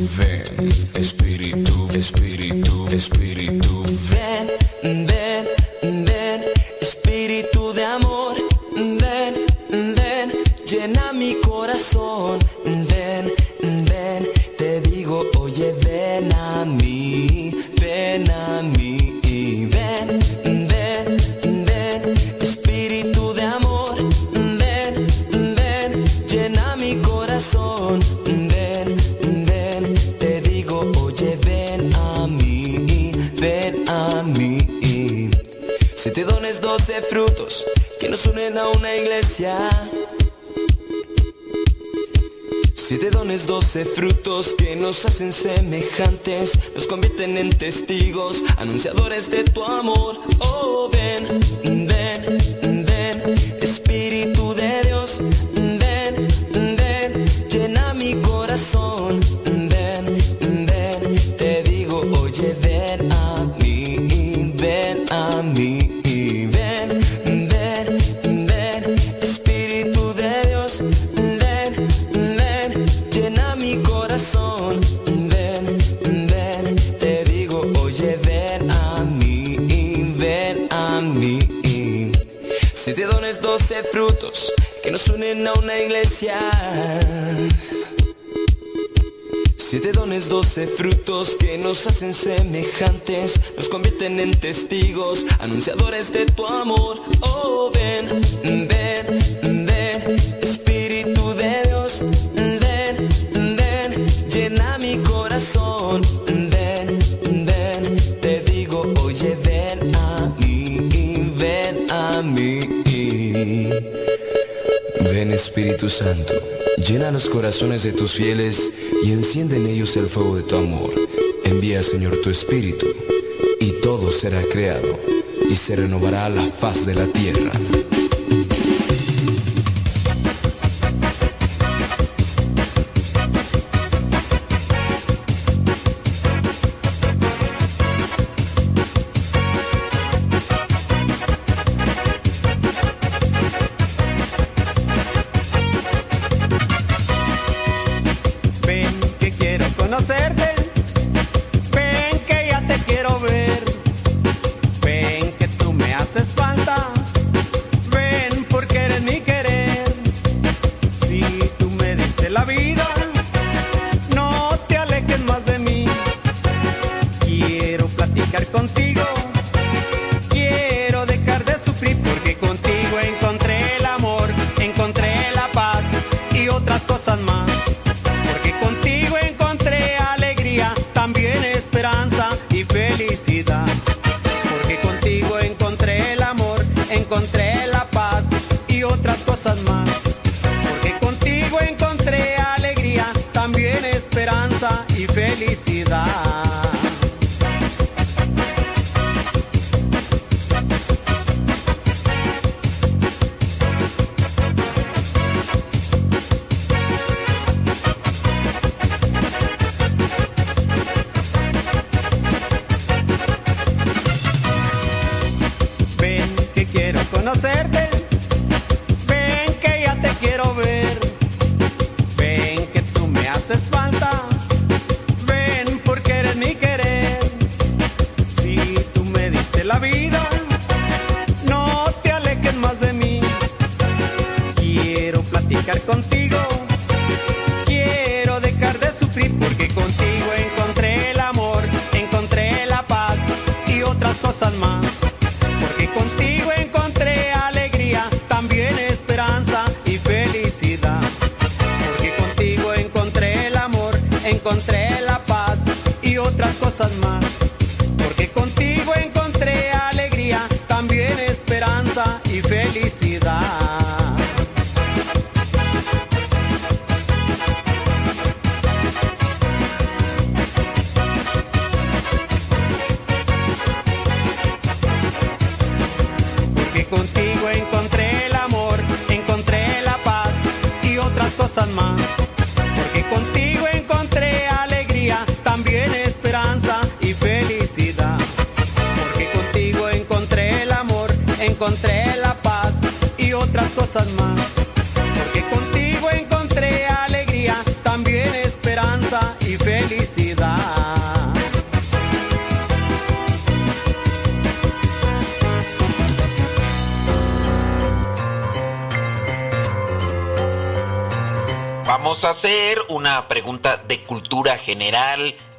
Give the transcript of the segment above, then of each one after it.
Ven, espíritu, espíritu, espíritu, ven, ven. nos unen a una iglesia. Siete dones, doce frutos que nos hacen semejantes, nos convierten en testigos, anunciadores de tu amor. Oh. una iglesia. Siete dones, doce frutos que nos hacen semejantes, nos convierten en testigos, anunciadores de tu amor. Oh. Espíritu Santo, llena los corazones de tus fieles y enciende en ellos el fuego de tu amor. Envía, Señor, tu Espíritu, y todo será creado, y se renovará la faz de la tierra.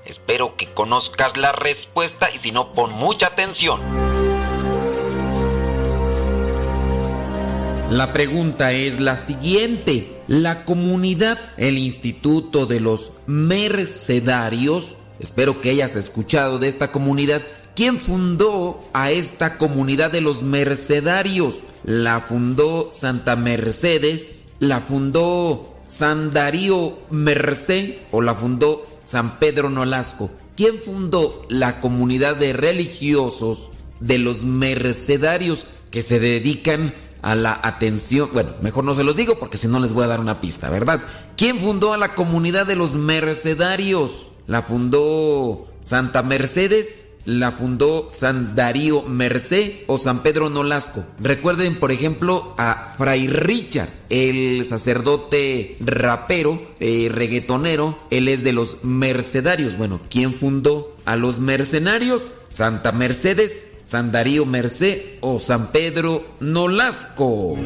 Espero que conozcas la respuesta y si no, pon mucha atención. La pregunta es la siguiente. La comunidad, el Instituto de los Mercedarios, espero que hayas escuchado de esta comunidad. ¿Quién fundó a esta comunidad de los mercedarios? La fundó Santa Mercedes, la fundó San Darío Merced o la fundó San Pedro Nolasco. ¿Quién fundó la comunidad de religiosos de los mercedarios que se dedican a la atención. Bueno, mejor no se los digo porque si no les voy a dar una pista, ¿verdad? ¿Quién fundó a la comunidad de los mercedarios? ¿La fundó Santa Mercedes? ¿La fundó San Darío Merced o San Pedro Nolasco? Recuerden, por ejemplo, a Fray Richard, el sacerdote rapero, eh, reggaetonero. Él es de los mercedarios. Bueno, ¿quién fundó a los mercenarios? Santa Mercedes San Darío Merced o San Pedro Nolasco.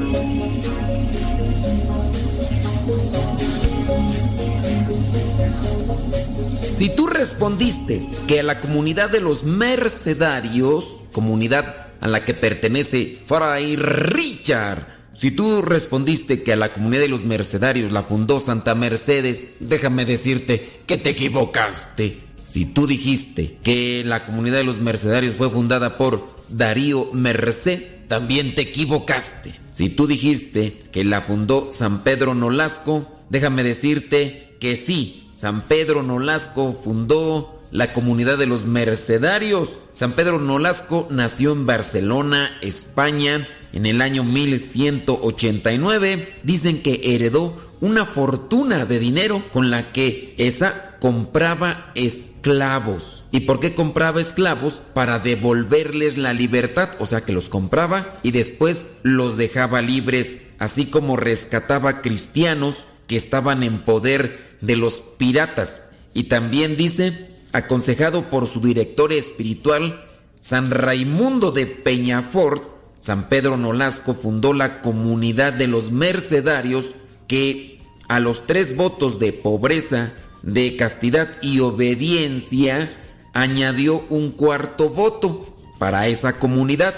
Si tú respondiste que a la comunidad de los mercedarios, comunidad a la que pertenece Fray Richard, si tú respondiste que a la comunidad de los mercedarios la fundó Santa Mercedes, déjame decirte que te equivocaste. Si tú dijiste que la comunidad de los mercedarios fue fundada por Darío Merced, también te equivocaste. Si tú dijiste que la fundó San Pedro Nolasco, déjame decirte que sí, San Pedro Nolasco fundó la comunidad de los mercedarios. San Pedro Nolasco nació en Barcelona, España, en el año 1189. Dicen que heredó una fortuna de dinero con la que esa compraba esclavos. ¿Y por qué compraba esclavos? Para devolverles la libertad, o sea que los compraba y después los dejaba libres, así como rescataba cristianos que estaban en poder de los piratas. Y también dice, aconsejado por su director espiritual, San Raimundo de Peñafort, San Pedro Nolasco fundó la comunidad de los mercedarios que a los tres votos de pobreza, de castidad y obediencia, añadió un cuarto voto para esa comunidad,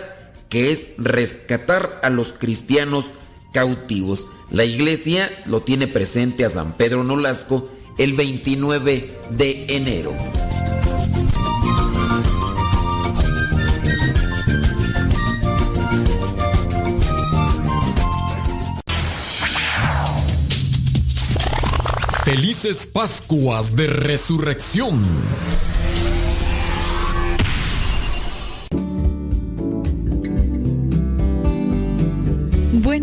que es rescatar a los cristianos cautivos. La iglesia lo tiene presente a San Pedro Nolasco el 29 de enero. Felices Pascuas de Resurrección.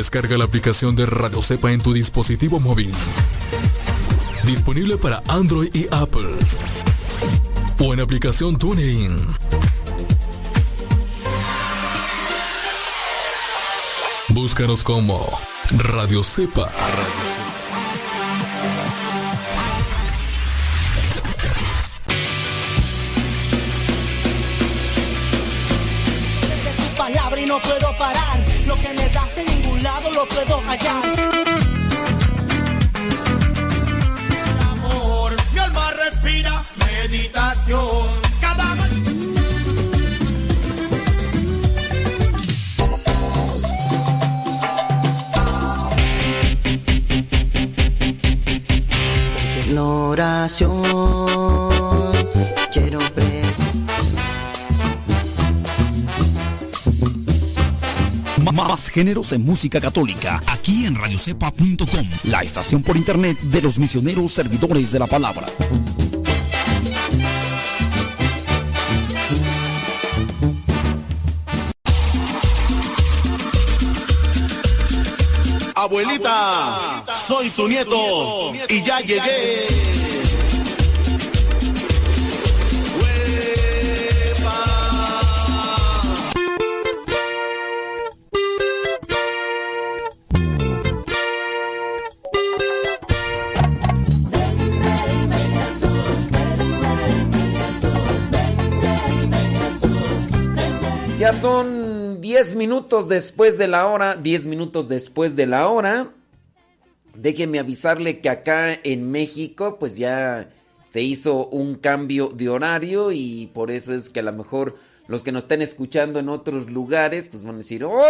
Descarga la aplicación de Radio Cepa en tu dispositivo móvil. Disponible para Android y Apple. O en aplicación TuneIn. Búscanos como Radio Cepa. palabra y no puedo parar. Lo que me das en ningún lado lo puedo callar. Géneros en música católica, aquí en radiocepa.com, la estación por internet de los misioneros servidores de la palabra. Abuelita, soy su nieto y ya llegué. Son 10 minutos después de la hora, 10 minutos después de la hora. Déjenme avisarle que acá en México pues ya se hizo un cambio de horario y por eso es que a lo mejor los que nos están escuchando en otros lugares pues van a decir, oh,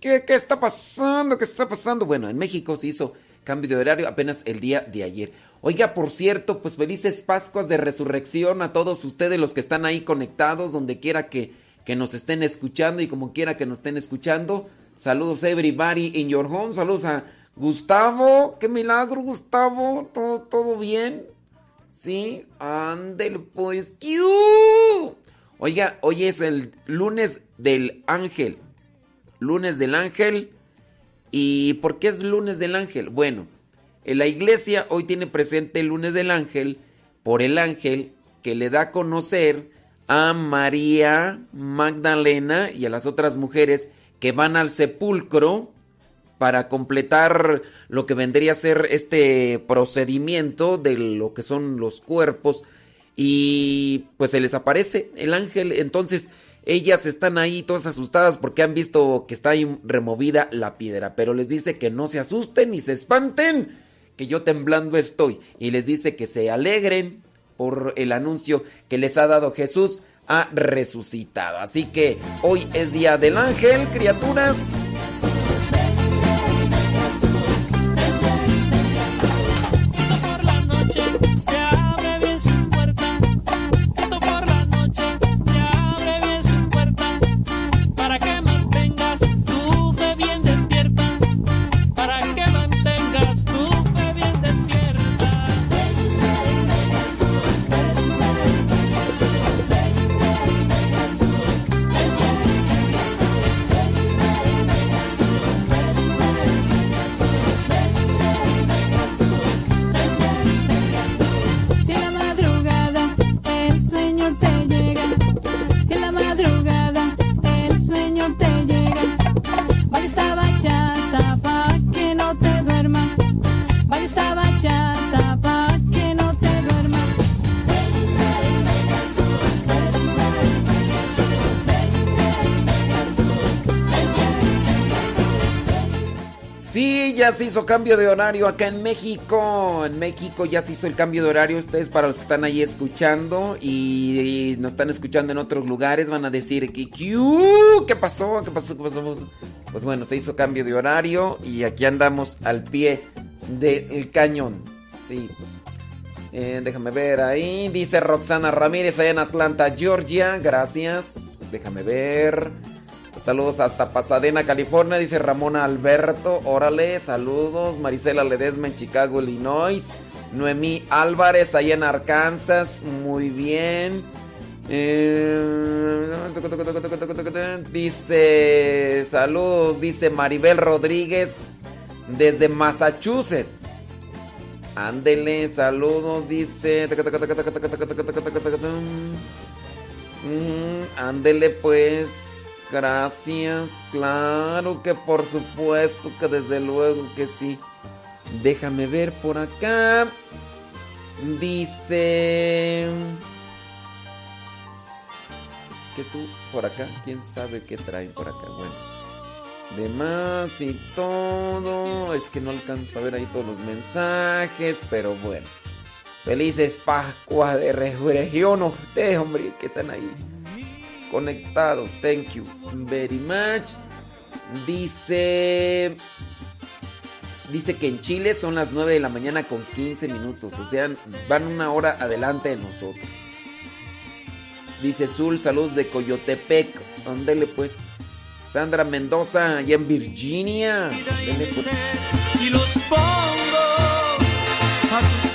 ¿qué, ¿qué está pasando? ¿Qué está pasando? Bueno, en México se hizo cambio de horario apenas el día de ayer. Oiga, por cierto, pues felices Pascuas de Resurrección a todos ustedes los que están ahí conectados, donde quiera que que nos estén escuchando y como quiera que nos estén escuchando. Saludos everybody in your home. Saludos a Gustavo. Qué milagro, Gustavo. ¿Todo, todo bien? Sí, ándele pues. Oiga, hoy es el lunes del ángel. Lunes del ángel. ¿Y por qué es lunes del ángel? Bueno, en la iglesia hoy tiene presente el lunes del ángel por el ángel que le da a conocer a María Magdalena y a las otras mujeres que van al sepulcro para completar lo que vendría a ser este procedimiento de lo que son los cuerpos. Y pues se les aparece el ángel, entonces ellas están ahí todas asustadas porque han visto que está ahí removida la piedra, pero les dice que no se asusten ni se espanten, que yo temblando estoy. Y les dice que se alegren por el anuncio que les ha dado Jesús, ha resucitado. Así que hoy es Día del Ángel, criaturas. Se hizo cambio de horario acá en México. En México ya se hizo el cambio de horario. Ustedes para los que están ahí escuchando y, nos están escuchando en otros lugares van a decir que ¿qué pasó? ¿Qué pasó? ¿Qué pasó? Pues bueno, se hizo cambio de horario y aquí andamos al pie del cañón. Sí. Eh, déjame ver ahí. Dice Roxana Ramírez allá en Atlanta, Georgia. Gracias. Déjame ver. Saludos hasta Pasadena, California, dice Ramona Alberto. Órale, saludos. Marisela Ledesma en Chicago, Illinois. Noemí Álvarez, allá en Arkansas. Muy bien. dice, saludos, dice Maribel Rodríguez desde Massachusetts. Ándele, saludos, dice. Ándele, pues. Gracias, claro que por supuesto que desde luego que sí. Déjame ver por acá. Dice... Que tú por acá, quién sabe qué trae por acá. Bueno. Demás y todo. Es que no alcanzo a ver ahí todos los mensajes, pero bueno. Felices Pascuas de resurrección ustedes, hombre, que están ahí conectados. Thank you very much. Dice. dice que en Chile son las 9 de la mañana con 15 minutos. O sea, van una hora adelante de nosotros. Dice Zul, saludos de Coyotepec. Ándele pues. Sandra Mendoza, allá en Virginia. Pues. Y los pongo a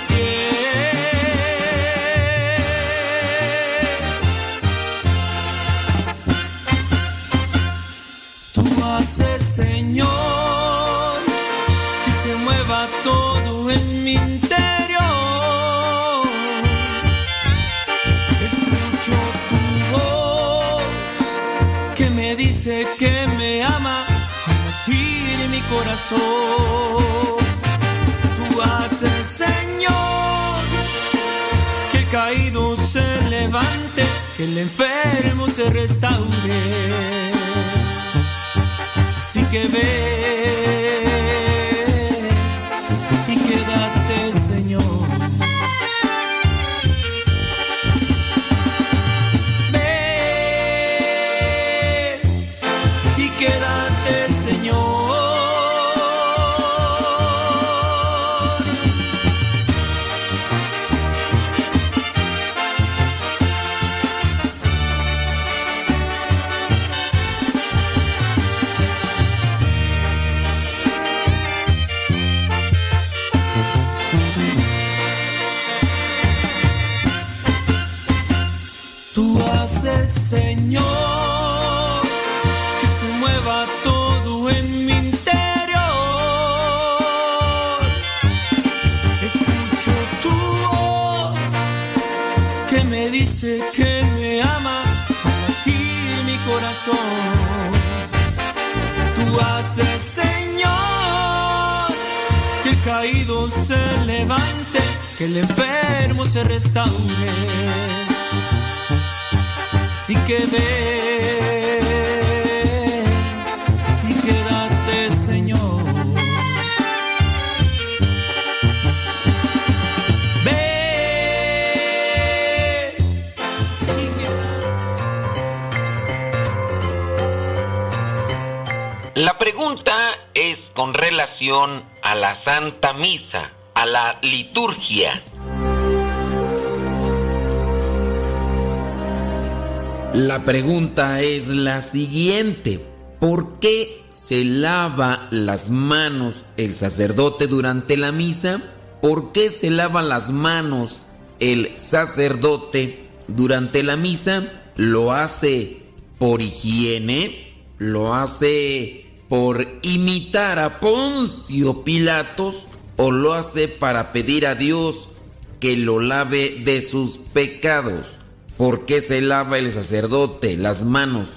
Tú haces, Señor, que se mueva todo en mi interior. Escucho tu voz que me dice que me ama latir mi corazón. Tú haces, Señor, que el caído se levante, que el enfermo se restaure. Así que ve Señor, que se mueva todo en mi interior. Escucho tu voz que me dice que me ama latir mi corazón. Tú haces, Señor, que el caído se levante, que el enfermo se restaure. Así que ve quédate, Señor. Ve La pregunta es con relación a la Santa Misa, a la liturgia. La pregunta es la siguiente. ¿Por qué se lava las manos el sacerdote durante la misa? ¿Por qué se lava las manos el sacerdote durante la misa? ¿Lo hace por higiene? ¿Lo hace por imitar a Poncio Pilatos? ¿O lo hace para pedir a Dios que lo lave de sus pecados? ¿Por qué se lava el sacerdote las manos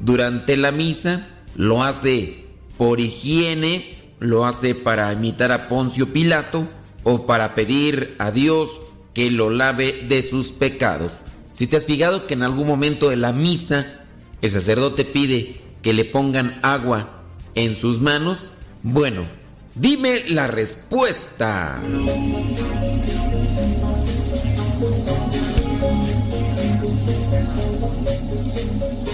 durante la misa? ¿Lo hace por higiene? ¿Lo hace para imitar a Poncio Pilato? ¿O para pedir a Dios que lo lave de sus pecados? Si te has fijado que en algún momento de la misa el sacerdote pide que le pongan agua en sus manos, bueno, dime la respuesta.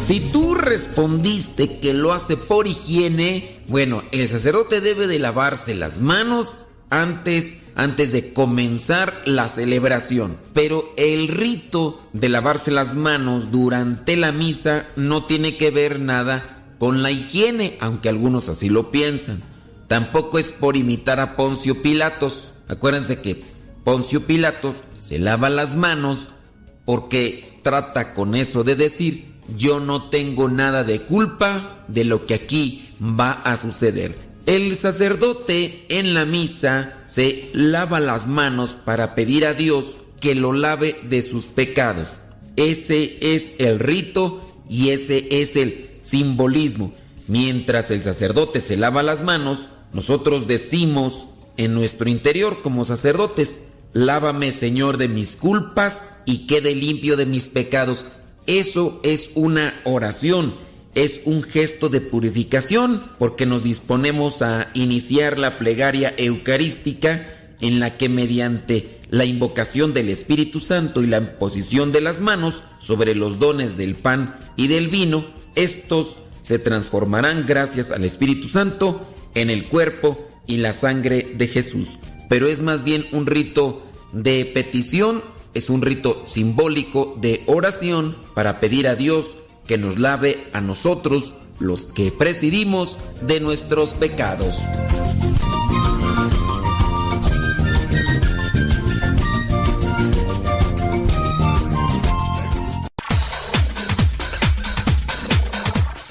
Si tú respondiste que lo hace por higiene, bueno, el sacerdote debe de lavarse las manos antes, antes de comenzar la celebración. Pero el rito de lavarse las manos durante la misa no tiene que ver nada con la higiene, aunque algunos así lo piensan. Tampoco es por imitar a Poncio Pilatos. Acuérdense que Poncio Pilatos se lava las manos porque trata con eso de decir yo no tengo nada de culpa de lo que aquí va a suceder. El sacerdote en la misa se lava las manos para pedir a Dios que lo lave de sus pecados. Ese es el rito y ese es el simbolismo. Mientras el sacerdote se lava las manos, nosotros decimos en nuestro interior como sacerdotes, lávame Señor de mis culpas y quede limpio de mis pecados. Eso es una oración, es un gesto de purificación porque nos disponemos a iniciar la plegaria eucarística en la que mediante la invocación del Espíritu Santo y la imposición de las manos sobre los dones del pan y del vino, estos se transformarán gracias al Espíritu Santo en el cuerpo y la sangre de Jesús. Pero es más bien un rito de petición, es un rito simbólico de oración para pedir a Dios que nos lave a nosotros, los que presidimos, de nuestros pecados.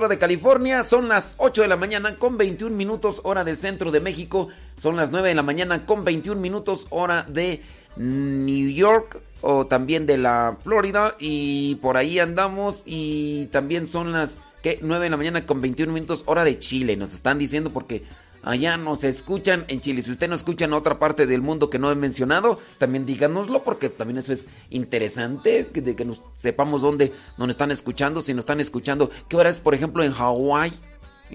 hora de California, son las 8 de la mañana con 21 minutos hora del centro de México, son las 9 de la mañana con 21 minutos hora de New York o también de la Florida y por ahí andamos y también son las ¿qué? 9 de la mañana con 21 minutos hora de Chile, nos están diciendo porque allá nos escuchan en Chile. Si usted no escucha en otra parte del mundo que no he mencionado, también díganoslo porque también eso es interesante de que nos sepamos dónde nos están escuchando, si nos están escuchando, qué hora es por ejemplo en Hawái.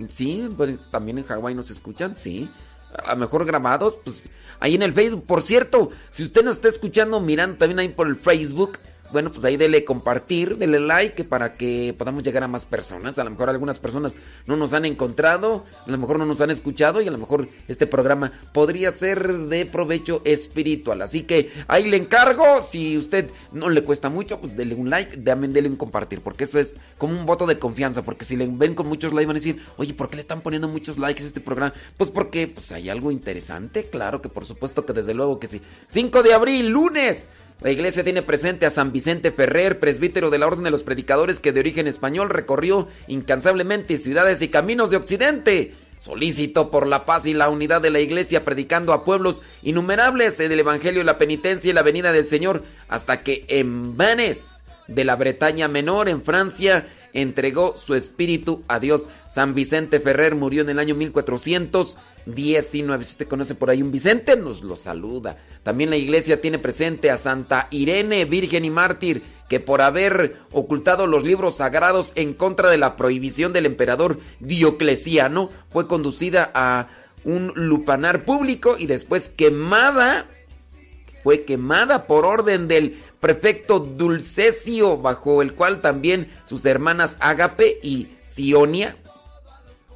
Sí, pues, también en Hawái nos escuchan, sí. A lo mejor grabados, pues ahí en el Facebook. Por cierto, si usted nos está escuchando, mirando también ahí por el Facebook, bueno, pues ahí dele compartir, dele like para que podamos llegar a más personas. A lo mejor algunas personas no nos han encontrado, a lo mejor no nos han escuchado y a lo mejor este programa podría ser de provecho espiritual. Así que ahí le encargo, si usted no le cuesta mucho, pues dele un like, también dele un compartir, porque eso es como un voto de confianza, porque si le ven con muchos likes van a decir, oye, ¿por qué le están poniendo muchos likes a este programa? Pues porque pues hay algo interesante, claro que por supuesto que desde luego que sí. 5 de abril, lunes. La iglesia tiene presente a San Vicente Ferrer, presbítero de la Orden de los Predicadores que de origen español recorrió incansablemente ciudades y caminos de Occidente. Solícito por la paz y la unidad de la iglesia, predicando a pueblos innumerables en el Evangelio, la penitencia y la venida del Señor, hasta que en Vannes, de la Bretaña Menor, en Francia, entregó su espíritu a Dios. San Vicente Ferrer murió en el año 1419. Si usted conoce por ahí un Vicente, nos lo saluda. También la iglesia tiene presente a Santa Irene, virgen y mártir, que por haber ocultado los libros sagrados en contra de la prohibición del emperador Diocleciano, fue conducida a un lupanar público y después quemada, fue quemada por orden del prefecto Dulcesio, bajo el cual también sus hermanas Agape y Sionia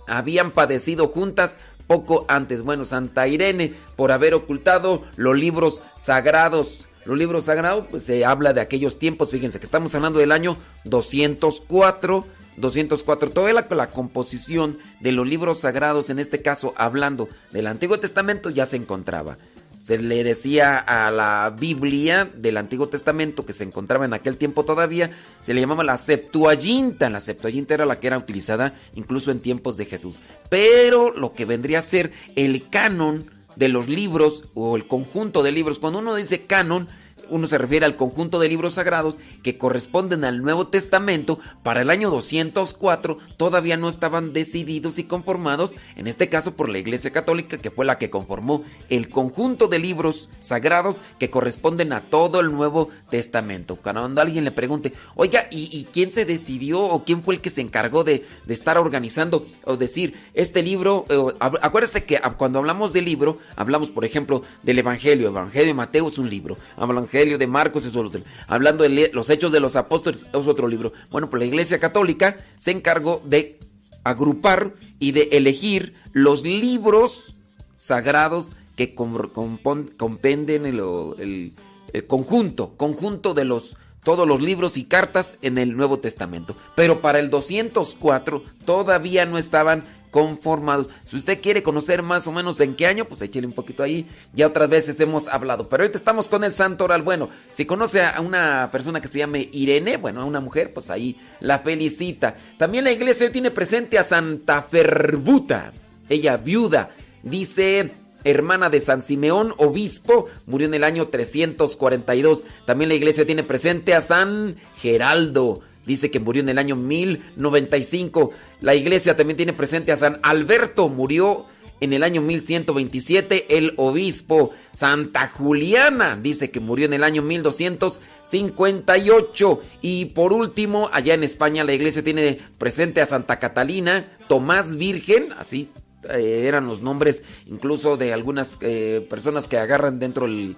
habían padecido juntas poco antes. Bueno, Santa Irene, por haber ocultado los libros sagrados. Los libros sagrados, pues se habla de aquellos tiempos. Fíjense que estamos hablando del año 204. 204. Toda la, la composición de los libros sagrados, en este caso hablando del Antiguo Testamento, ya se encontraba se le decía a la Biblia del Antiguo Testamento que se encontraba en aquel tiempo todavía, se le llamaba la Septuaginta. La Septuaginta era la que era utilizada incluso en tiempos de Jesús. Pero lo que vendría a ser el canon de los libros o el conjunto de libros, cuando uno dice canon, uno se refiere al conjunto de libros sagrados que corresponden al Nuevo Testamento, para el año 204 todavía no estaban decididos y conformados, en este caso por la Iglesia Católica, que fue la que conformó el conjunto de libros sagrados que corresponden a todo el Nuevo Testamento. Cuando alguien le pregunte, oiga, ¿y, quién se decidió o quién fue el que se encargó de, estar organizando o decir, este libro, acuérdese que cuando hablamos de libro, hablamos, por ejemplo, del Evangelio, Evangelio de Mateo es un libro, Evangelio de Marcos es otro, hablando de los Hechos de los Apóstoles es otro libro. Bueno, pues la Iglesia Católica se encargó de agrupar y de elegir los libros sagrados que compenden el, el conjunto, conjunto de los todos los libros y cartas en el Nuevo Testamento. Pero para el 204 todavía no estaban conformados. Si usted quiere conocer más o menos en qué año, pues échale un poquito ahí. Ya otras veces hemos hablado. Pero ahorita estamos con el santo oral. Bueno, si conoce a una persona que se llame Irene, bueno, a una mujer, pues ahí la felicita. También la iglesia tiene presente a Santa Ferbuta. Ella viuda. Dice hermana de San Simeón, obispo, murió en el año 342. También la iglesia tiene presente a San Geraldo, dice que murió en el año 1095. La iglesia también tiene presente a San Alberto, murió en el año 1127. El obispo Santa Juliana dice que murió en el año 1258. Y por último, allá en España la iglesia tiene presente a Santa Catalina, Tomás Virgen, así eh, eran los nombres incluso de algunas eh, personas que agarran dentro el...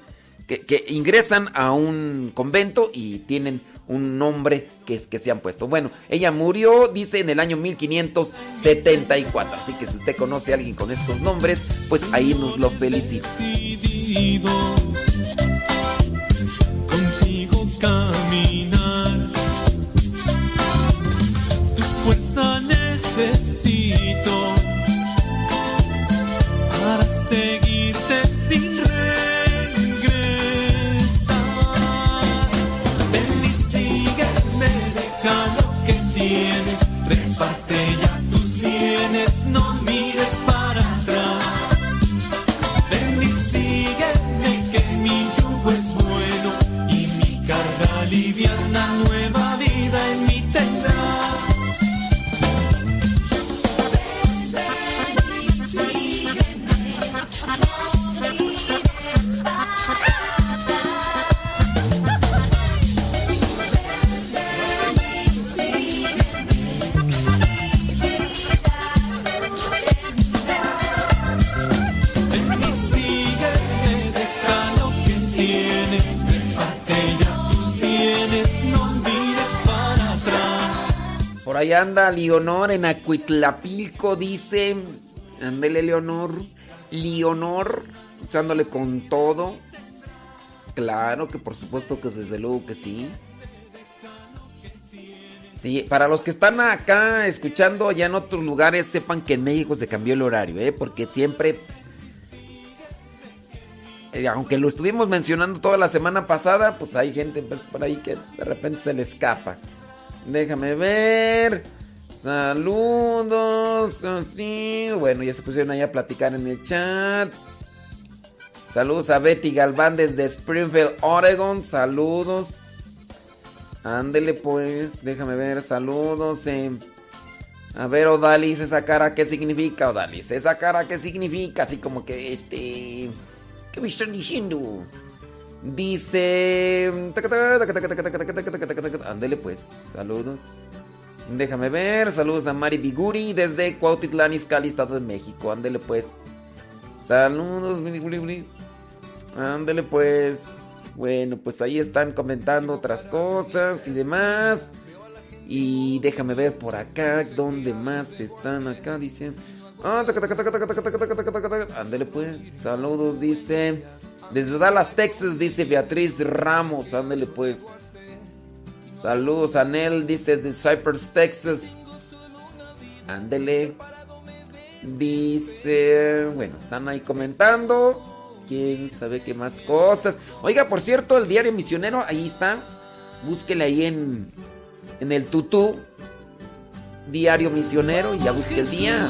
Que, que ingresan a un convento y tienen un nombre que, que se han puesto. Bueno, ella murió, dice, en el año 1574. Así que si usted conoce a alguien con estos nombres, pues ahí nos lo felicito. Contigo caminar, tu fuerza necesito para seguirte Ahí anda Leonor en Acuitlapilco, dice. Ándele, Leonor. Leonor, echándole con todo. Claro que por supuesto que desde luego que sí. Sí, para los que están acá escuchando allá en otros lugares, sepan que en México se cambió el horario, ¿eh? Porque siempre... Eh, aunque lo estuvimos mencionando toda la semana pasada, pues hay gente pues, por ahí que de repente se le escapa. Déjame ver. Saludos. Bueno, ya se pusieron ahí a platicar en el chat. Saludos a Betty Galván desde Springfield, Oregon. Saludos. Ándele pues, déjame ver, saludos. Eh. A ver, Odalis, esa cara, ¿qué significa, Odalis? Esa cara, ¿qué significa? Así como que, este... ¿Qué me están diciendo? Dice. Ándele pues, saludos. Déjame ver, saludos a Mari Biguri desde Cuautitlán, Izcalli, Estado de México. Ándele pues. Saludos, Ándele pues. Bueno, pues ahí están comentando otras cosas y demás. Y déjame ver por acá, ¿dónde más están acá? Dicen. Ándele pues, saludos, dice. Desde Dallas, Texas, dice Beatriz Ramos. Ándele pues. Saludos a Nel, dice de Cypress, Texas. Ándele. Dice. Bueno, están ahí comentando. Quién sabe qué más cosas. Oiga, por cierto, el diario misionero, ahí está. Búsquele ahí en, en el tutú. Diario misionero y ya busque el día.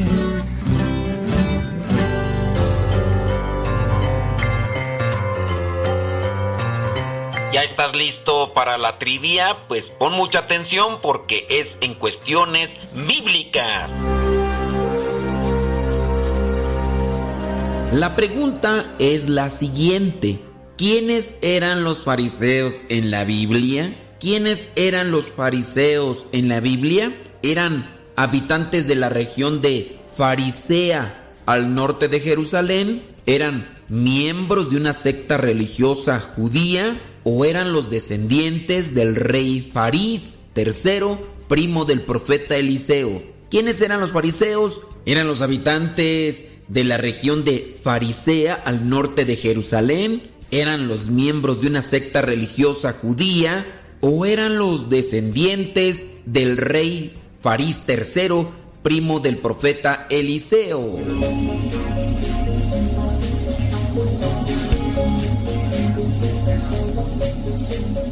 Estás listo para la trivia? Pues pon mucha atención porque es en cuestiones bíblicas. La pregunta es la siguiente. ¿Quiénes eran los fariseos en la Biblia? ¿Quiénes eran los fariseos en la Biblia? Eran habitantes de la región de Farisea al norte de Jerusalén. Eran miembros de una secta religiosa judía o eran los descendientes del rey Farís III, primo del profeta Eliseo. ¿Quiénes eran los fariseos? Eran los habitantes de la región de Farisea al norte de Jerusalén, eran los miembros de una secta religiosa judía o eran los descendientes del rey Farís III, primo del profeta Eliseo.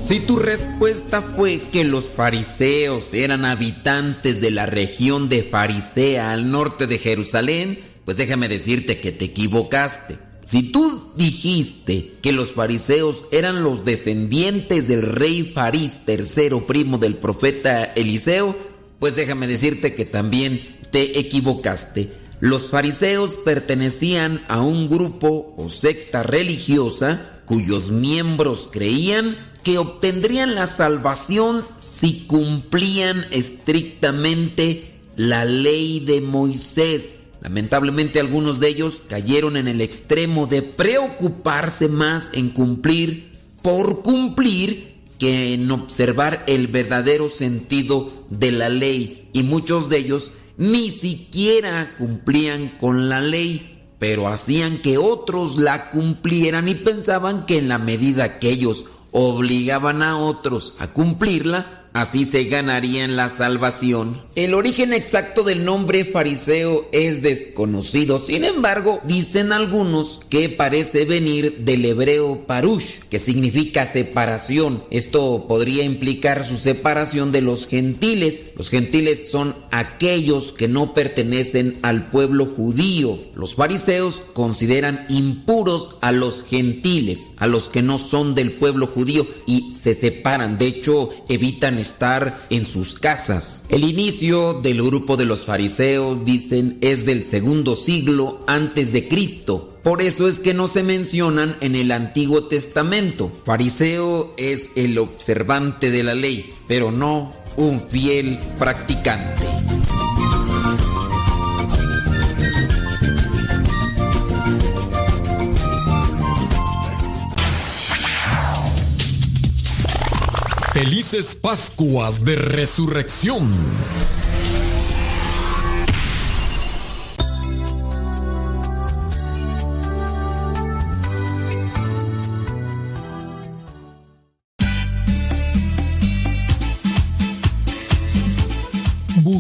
Si tu respuesta fue que los fariseos eran habitantes de la región de Farisea al norte de Jerusalén, pues déjame decirte que te equivocaste. Si tú dijiste que los fariseos eran los descendientes del rey Farís III, primo del profeta Eliseo, pues déjame decirte que también te equivocaste. Los fariseos pertenecían a un grupo o secta religiosa cuyos miembros creían que obtendrían la salvación si cumplían estrictamente la ley de Moisés. Lamentablemente algunos de ellos cayeron en el extremo de preocuparse más en cumplir por cumplir que en observar el verdadero sentido de la ley y muchos de ellos ni siquiera cumplían con la ley, pero hacían que otros la cumplieran y pensaban que en la medida que ellos obligaban a otros a cumplirla, así se ganarían la salvación. El origen exacto del nombre fariseo es desconocido, sin embargo, dicen algunos que parece venir del hebreo parush, que significa separación. Esto podría implicar su separación de los gentiles. Los gentiles son aquellos que no pertenecen al pueblo judío. Los fariseos consideran impuros a los gentiles, a los que no son del pueblo judío y se separan. De hecho, evitan estar en sus casas. El inicio del grupo de los fariseos, dicen, es del segundo siglo antes de Cristo. Por eso es que no se mencionan en el Antiguo Testamento. Fariseo es el observante de la ley, pero no un fiel practicante. Felices Pascuas de Resurrección.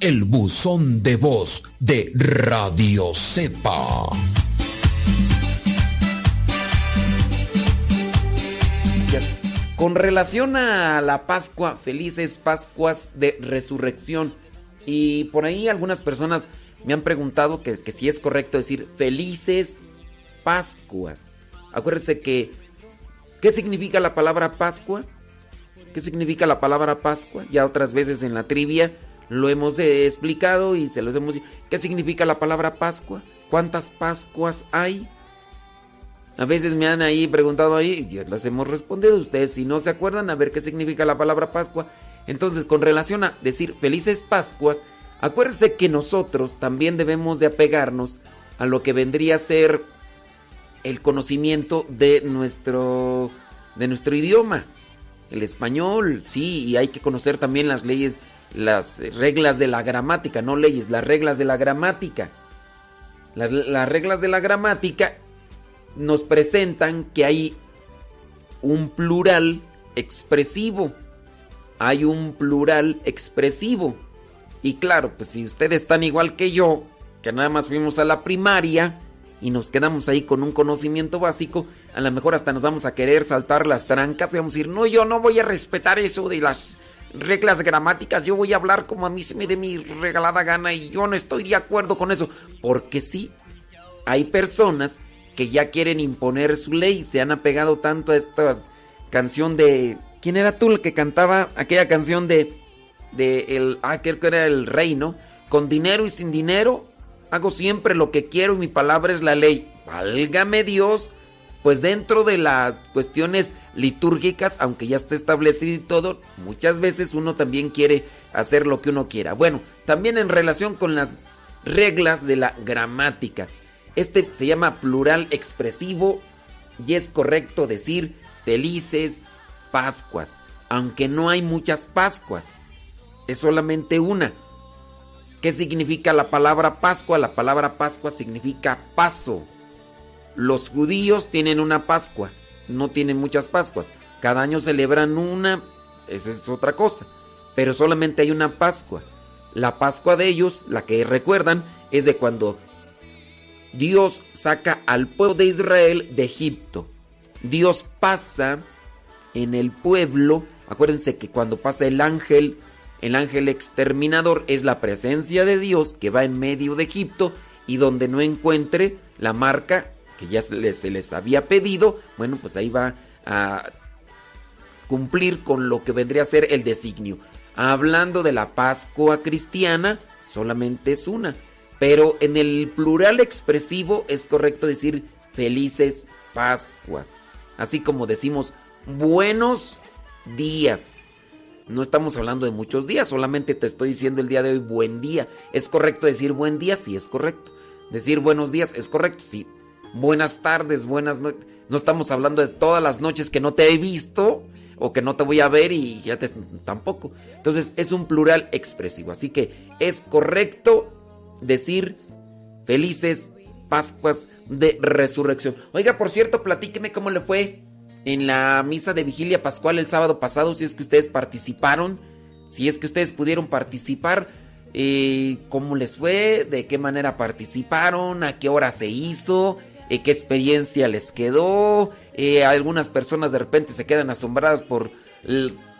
el buzón de voz de Radio Cepa. Con relación a la Pascua, felices Pascuas de Resurrección. Y por ahí algunas personas me han preguntado que, si es correcto decir felices Pascuas. Acuérdense que, ¿qué significa la palabra Pascua? ¿Qué significa la palabra Pascua? Ya otras veces en la trivia lo hemos explicado y se los hemos dicho. ¿Qué significa la palabra Pascua? ¿Cuántas Pascuas hay? A veces me han ahí preguntado ahí y ya las hemos respondido. Ustedes si no se acuerdan a ver qué significa la palabra Pascua. Entonces, con relación a decir felices Pascuas, acuérdense que nosotros también debemos de apegarnos a lo que vendría a ser el conocimiento de nuestro, de nuestro idioma, el español, sí, y hay que conocer también las leyes, las reglas de la gramática, no leyes, las reglas de la gramática. Las, las reglas de la gramática nos presentan que hay un plural expresivo. Hay un plural expresivo. Y claro, pues si ustedes están igual que yo, que nada más fuimos a la primaria, y nos quedamos ahí con un conocimiento básico, a lo mejor hasta nos vamos a querer saltar las trancas y vamos a decir, no, yo no voy a respetar eso de las reglas gramáticas, yo voy a hablar como a mí se me dé mi regalada gana y yo no estoy de acuerdo con eso, porque sí, hay personas que ya quieren imponer su ley, se han apegado tanto a esta canción de... ¿Quién era tú el que cantaba aquella canción de... de el... Ah, creo que era el rey, ¿no? Con dinero y sin dinero, hago siempre lo que quiero y mi palabra es la ley. Válgame Dios. Pues dentro de las cuestiones litúrgicas, aunque ya está establecido y todo, muchas veces uno también quiere hacer lo que uno quiera. Bueno, también en relación con las reglas de la gramática. Este se llama plural expresivo y es correcto decir felices Pascuas, aunque no hay muchas Pascuas, es solamente una. ¿Qué significa la palabra Pascua? La palabra Pascua significa paso. Los judíos tienen una Pascua, no tienen muchas Pascuas. Cada año celebran una, eso es otra cosa. Pero solamente hay una Pascua. La Pascua de ellos, la que recuerdan, es de cuando Dios saca al pueblo de Israel de Egipto. Dios pasa en el pueblo. Acuérdense que cuando pasa el ángel el ángel exterminador es la presencia de Dios que va en medio de Egipto y donde no encuentre la marca que ya se les, había pedido, bueno, pues ahí va a cumplir con lo que vendría a ser el designio. Hablando de la Pascua cristiana, solamente es una, pero en el plural expresivo es correcto decir felices Pascuas, así como decimos buenos días. No estamos hablando de muchos días, solamente te estoy diciendo el día de hoy buen día. ¿Es correcto decir buen día? Sí, es correcto. Decir buenos días es correcto, sí. Buenas tardes, buenas noches. No estamos hablando de todas las noches que no te he visto. o que no te voy a ver y ya te tampoco. Entonces es un plural expresivo, así que es correcto decir felices Pascuas de Resurrección. Oiga, por cierto, platíqueme cómo le fue en la misa de vigilia pascual el sábado pasado, si es que ustedes participaron, si es que ustedes pudieron participar, eh, cómo les fue, de qué manera participaron, a qué hora se hizo, eh, qué experiencia les quedó. Eh, algunas personas de repente se quedan asombradas por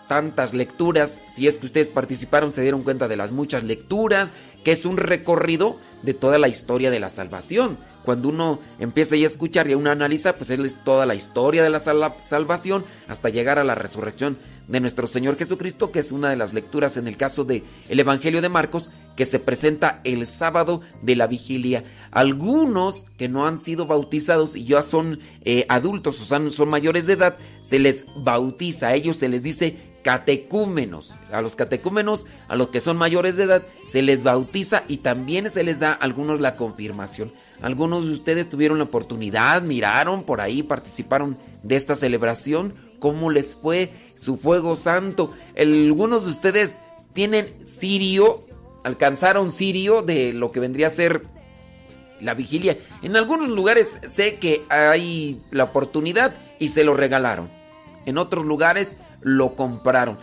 tantas lecturas. Si es que ustedes participaron, se dieron cuenta de las muchas lecturas, que es un recorrido de toda la historia de la salvación cuando uno empieza a escuchar y uno analiza, pues es toda la historia de la salvación hasta llegar a la resurrección de nuestro Señor Jesucristo, que es una de las lecturas en el caso de el Evangelio de Marcos, que se presenta el sábado de la vigilia. Algunos que no han sido bautizados y ya son eh, adultos o son mayores de edad, se les bautiza, a ellos se les dice catecúmenos. A los catecúmenos, a los que son mayores de edad, se les bautiza y también se les da a algunos la confirmación. Algunos de ustedes tuvieron la oportunidad, miraron por ahí, participaron de esta celebración. ¿Cómo les fue su fuego santo? Algunos de ustedes tienen sirio, alcanzaron sirio de lo que vendría a ser la vigilia. En algunos lugares sé que hay la oportunidad y se lo regalaron. En otros lugares lo compraron.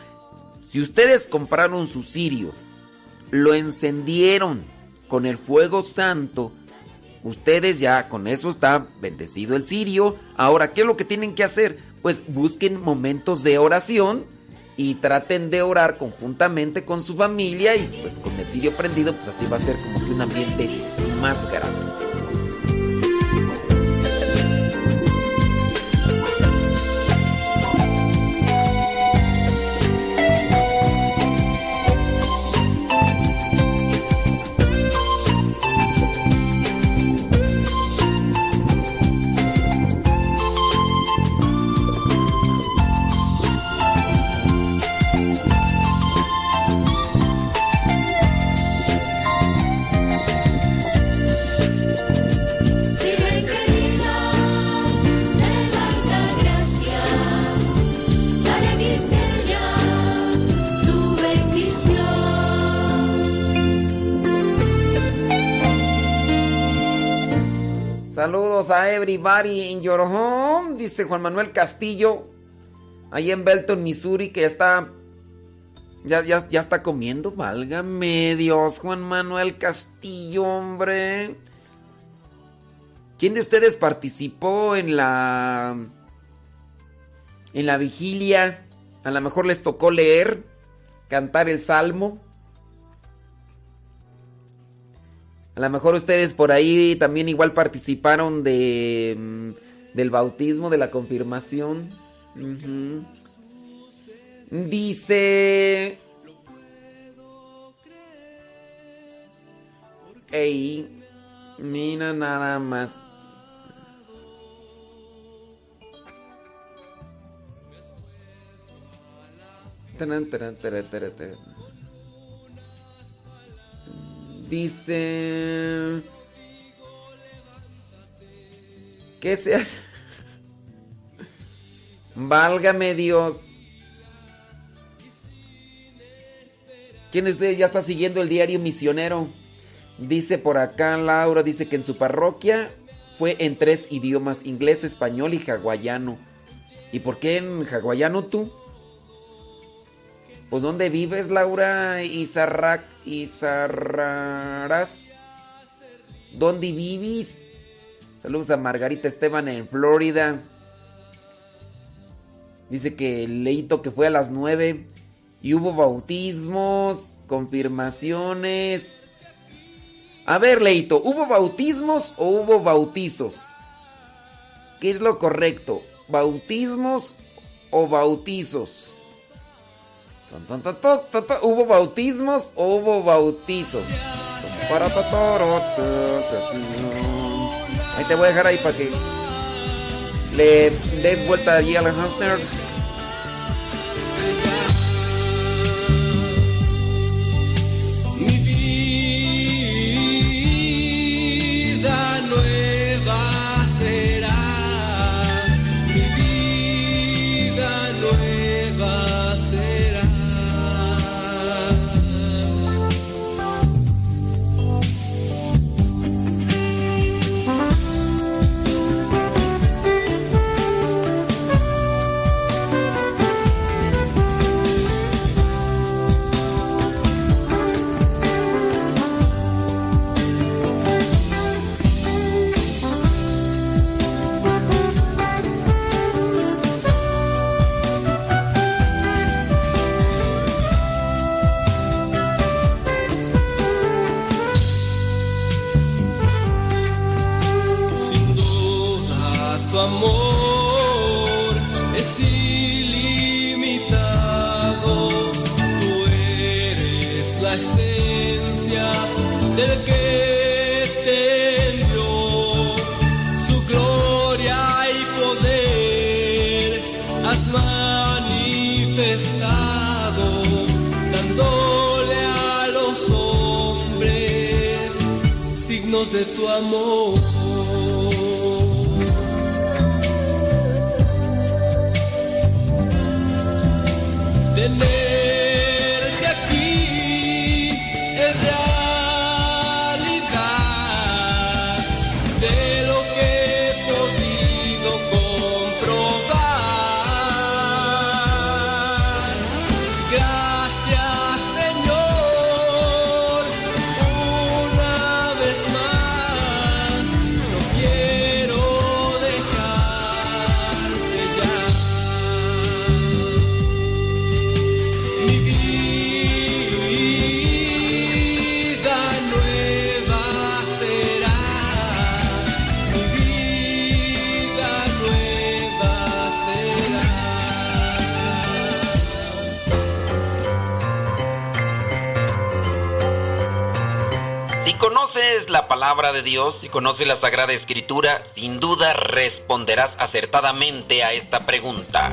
Si ustedes compraron su cirio, lo encendieron con el fuego santo, ustedes ya con eso está bendecido el cirio. Ahora, ¿qué es lo que tienen que hacer? Pues busquen momentos de oración y traten de orar conjuntamente con su familia y pues con el cirio prendido, pues así va a ser como que un ambiente más grande. Saludos a everybody in your home, dice Juan Manuel Castillo, ahí en Belton, Missouri, que ya está, ya, ya, ya está comiendo. Válgame Dios, Juan Manuel Castillo, hombre. ¿Quién de ustedes participó en la, en la vigilia? A lo mejor les tocó leer, cantar el salmo. A lo mejor ustedes por ahí también igual participaron de mm, del bautismo, de la confirmación. Dice... Ey, mira nada más. Dice... ¿Qué se hace? Válgame Dios. ¿Quién de ustedes ya está siguiendo el diario misionero? Dice por acá Laura, dice que en su parroquia fue en tres idiomas, inglés, español y hawaiano. ¿Y por qué en hawaiano tú? Pues ¿dónde vives, Laura Izarrac, Izarraras? ¿Dónde vives? Saludos a Margarita Esteban en Florida. Dice que leíto que fue a las 9 y hubo bautismos, confirmaciones. A ver, Leito, ¿hubo bautismos o hubo bautizos? ¿Qué es lo correcto? ¿Bautismos o bautizos? ¿Hubo bautismos o hubo bautizos? Ahí te voy a dejar ahí para que le des vuelta allí a los hamsters. Amor. Tenerte de Dios, si conoces la Sagrada Escritura, sin duda responderás acertadamente a esta pregunta.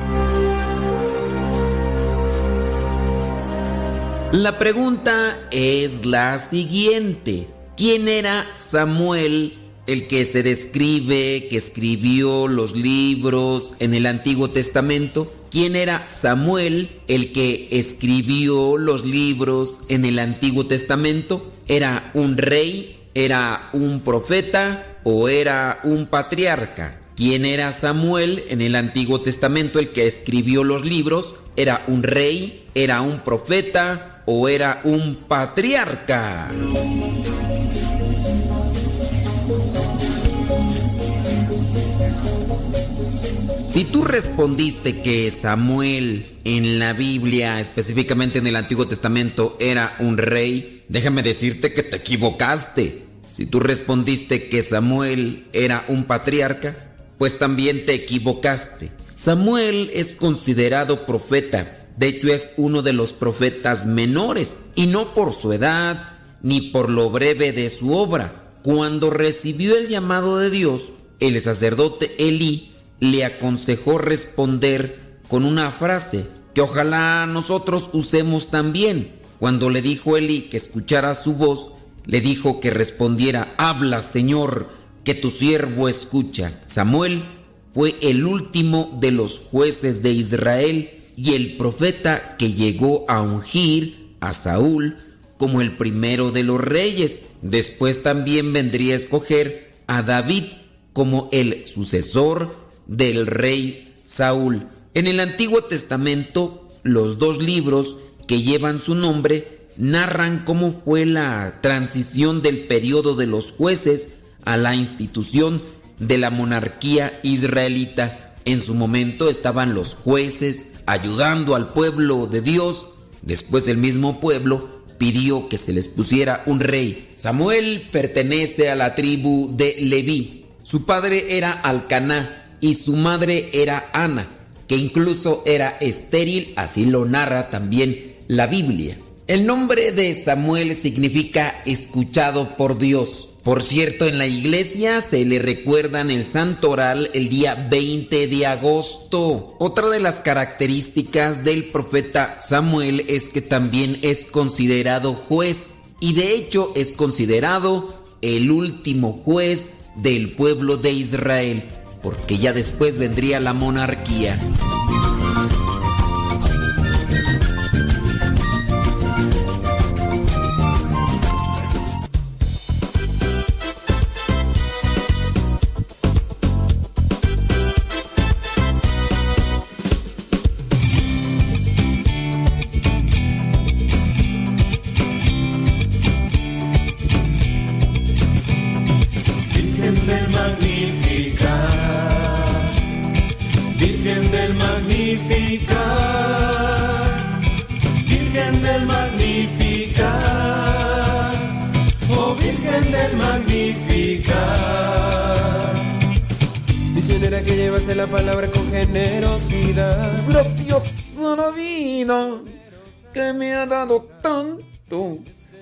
La pregunta es la siguiente. ¿Quién era Samuel, el que se describe, que escribió los libros en el Antiguo Testamento? ¿Quién era Samuel, el que escribió los libros en el Antiguo Testamento? ¿Era un rey? ¿Era un profeta? ¿O era un patriarca? ¿Quién era Samuel en el Antiguo Testamento, el que escribió los libros? ¿Era un rey? ¿Era un profeta? ¿O era un patriarca? Si tú respondiste que Samuel en la Biblia, específicamente en el Antiguo Testamento, era un rey, déjame decirte que te equivocaste. Si tú respondiste que Samuel era un patriarca, pues también te equivocaste. Samuel es considerado profeta, de hecho es uno de los profetas menores, y no por su edad ni por lo breve de su obra. Cuando recibió el llamado de Dios, el sacerdote Elí le aconsejó responder con una frase que ojalá nosotros usemos también. Cuando le dijo Elí que escuchara su voz, le dijo que respondiera, habla Señor, que tu siervo escucha. Samuel fue el último de los jueces de Israel y el profeta que llegó a ungir a Saúl como el primero de los reyes. Después también vendría a escoger a David como el sucesor del rey Saúl. En el Antiguo Testamento, los dos libros que llevan su nombre narran cómo fue la transición del periodo de los jueces a la institución de la monarquía israelita. En su momento estaban los jueces ayudando al pueblo de Dios. Después el mismo pueblo pidió que se les pusiera un rey. Samuel pertenece a la tribu de Leví. Su padre era Alcaná y su madre era Ana, que incluso era estéril, así lo narra también la Biblia. El nombre de Samuel significa escuchado por Dios. Por cierto, en la iglesia se le recuerdan el santo oral el día 20 de agosto. Otra de las características del profeta Samuel es que también es considerado juez y de hecho es considerado el último juez del pueblo de Israel, porque ya después vendría la monarquía. Que me ha dado tanto.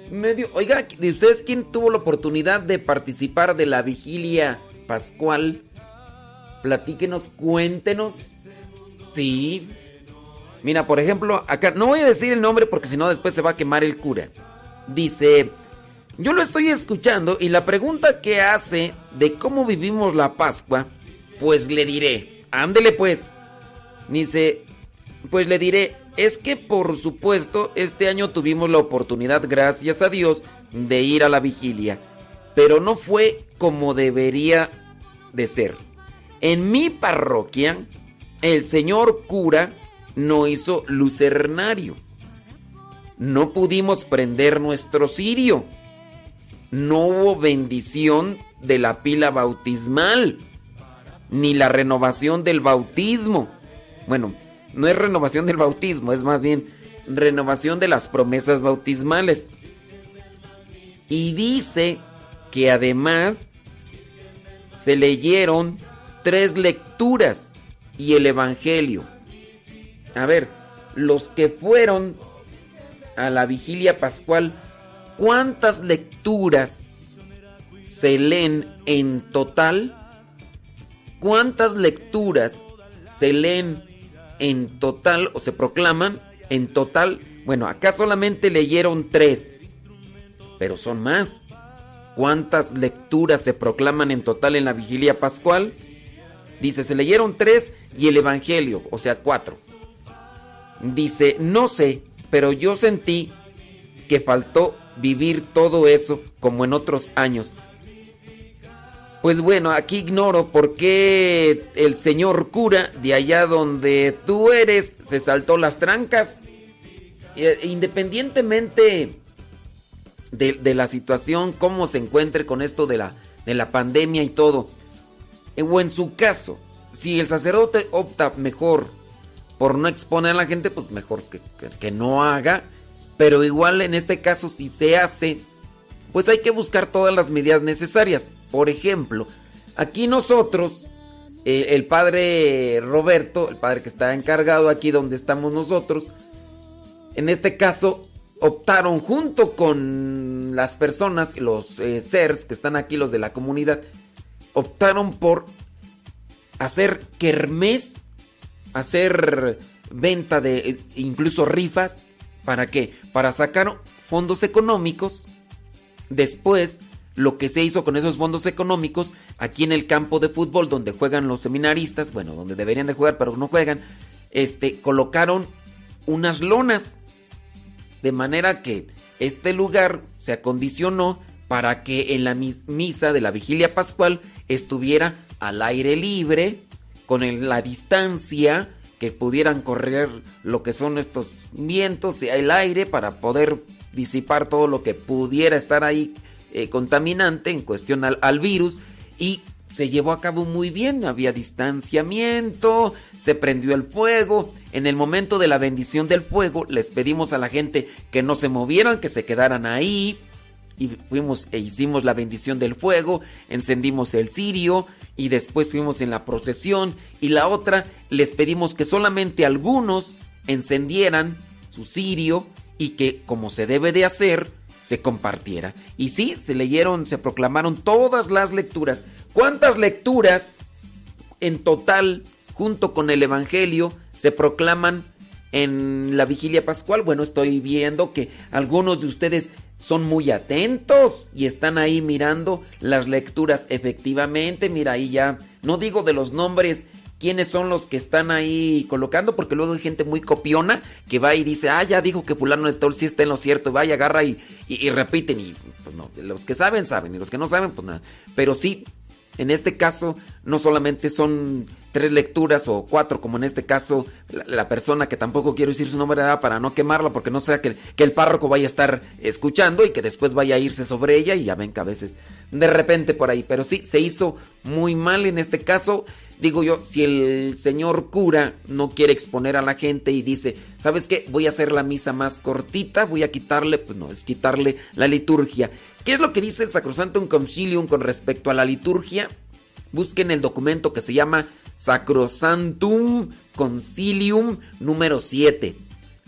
medio. Oiga, ¿de ustedes quién tuvo la oportunidad de participar de la vigilia pascual? Platíquenos, cuéntenos. Sí. Mira, por ejemplo, acá no voy a decir el nombre porque si no después se va a quemar el cura. Dice, yo lo estoy escuchando y la pregunta que hace de cómo vivimos la Pascua, pues le diré, ándele pues. Dice, pues le diré, es que por supuesto este año tuvimos la oportunidad, gracias a Dios, de ir a la vigilia, pero no fue como debería de ser. En mi parroquia, el señor cura no hizo lucernario. No pudimos prender nuestro cirio. No hubo bendición de la pila bautismal, ni la renovación del bautismo. Bueno, no es renovación del bautismo, es más bien renovación de las promesas bautismales. Y dice que además se leyeron tres lecturas y el Evangelio. A ver, los que fueron a la vigilia pascual, ¿cuántas lecturas se leen en total? ¿Cuántas lecturas se leen en total o se proclaman en total? Bueno, acá solamente leyeron tres, pero son más. ¿Cuántas lecturas se proclaman en total en la vigilia pascual? Dice, se leyeron tres y el Evangelio, o sea, cuatro. Dice, no sé, pero yo sentí que faltó vivir todo eso como en otros años. Pues bueno, aquí ignoro por qué el señor cura de allá donde tú eres se saltó las trancas. E, independientemente de, la situación, cómo se encuentre con esto de la, de la pandemia y todo. Eh, o en su caso, si el sacerdote opta mejor por no exponer a la gente, pues mejor que, no haga. Pero igual en este caso, si se hace, pues hay que buscar todas las medidas necesarias. Por ejemplo, aquí nosotros, el padre Roberto, el padre que está encargado aquí donde estamos nosotros, en este caso optaron junto con las personas, los eh, seres que están aquí, los de la comunidad, optaron por hacer kermés, hacer venta de eh, incluso rifas. ¿Para qué? Para sacar fondos económicos. Después, lo que se hizo con esos fondos económicos, aquí en el campo de fútbol donde juegan los seminaristas, bueno, donde deberían de jugar pero no juegan, este, colocaron unas lonas. De manera que este lugar se acondicionó para que en la misa de la vigilia pascual estuviera al aire libre, con la distancia, que pudieran correr lo que son estos vientos y el aire para poder disipar todo lo que pudiera estar ahí eh, contaminante en cuestión al, al virus y se llevó a cabo muy bien, había distanciamiento, se prendió el fuego. En el momento de la bendición del fuego les pedimos a la gente que no se movieran, que se quedaran ahí. Y fuimos e hicimos la bendición del fuego, encendimos el cirio y después fuimos en la procesión. Y la otra, les pedimos que solamente algunos encendieran su cirio y que, como se debe de hacer, se compartiera. Y sí, se leyeron, se proclamaron todas las lecturas. ¿Cuántas lecturas en total, junto con el Evangelio, se proclaman en la vigilia pascual? Bueno, estoy viendo que algunos de ustedes son muy atentos y están ahí mirando las lecturas. Efectivamente, mira, ahí ya, no digo de los nombres, quiénes son los que están ahí colocando, porque luego hay gente muy copiona que va y dice, ah, ya dijo que fulano de Tol sí está en lo cierto, va y agarra y, y, repiten, y pues no, los que saben, saben, y los que no saben, pues nada. Pero sí, en este caso, no solamente son tres lecturas o cuatro, como en este caso, la, persona que tampoco quiero decir su nombre para no quemarla, porque no sea que, que, el párroco vaya a estar escuchando y que después vaya a irse sobre ella y ya ven que a veces de repente por ahí. Pero sí, se hizo muy mal en este caso. Digo yo, si el señor cura no quiere exponer a la gente y dice, ¿sabes qué? Voy a hacer la misa más cortita, voy a quitarle, pues no, es quitarle la liturgia. ¿Qué es lo que dice el Sacrosantum Concilium con respecto a la liturgia? Busquen el documento que se llama Sacrosantum Concilium número 7.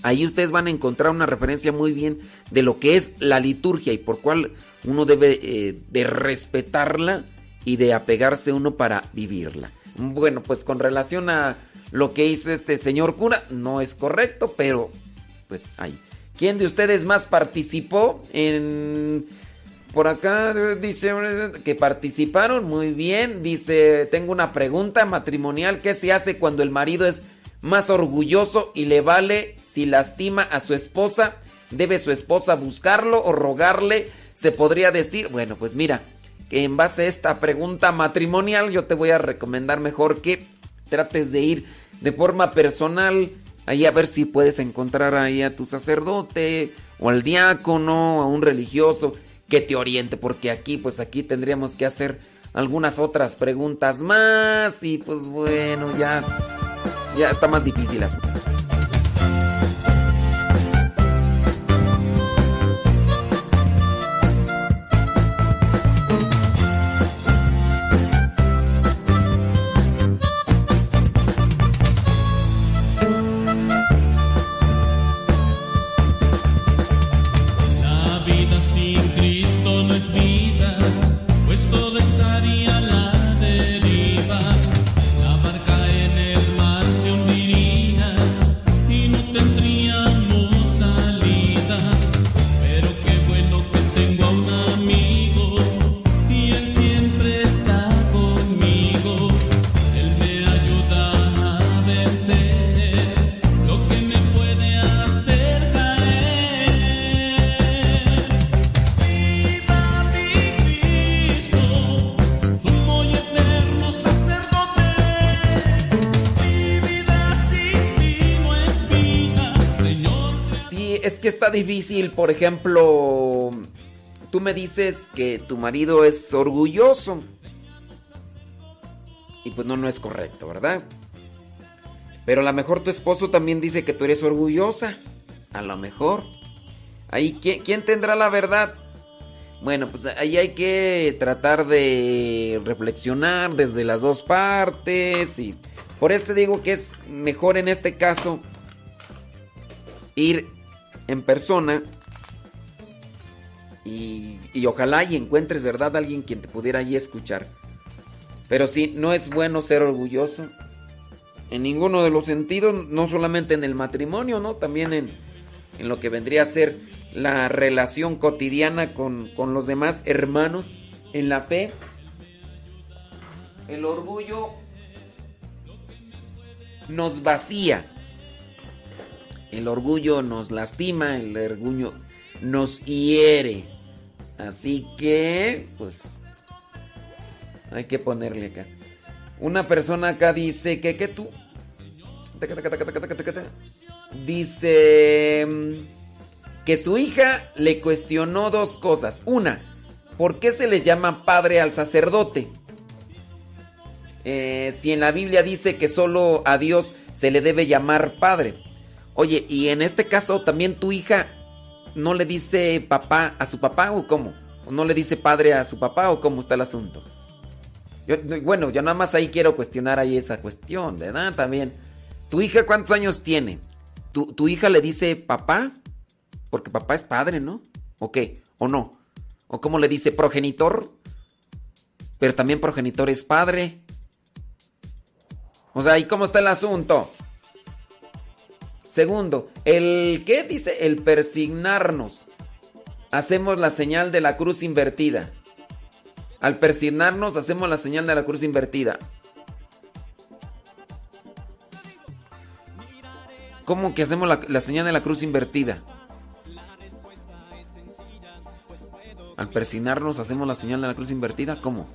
Ahí ustedes van a encontrar una referencia muy bien de lo que es la liturgia y por cuál uno debe eh, de respetarla y de apegarse uno para vivirla. Bueno, pues con relación a lo que hizo este señor cura, no es correcto, pero pues ahí. ¿Quién de ustedes más participó en... Por acá dice que participaron muy bien. Dice, tengo una pregunta matrimonial. ¿Qué se hace cuando el marido es más orgulloso y le vale si lastima a su esposa? ¿Debe su esposa buscarlo o rogarle? Se podría decir, bueno, pues mira, en base a esta pregunta matrimonial yo te voy a recomendar mejor que trates de ir de forma personal ahí a ver si puedes encontrar ahí a tu sacerdote o al diácono, a un religioso que te oriente, porque aquí pues aquí tendríamos que hacer algunas otras preguntas más y pues bueno, ya ya está más difícil asunto. Difícil, por ejemplo, tú me dices que tu marido es orgulloso. Y pues no, no es correcto, ¿verdad? Pero a lo mejor tu esposo también dice que tú eres orgullosa. A lo mejor. Ahí, ¿quién, tendrá la verdad? Bueno, pues ahí hay que tratar de reflexionar desde las dos partes. Y por esto digo que es mejor en este caso ir en persona y, ojalá y encuentres, ¿verdad? Alguien quien te pudiera escuchar. Pero sí, no es bueno ser orgulloso en ninguno de los sentidos, no solamente en el matrimonio, ¿no? También en, en lo que vendría a ser la relación cotidiana con, con los demás hermanos en la fe. El orgullo nos vacía. El orgullo nos lastima, el orgullo nos hiere. Así que, pues, hay que ponerle acá. Una persona acá dice que, que tú. Dice mm, que su hija le cuestionó dos cosas. Una, ¿por qué se le llama padre al sacerdote? Eh, si en la Biblia dice que solo a Dios se le debe llamar padre. Oye, y en este caso también tu hija no le dice papá a su papá o cómo? ¿O no le dice padre a su papá o cómo está el asunto? bueno, yo nada más ahí quiero cuestionar ahí esa cuestión, ¿verdad? También. ¿Tu hija cuántos años tiene? ¿Tu, tu hija le dice papá? Porque papá es padre, ¿no? ¿O qué? ¿O no? ¿O cómo le dice progenitor? Pero también progenitor es padre. O sea, ¿y cómo está el asunto? Segundo, el ¿qué dice? El persignarnos. Hacemos la señal de la cruz invertida. Al persignarnos hacemos la señal de la cruz invertida. ¿Cómo que hacemos la, la señal de la cruz invertida? Al persignarnos hacemos la señal de la cruz invertida. ¿Cómo?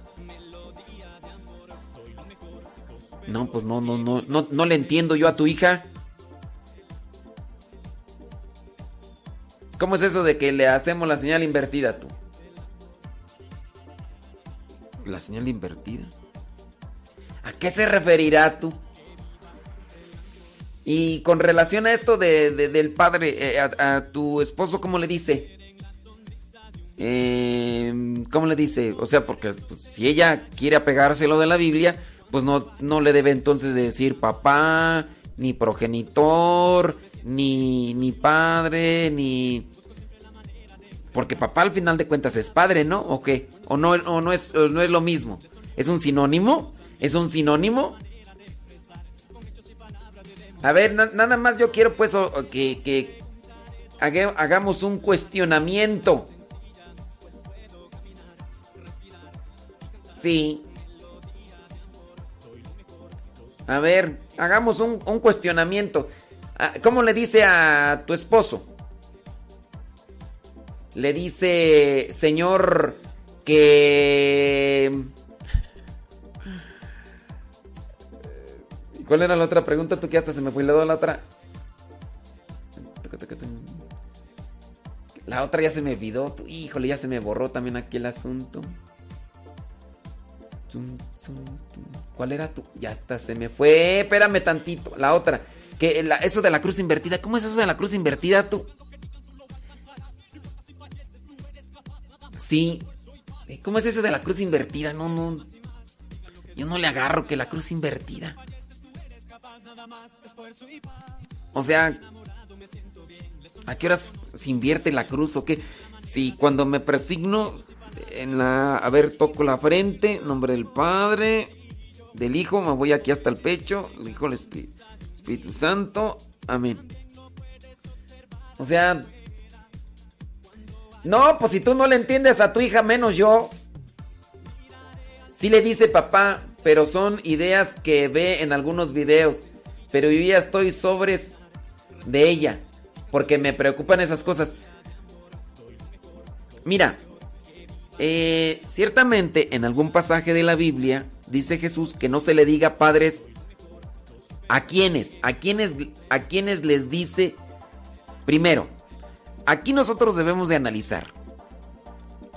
No, pues no, no, no, no, no le entiendo yo a tu hija. ¿Cómo es eso de que le hacemos la señal invertida tú? La señal invertida. ¿A qué se referirá tú? Y con relación a esto de, del padre, eh, a, tu esposo, ¿cómo le dice? Eh, ¿Cómo le dice? O sea, porque pues, si ella quiere apegárselo de la Biblia, pues no, no le debe entonces decir papá ni progenitor, ni, ni padre, ni... Porque papá al final de cuentas es padre, ¿no? ¿O qué? ¿O no, o no, es, no es lo mismo? ¿Es un sinónimo? ¿Es un sinónimo? A ver, na- nada más yo quiero pues que, que haga- hagamos un cuestionamiento. Sí. A ver, hagamos un, cuestionamiento. Ah, ¿Cómo le dice a tu esposo? Le dice, señor, que... ¿Cuál era la otra pregunta? Tú que hasta se me fue la otra. La otra ya se me olvidó. Híjole, ya se me borró también aquí el asunto. Tum, tum, tum. ¿Cuál era tu? Ya hasta se me fue. Espérame tantito. La otra. Que eso de la cruz invertida. ¿Cómo es eso de la cruz invertida tú? Sí. Eh, ¿Cómo es eso de la cruz invertida? No, no. Yo no le agarro que la cruz invertida. O sea, ¿a qué horas se invierte la cruz o qué? Si cuando me presigno en la... A ver, toco la frente, nombre del Padre, del Hijo, me voy aquí hasta el pecho, el Hijo, el Espí- Espíritu Santo, amén. O sea... No, pues si tú no le entiendes a tu hija, menos yo. Sí le dice papá, pero son ideas que ve en algunos videos. Pero yo ya estoy sobres de ella. Porque me preocupan esas cosas. Mira, eh, ciertamente en algún pasaje de la Biblia dice Jesús que no se le diga padres a quienes, a quienes, a quienes les dice primero. Aquí nosotros debemos de analizar.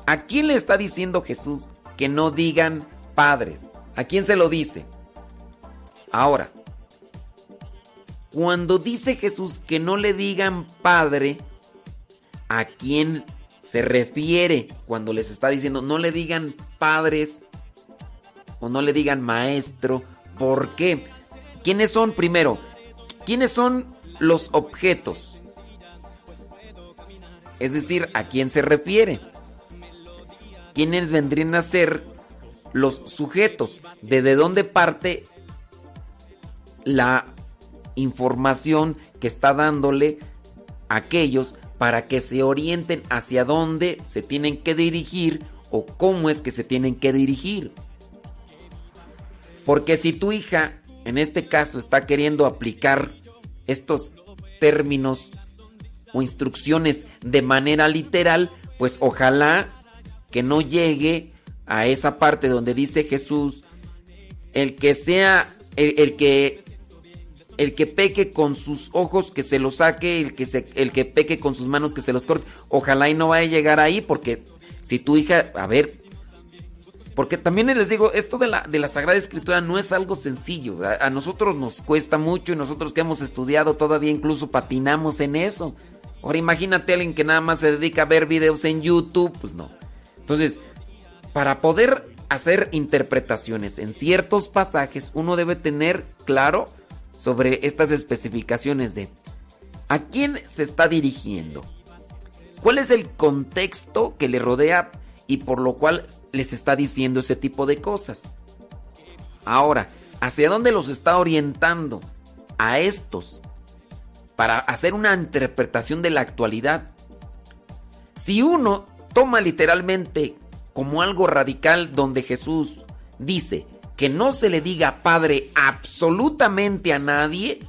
¿A quién le está diciendo Jesús que no digan padres? ¿A quién se lo dice? Ahora, cuando dice Jesús que no le digan padre, ¿a quién se refiere cuando les está diciendo no le digan padres o no le digan maestro? ¿Por qué? ¿Quiénes son primero? ¿Quiénes son los objetos? Es decir, ¿a quién se refiere? ¿Quiénes vendrían a ser los sujetos? ¿De dónde parte la información que está dándole a aquellos para que se orienten hacia dónde se tienen que dirigir o cómo es que se tienen que dirigir? Porque si tu hija, en este caso, está queriendo aplicar estos términos o instrucciones de manera literal, pues ojalá que no llegue a esa parte donde dice Jesús, el que sea, el, que, el que peque con sus ojos que se los saque, el que, se, el que peque con sus manos que se los corte, ojalá y no vaya a llegar ahí, porque si tu hija, a ver, porque también les digo, esto de la, de la Sagrada Escritura no es algo sencillo. A, a, nosotros nos cuesta mucho y nosotros que hemos estudiado todavía incluso patinamos en eso. Ahora imagínate a alguien que nada más se dedica a ver videos en YouTube, pues no. Entonces, para poder hacer interpretaciones en ciertos pasajes, uno debe tener claro sobre estas especificaciones de a quién se está dirigiendo. ¿Cuál es el contexto que le rodea y por lo cual les está diciendo ese tipo de cosas? Ahora, ¿hacia dónde los está orientando a estos para hacer una interpretación de la actualidad? Si uno toma literalmente como algo radical donde Jesús dice que no se le diga padre absolutamente a nadie,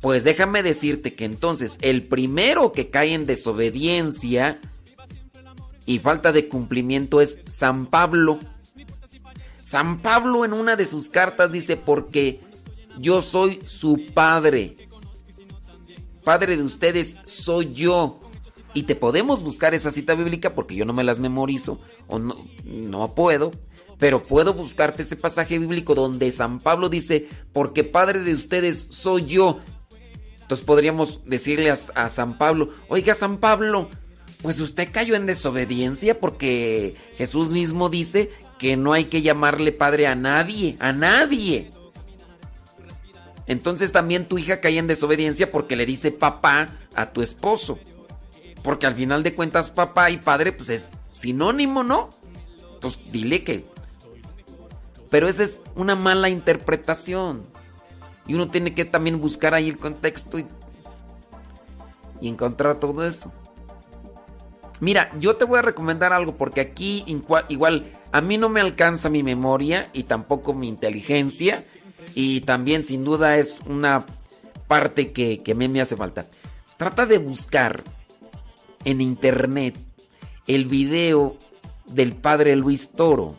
pues déjame decirte que entonces el primero que cae en desobediencia y falta de cumplimiento es San Pablo. San Pablo en una de sus cartas dice, porque yo soy su padre. Padre de ustedes soy yo. Y te podemos buscar esa cita bíblica porque yo no me las memorizo o no, no puedo. Pero puedo buscarte ese pasaje bíblico donde San Pablo dice, porque Padre de ustedes soy yo. Entonces podríamos decirle a, a San Pablo, oiga San Pablo, pues usted cayó en desobediencia porque Jesús mismo dice que no hay que llamarle padre a nadie, a nadie. entonces también tu hija cae en desobediencia porque le dice papá a tu esposo. Porque al final de cuentas papá y padre pues es sinónimo, ¿no? Entonces dile que... Pero esa es una mala interpretación. Y uno tiene que también buscar ahí el contexto y, y encontrar todo eso. Mira, yo te voy a recomendar algo porque aquí igual a mí no me alcanza mi memoria y tampoco mi inteligencia y también sin duda es una parte que, que a mí me hace falta. Trata de buscar en internet el video del padre Luis Toro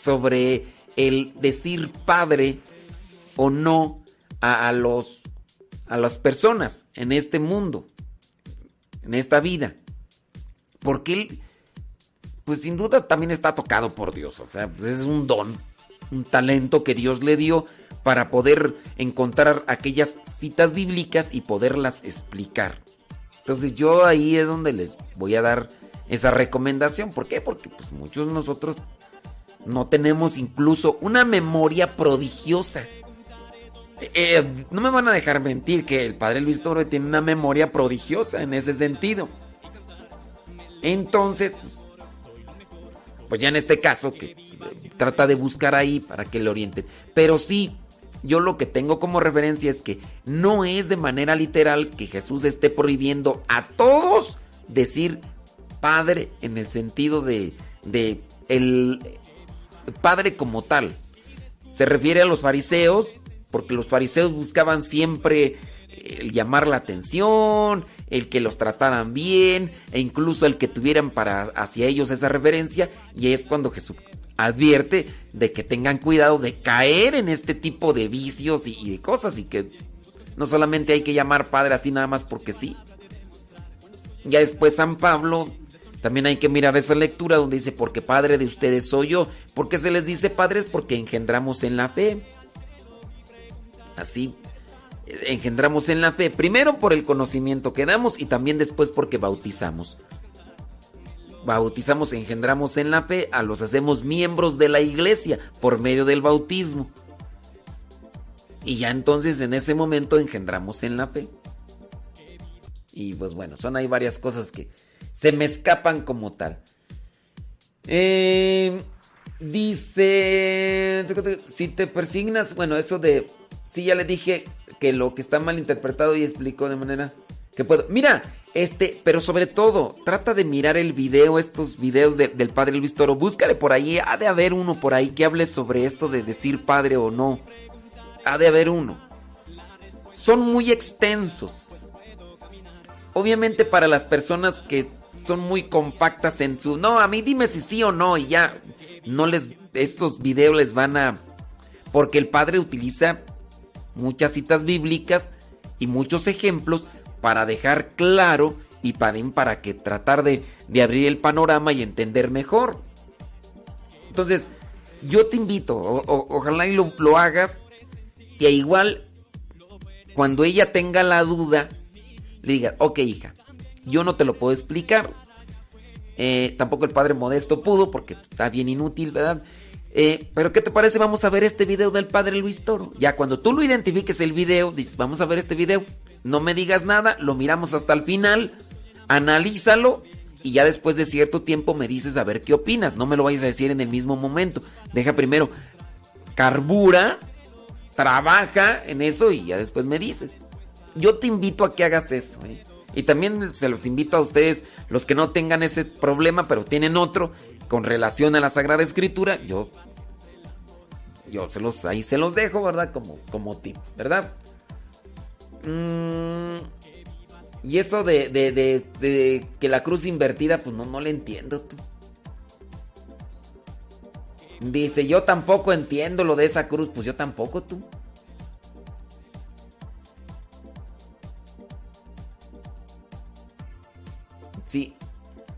sobre el decir padre o no a, los a las personas en este mundo, en esta vida porque él, pues sin duda también está tocado por Dios, o sea, pues es un don, un talento que Dios le dio para poder encontrar aquellas citas bíblicas y poderlas explicar. Entonces yo ahí es donde les voy a dar esa recomendación. ¿Por qué? Porque pues muchos de nosotros no tenemos incluso una memoria prodigiosa. Eh, eh, no me van a dejar mentir que el padre Luis Toro tiene una memoria prodigiosa en ese sentido. Entonces, pues ya en este caso, que trata de buscar ahí para que le orienten. Pero sí, yo lo que tengo como referencia es que no es de manera literal que Jesús esté prohibiendo a todos decir padre en el sentido de, de el padre como tal. Se refiere a los fariseos, porque los fariseos buscaban siempre el llamar la atención, el que los trataran bien e incluso el que tuvieran para hacia ellos esa reverencia y es cuando Jesús advierte de que tengan cuidado de caer en este tipo de vicios y, de cosas y que no solamente hay que llamar padre así nada más porque sí. Ya después San Pablo también hay que mirar esa lectura donde dice, porque padre de ustedes soy yo. porque se les dice padres? Porque engendramos en la fe. Así engendramos en la fe, primero por el conocimiento que damos y también después porque bautizamos. Bautizamos, engendramos en la fe, a los hacemos miembros de la iglesia por medio del bautismo. Y ya entonces en ese momento engendramos en la fe. Y pues bueno, son ahí varias cosas que se me escapan como tal. Eh, dice, si te persignas, bueno, eso de, sí, ya le dije que lo que está mal interpretado y explicó de manera que puedo. Mira, este, pero sobre todo, trata de mirar el video, estos videos del padre Luis Toro. Búscale por ahí, ha de haber uno por ahí que hable sobre esto de decir padre o no. Ha de haber uno. Son muy extensos. Obviamente para las personas que son muy compactas en su... No, a mí dime si sí o no y ya. No les... Estos videos les van a... Porque el padre utiliza muchas citas bíblicas y muchos ejemplos para dejar claro y para, para que tratar de, abrir el panorama y entender mejor. Entonces, yo te invito, ojalá y lo, hagas, y igual, cuando ella tenga la duda, le diga, ok hija, yo no te lo puedo explicar, eh, tampoco el padre modesto pudo, porque está bien inútil, ¿verdad? Eh, pero ¿qué te parece? Vamos a ver este video del padre Luis Toro. Ya cuando tú lo identifiques el video, dices, vamos a ver este video. No me digas nada, lo miramos hasta el final, analízalo y ya después de cierto tiempo me dices a ver qué opinas. No me lo vayas a decir en el mismo momento. Deja primero, carbura, trabaja en eso y ya después me dices. Yo te invito a que hagas eso. ¿eh? Y también se los invito a ustedes, los que no tengan ese problema, pero tienen otro, con relación a la Sagrada Escritura, yo, yo se los, ahí se los dejo, ¿verdad? Como, como tip, ¿verdad? Mm, y eso de, de, de, que la cruz invertida, pues no, no le entiendo tú. Dice, yo tampoco entiendo lo de esa cruz, pues yo tampoco tú.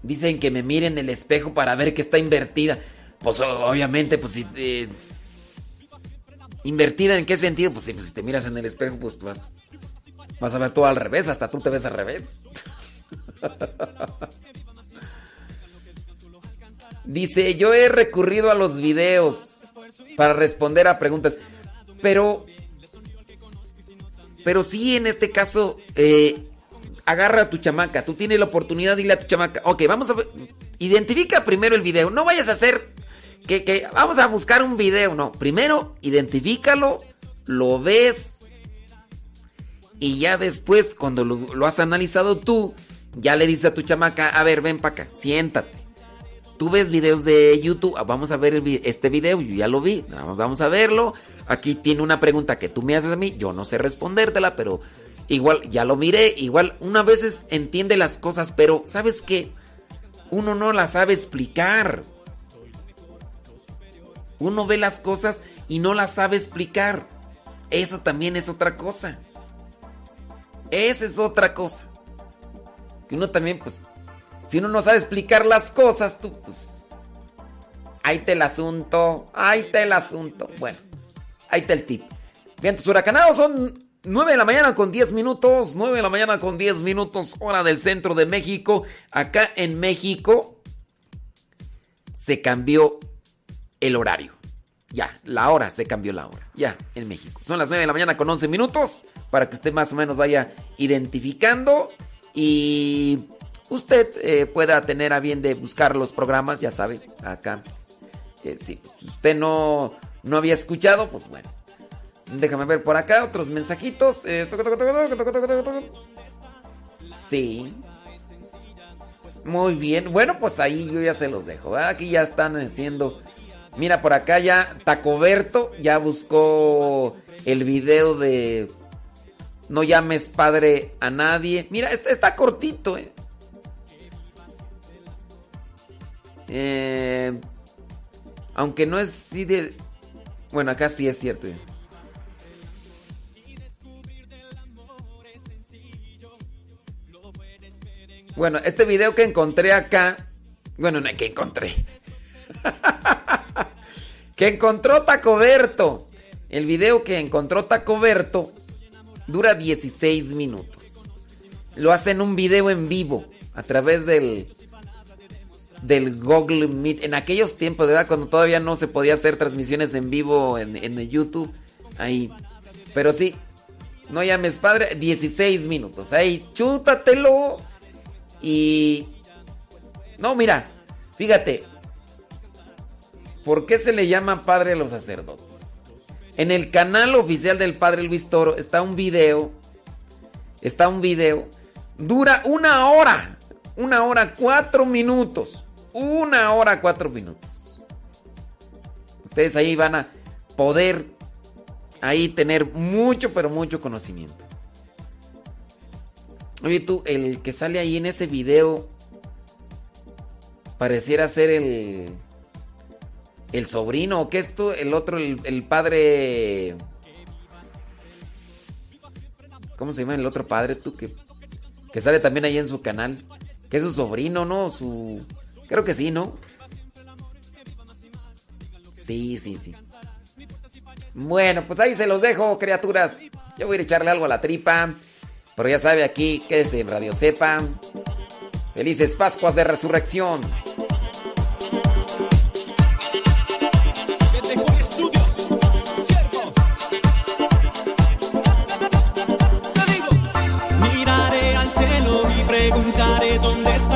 Dicen que me miren el espejo para ver que está invertida. Pues obviamente, pues si... Eh, ¿Invertida en qué sentido? Pues, pues si, te miras en el espejo, pues vas, vas a ver todo al revés, hasta tú te ves al revés. Dice, yo he recurrido a los videos para responder a preguntas, pero Pero sí, en este caso, eh, agarra a tu chamaca. Tú tienes la oportunidad, dile a tu chamaca. Ok, vamos a. Identifica primero el video. No vayas a hacer que, que vamos a buscar un video. No, primero identifícalo, lo ves. Y ya después, cuando lo, lo has analizado tú, ya le dices a tu chamaca, a ver, ven para acá, siéntate. Tú ves videos de YouTube, ah, vamos a ver este video, yo ya lo vi, vamos, vamos a verlo. Aquí tiene una pregunta que tú me haces a mí, yo no sé respondértela, pero igual ya lo miré, igual una veces entiende las cosas, pero ¿sabes qué? Uno no las sabe explicar. Uno ve las cosas y no las sabe explicar. Eso también es otra cosa. Esa es otra cosa. Que uno también, pues, si uno no sabe explicar las cosas, tú, pues, ahí te el asunto, ahí te el asunto. Bueno, ahí te el tip. Bien, tus huracanados son 9 de la mañana con 10 minutos, 9 de la mañana con 10 minutos, hora del centro de México. Acá en México se cambió el horario. Ya, la hora, se cambió la hora. Ya, en México. Son las 9 de la mañana con 11 minutos para que usted más o menos vaya identificando y usted eh, pueda tener a bien de buscar los programas, ya sabe, acá. Si usted no, no había escuchado, pues bueno. Déjame ver por acá otros mensajitos. Eh, sí. Muy bien. Bueno, pues ahí yo ya se los dejo. Aquí ya están haciendo. Mira, por acá ya Tacoberto ya buscó el video de No llames padre a nadie. Mira, está, está cortito, eh. Eh, aunque no es así de... Bueno, acá sí es cierto. Bueno, este video que encontré acá... Bueno, no, que encontré. que encontró Tacoberto. El video que encontró Tacoberto dura 16 minutos. Lo hacen un video en vivo a través del del Google Meet. En aquellos tiempos, ¿verdad? Cuando todavía no se podía hacer transmisiones en vivo en, en YouTube. Ahí. Pero sí, no llames padre, 16 minutos. Ahí, chútatelo. Y... No, mira, fíjate. ¿Por qué se le llama padre a los sacerdotes? En el canal oficial del padre Luis Toro está un video. Está un video. Dura una hora. Una hora, cuatro minutos. Una hora, cuatro minutos. Ustedes ahí van a poder ahí tener mucho, pero mucho conocimiento. Oye, tú, el que sale ahí en ese video pareciera ser el el sobrino o qué es tú, el otro, el, padre. ¿Cómo se llama el otro padre tú que, que sale también ahí en su canal? Que es su sobrino, ¿no? Su Creo que sí, ¿no? Sí, sí, sí. Bueno, pues ahí se los dejo, criaturas. Yo voy a echarle algo a la tripa. Pero ya sabe aquí, quédese en Radio Sepa. Felices Pascuas de Resurrección. Miraré al cielo y preguntaré dónde estás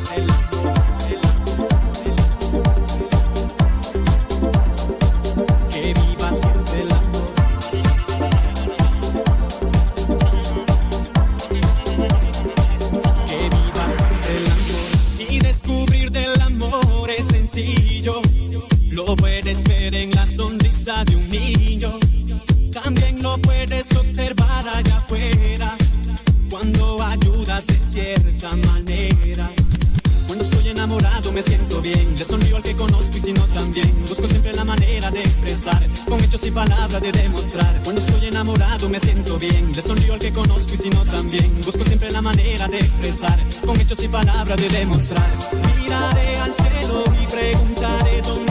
Cierta manera. Cuando estoy enamorado me siento bien. Le sonrío al que conozco y si no también. Busco siempre la manera de expresar. Con hechos y palabras de demostrar. Cuando estoy enamorado me siento bien. Le sonrío al que conozco y si no también. Busco siempre la manera de expresar. Con hechos y palabras de demostrar. Miraré al cielo y preguntaré dónde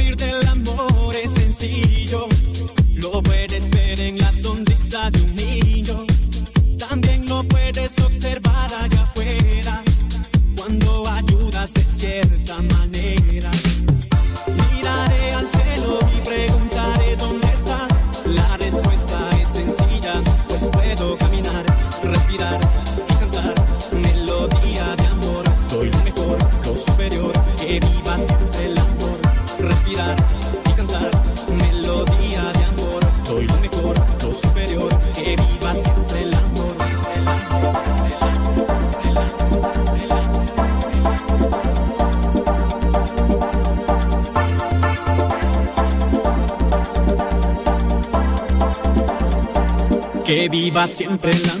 siempre el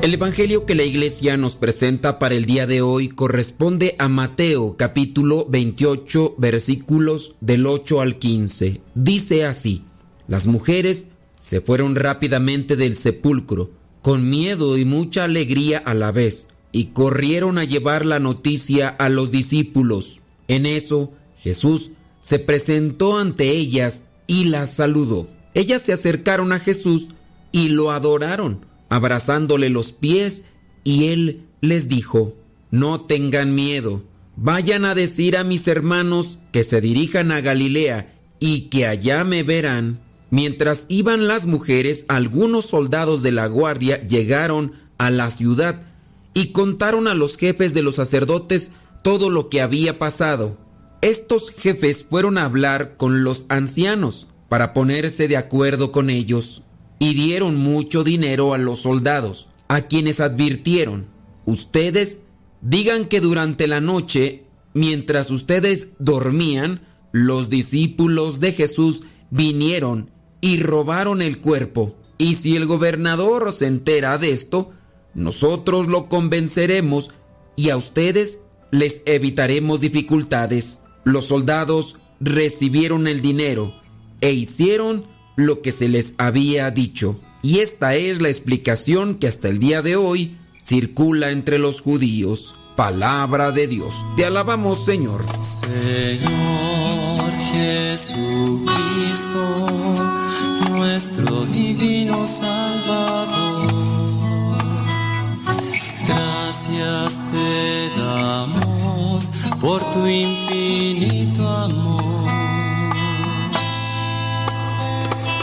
El Evangelio que la iglesia nos presenta para el día de hoy corresponde a Mateo capítulo 28 versículos del 8 al 15. Dice así, las mujeres se fueron rápidamente del sepulcro, con miedo y mucha alegría a la vez, y corrieron a llevar la noticia a los discípulos. En eso Jesús se presentó ante ellas y las saludó. Ellas se acercaron a Jesús y lo adoraron abrazándole los pies, y él les dijo, No tengan miedo, vayan a decir a mis hermanos que se dirijan a Galilea y que allá me verán. Mientras iban las mujeres, algunos soldados de la guardia llegaron a la ciudad y contaron a los jefes de los sacerdotes todo lo que había pasado. Estos jefes fueron a hablar con los ancianos para ponerse de acuerdo con ellos y dieron mucho dinero a los soldados, a quienes advirtieron, ustedes digan que durante la noche, mientras ustedes dormían, los discípulos de Jesús vinieron y robaron el cuerpo. Y si el gobernador se entera de esto, nosotros lo convenceremos y a ustedes les evitaremos dificultades. Los soldados recibieron el dinero e hicieron lo que se les había dicho. Y esta es la explicación que hasta el día de hoy circula entre los judíos. Palabra de Dios. Te alabamos, Señor. Señor Jesucristo, nuestro divino Salvador. Gracias te damos por tu infinito amor.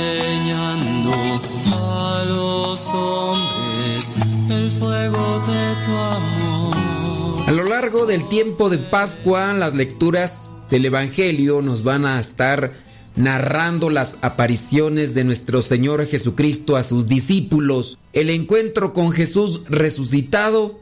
enseñando a los hombres el fuego de tu amor. A lo largo del tiempo de Pascua, las lecturas del Evangelio nos van a estar narrando las apariciones de nuestro Señor Jesucristo a sus discípulos. El encuentro con Jesús resucitado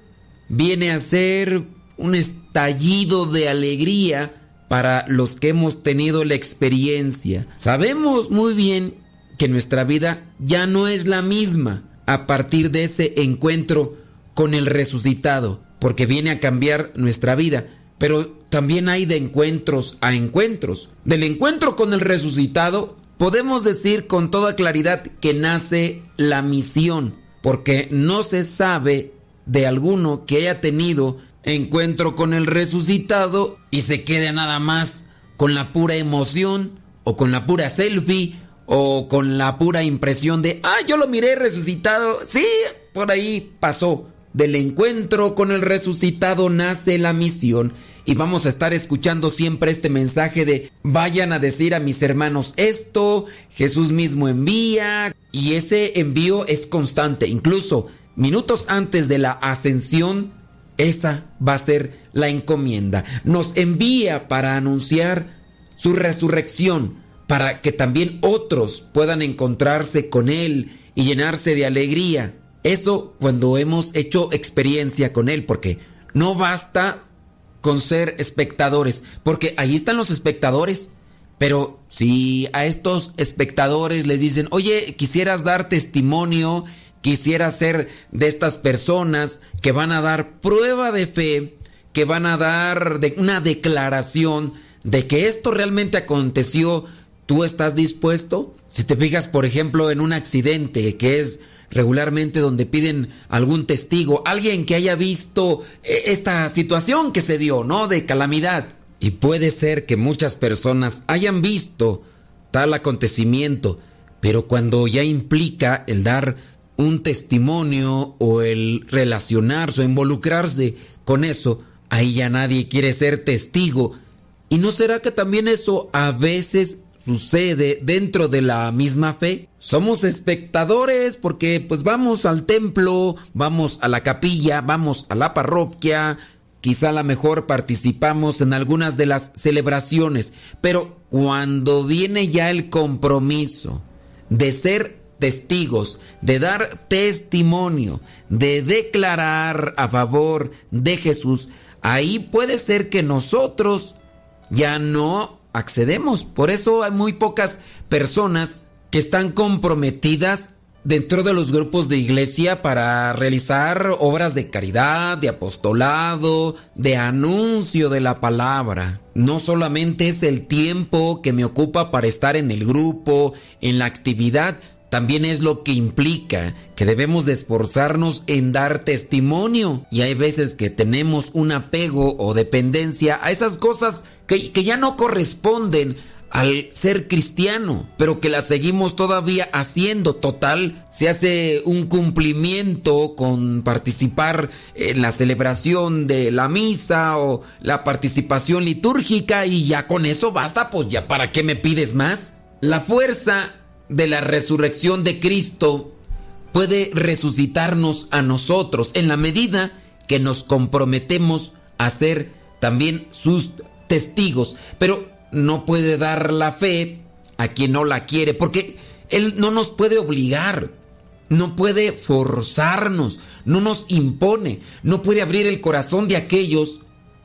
viene a ser un estallido de alegría para los que hemos tenido la experiencia. Sabemos muy bien que nuestra vida ya no es la misma a partir de ese encuentro con el resucitado, porque viene a cambiar nuestra vida. Pero también hay de encuentros a encuentros. Del encuentro con el resucitado podemos decir con toda claridad que nace la misión, porque no se sabe de alguno que haya tenido encuentro con el resucitado y se quede nada más con la pura emoción o con la pura selfie o con la pura impresión de, ah, yo lo miré resucitado, sí, por ahí pasó. Del encuentro con el resucitado nace la misión. Y vamos a estar escuchando siempre este mensaje de vayan a decir a mis hermanos esto, Jesús mismo envía y ese envío es constante, incluso minutos antes de la ascensión, esa va a ser la encomienda. Nos envía para anunciar su resurrección, para que también otros puedan encontrarse con Él y llenarse de alegría. Eso cuando hemos hecho experiencia con Él, porque no basta con ser espectadores, porque ahí están los espectadores. Pero si a estos espectadores les dicen, oye, quisieras dar testimonio quisiera ser de estas personas que van a dar prueba de fe, que van a dar una declaración de que esto realmente aconteció, ¿tú estás dispuesto? Si te fijas, por ejemplo, en un accidente que es regularmente donde piden algún testigo, alguien que haya visto eh, esta situación que se dio, ¿no? De calamidad. Y puede ser que muchas personas hayan visto tal acontecimiento, pero cuando ya implica el dar un testimonio o el relacionarse o involucrarse con eso, ahí ya nadie quiere ser testigo. ¿Y no será que también eso a veces sucede dentro de la misma fe? Somos espectadores porque pues vamos al templo, vamos a la capilla, vamos a la parroquia, quizá a lo mejor participamos en algunas de las celebraciones, pero cuando viene ya el compromiso de ser testigos, de dar testimonio, de declarar a favor de Jesús, ahí puede ser que nosotros ya no accedemos. Por eso hay muy pocas personas que están comprometidas dentro de los grupos de iglesia para realizar obras de caridad, de apostolado, de anuncio de la palabra. No solamente es el tiempo que me ocupa para estar en el grupo, en la actividad, también es lo que implica que debemos de esforzarnos en dar testimonio. Y hay veces que tenemos un apego o dependencia a esas cosas que, que ya no corresponden al ser cristiano, pero que las seguimos todavía haciendo. Total, se hace un cumplimiento con participar en la celebración de la misa o la participación litúrgica y ya con eso basta, pues ya para qué me pides más. La fuerza de la resurrección de Cristo puede resucitarnos a nosotros en la medida que nos comprometemos a ser también sus testigos. Pero no puede dar la fe a quien no la quiere, porque Él no nos puede obligar, no puede forzarnos, no nos impone, no puede abrir el corazón de aquellos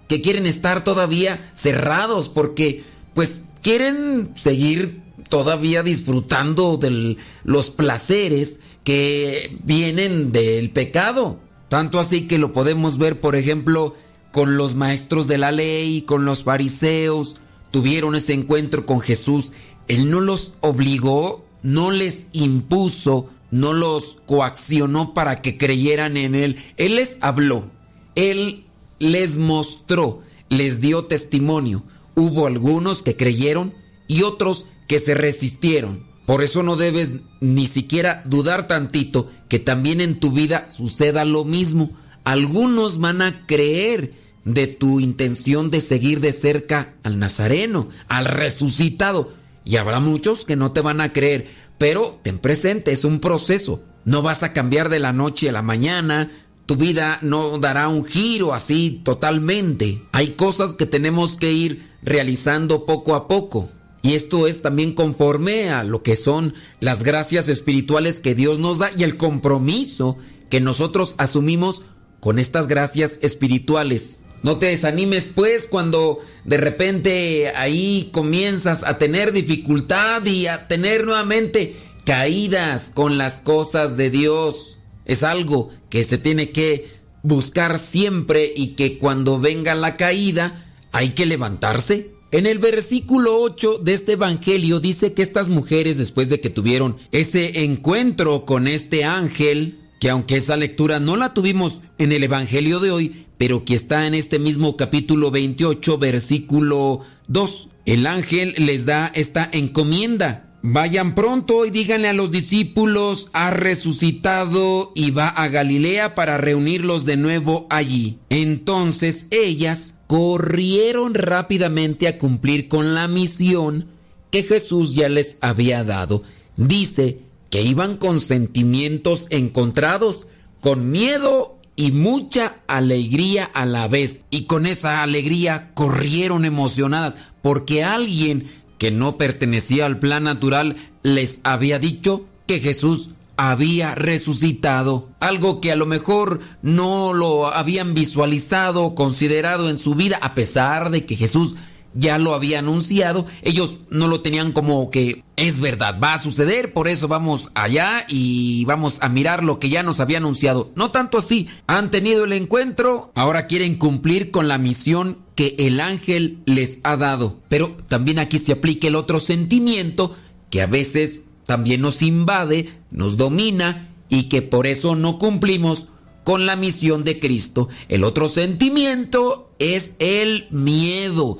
que quieren estar todavía cerrados, porque pues quieren seguir todavía disfrutando de los placeres que vienen del pecado. Tanto así que lo podemos ver, por ejemplo, con los maestros de la ley, con los fariseos, tuvieron ese encuentro con Jesús. Él no los obligó, no les impuso, no los coaccionó para que creyeran en Él. Él les habló, Él les mostró, les dio testimonio. Hubo algunos que creyeron y otros que se resistieron. Por eso no debes ni siquiera dudar tantito que también en tu vida suceda lo mismo. Algunos van a creer de tu intención de seguir de cerca al Nazareno, al resucitado. Y habrá muchos que no te van a creer, pero ten presente, es un proceso. No vas a cambiar de la noche a la mañana, tu vida no dará un giro así totalmente. Hay cosas que tenemos que ir realizando poco a poco. Y esto es también conforme a lo que son las gracias espirituales que Dios nos da y el compromiso que nosotros asumimos con estas gracias espirituales. No te desanimes pues cuando de repente ahí comienzas a tener dificultad y a tener nuevamente caídas con las cosas de Dios. Es algo que se tiene que buscar siempre y que cuando venga la caída hay que levantarse. En el versículo 8 de este Evangelio dice que estas mujeres después de que tuvieron ese encuentro con este ángel, que aunque esa lectura no la tuvimos en el Evangelio de hoy, pero que está en este mismo capítulo 28, versículo 2, el ángel les da esta encomienda. Vayan pronto y díganle a los discípulos, ha resucitado y va a Galilea para reunirlos de nuevo allí. Entonces ellas corrieron rápidamente a cumplir con la misión que Jesús ya les había dado. Dice que iban con sentimientos encontrados, con miedo y mucha alegría a la vez. Y con esa alegría corrieron emocionadas porque alguien que no pertenecía al plan natural les había dicho que Jesús había resucitado, algo que a lo mejor no lo habían visualizado, considerado en su vida, a pesar de que Jesús ya lo había anunciado, ellos no lo tenían como que es verdad, va a suceder, por eso vamos allá y vamos a mirar lo que ya nos había anunciado. No tanto así, han tenido el encuentro, ahora quieren cumplir con la misión que el ángel les ha dado. Pero también aquí se aplica el otro sentimiento que a veces también nos invade, nos domina y que por eso no cumplimos con la misión de Cristo. El otro sentimiento es el miedo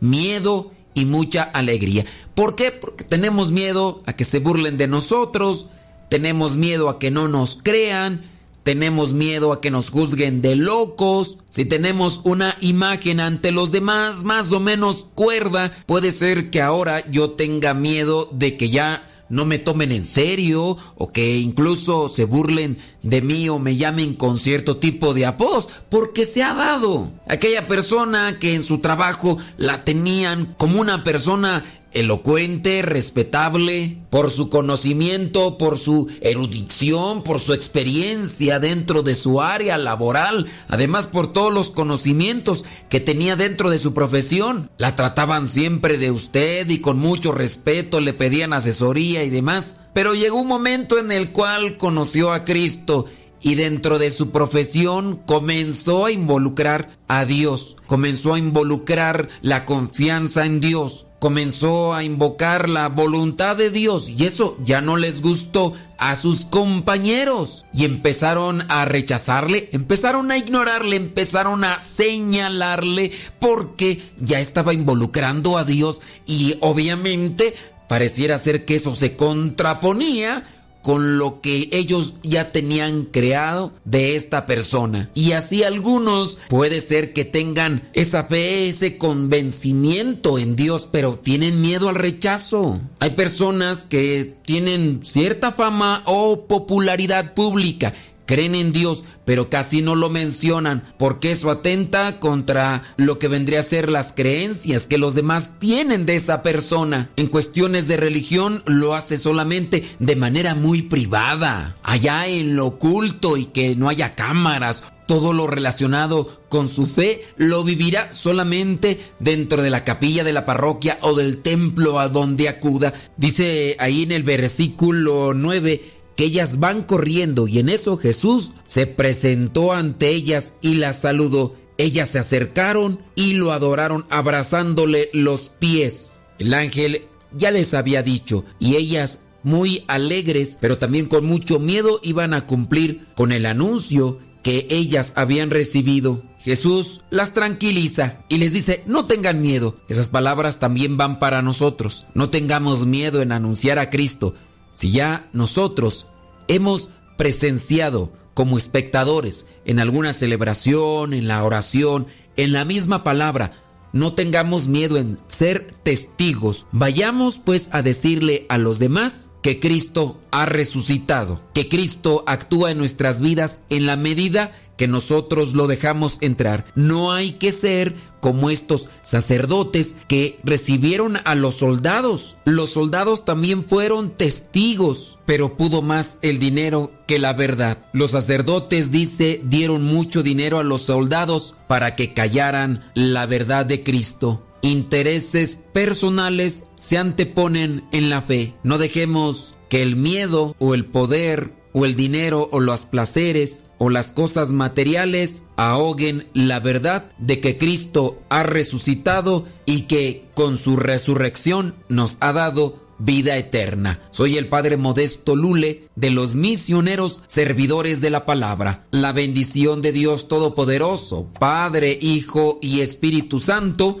miedo y mucha alegría. ¿Por qué? Porque tenemos miedo a que se burlen de nosotros, tenemos miedo a que no nos crean, tenemos miedo a que nos juzguen de locos, si tenemos una imagen ante los demás más o menos cuerda, puede ser que ahora yo tenga miedo de que ya no me tomen en serio o que incluso se burlen de mí o me llamen con cierto tipo de apodos, porque se ha dado. Aquella persona que en su trabajo la tenían como una persona elocuente, respetable, por su conocimiento, por su erudición, por su experiencia dentro de su área laboral, además por todos los conocimientos que tenía dentro de su profesión. La trataban siempre de usted y con mucho respeto le pedían asesoría y demás. Pero llegó un momento en el cual conoció a Cristo y dentro de su profesión comenzó a involucrar a Dios, comenzó a involucrar la confianza en Dios, comenzó a invocar la voluntad de Dios y eso ya no les gustó a sus compañeros y empezaron a rechazarle, empezaron a ignorarle, empezaron a señalarle porque ya estaba involucrando a Dios y obviamente pareciera ser que eso se contraponía con lo que ellos ya tenían creado de esta persona. Y así algunos puede ser que tengan esa fe, ese convencimiento en Dios, pero tienen miedo al rechazo. Hay personas que tienen cierta fama o popularidad pública creen en Dios, pero casi no lo mencionan, porque eso atenta contra lo que vendría a ser las creencias que los demás tienen de esa persona. En cuestiones de religión lo hace solamente de manera muy privada, allá en lo oculto y que no haya cámaras todo lo relacionado con su fe lo vivirá solamente dentro de la capilla de la parroquia o del templo a donde acuda. Dice ahí en el versículo 9, ellas van corriendo y en eso Jesús se presentó ante ellas y las saludó. Ellas se acercaron y lo adoraron abrazándole los pies. El ángel ya les había dicho y ellas muy alegres pero también con mucho miedo iban a cumplir con el anuncio que ellas habían recibido. Jesús las tranquiliza y les dice, no tengan miedo. Esas palabras también van para nosotros. No tengamos miedo en anunciar a Cristo. Si ya nosotros hemos presenciado como espectadores en alguna celebración, en la oración, en la misma palabra, no tengamos miedo en ser testigos. Vayamos pues a decirle a los demás que Cristo ha resucitado, que Cristo actúa en nuestras vidas en la medida que nosotros lo dejamos entrar. No hay que ser como estos sacerdotes que recibieron a los soldados. Los soldados también fueron testigos, pero pudo más el dinero que la verdad. Los sacerdotes, dice, dieron mucho dinero a los soldados para que callaran la verdad de Cristo. Intereses personales se anteponen en la fe. No dejemos que el miedo o el poder o el dinero o los placeres o las cosas materiales ahoguen la verdad de que Cristo ha resucitado y que con su resurrección nos ha dado vida eterna. Soy el Padre Modesto Lule de los misioneros servidores de la palabra. La bendición de Dios Todopoderoso, Padre, Hijo y Espíritu Santo,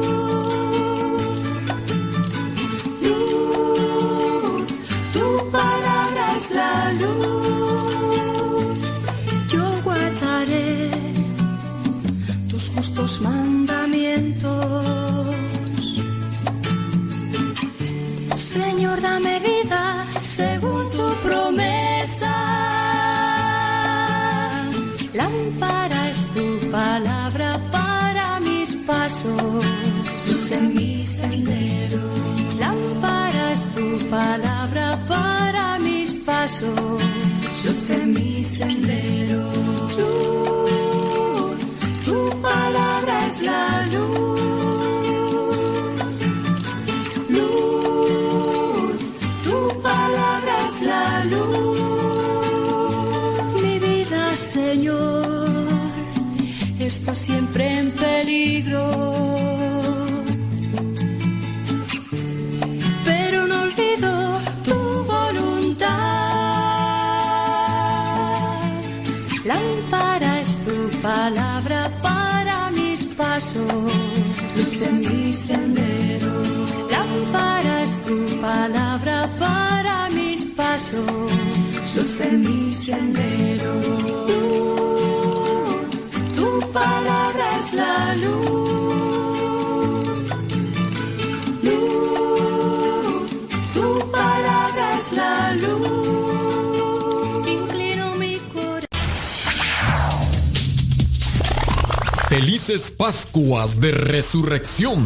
La luz. Yo guardaré tus justos mandamientos. Señor, dame vida según tu promesa. Lámpara es tu palabra para mis pasos, en mi sendero. Lámpara es tu palabra sendero. Tu palabra es la. Luz, luz en mi sendero. Lámpara es tu palabra para mis pasos, luz en mi sendero. Luz, tu palabra es la luz. Pascuas de Resurrección.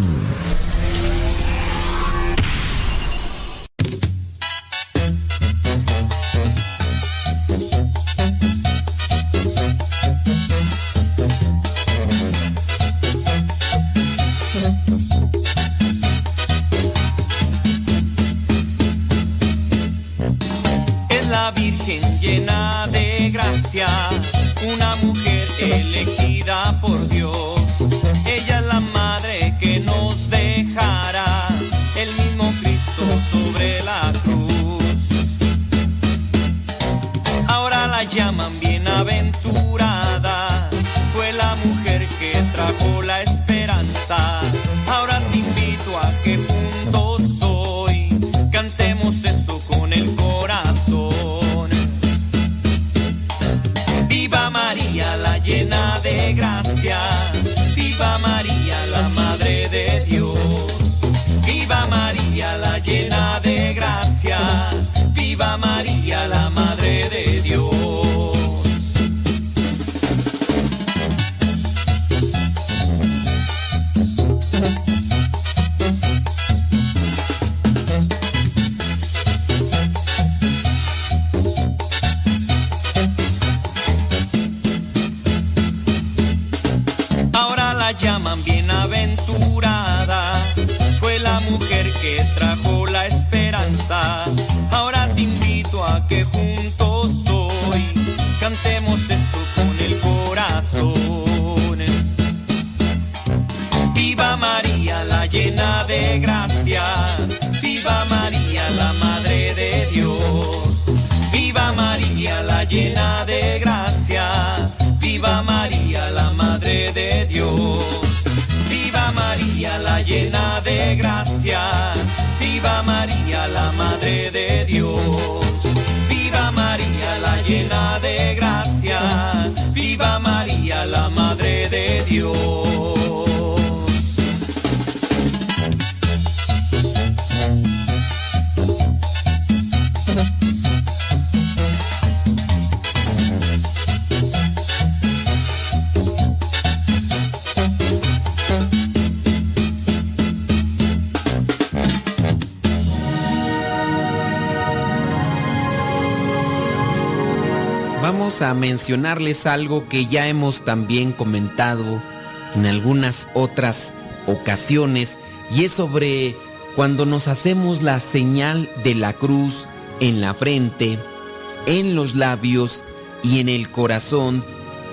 Algo que ya hemos también comentado en algunas otras ocasiones y es sobre cuando nos hacemos la señal de la cruz en la frente, en los labios y en el corazón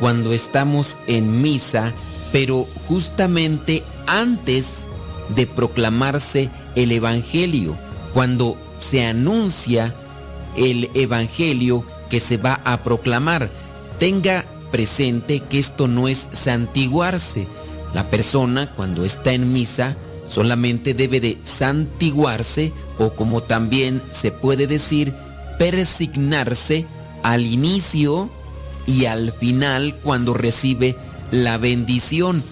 cuando estamos en misa, pero justamente antes de proclamarse el Evangelio, cuando se anuncia el Evangelio que se va a proclamar. Tenga presente que esto no es santiguarse. La persona cuando está en misa solamente debe de santiguarse o como también se puede decir, persignarse al inicio y al final cuando recibe la bendición.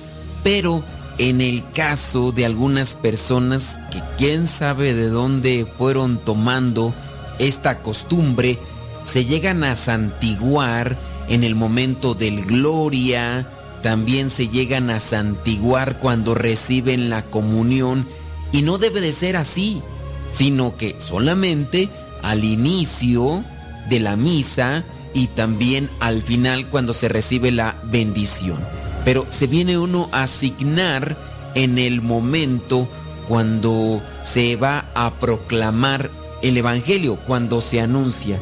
Pero en el caso de algunas personas que quién sabe de dónde fueron tomando esta costumbre, se llegan a santiguar en el momento del gloria, también se llegan a santiguar cuando reciben la comunión y no debe de ser así, sino que solamente al inicio de la misa y también al final cuando se recibe la bendición. Pero se viene uno a asignar en el momento cuando se va a proclamar el Evangelio, cuando se anuncia.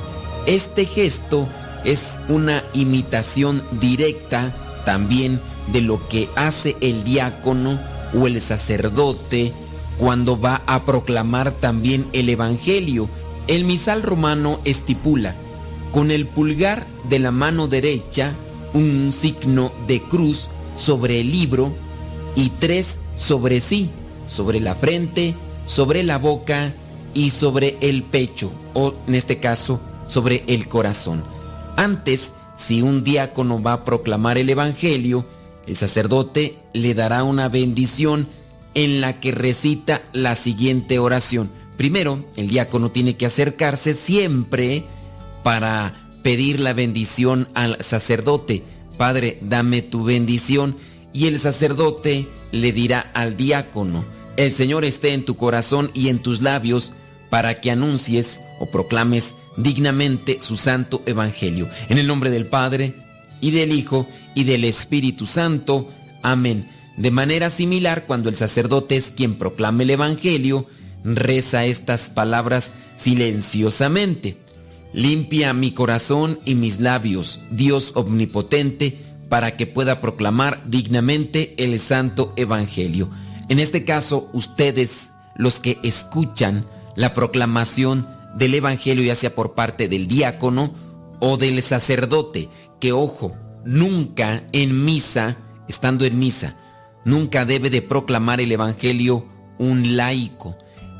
Este gesto es una imitación directa también de lo que hace el diácono o el sacerdote cuando va a proclamar también el Evangelio. El misal romano estipula con el pulgar de la mano derecha un signo de cruz sobre el libro y tres sobre sí, sobre la frente, sobre la boca y sobre el pecho, o en este caso sobre el corazón. Antes, si un diácono va a proclamar el Evangelio, el sacerdote le dará una bendición en la que recita la siguiente oración. Primero, el diácono tiene que acercarse siempre para pedir la bendición al sacerdote. Padre, dame tu bendición. Y el sacerdote le dirá al diácono, el Señor esté en tu corazón y en tus labios para que anuncies o proclames dignamente su santo evangelio. En el nombre del Padre, y del Hijo, y del Espíritu Santo. Amén. De manera similar, cuando el sacerdote es quien proclama el evangelio, reza estas palabras silenciosamente. Limpia mi corazón y mis labios, Dios omnipotente, para que pueda proclamar dignamente el santo evangelio. En este caso, ustedes, los que escuchan la proclamación del Evangelio, ya sea por parte del diácono o del sacerdote, que ojo, nunca en misa, estando en misa, nunca debe de proclamar el Evangelio un laico.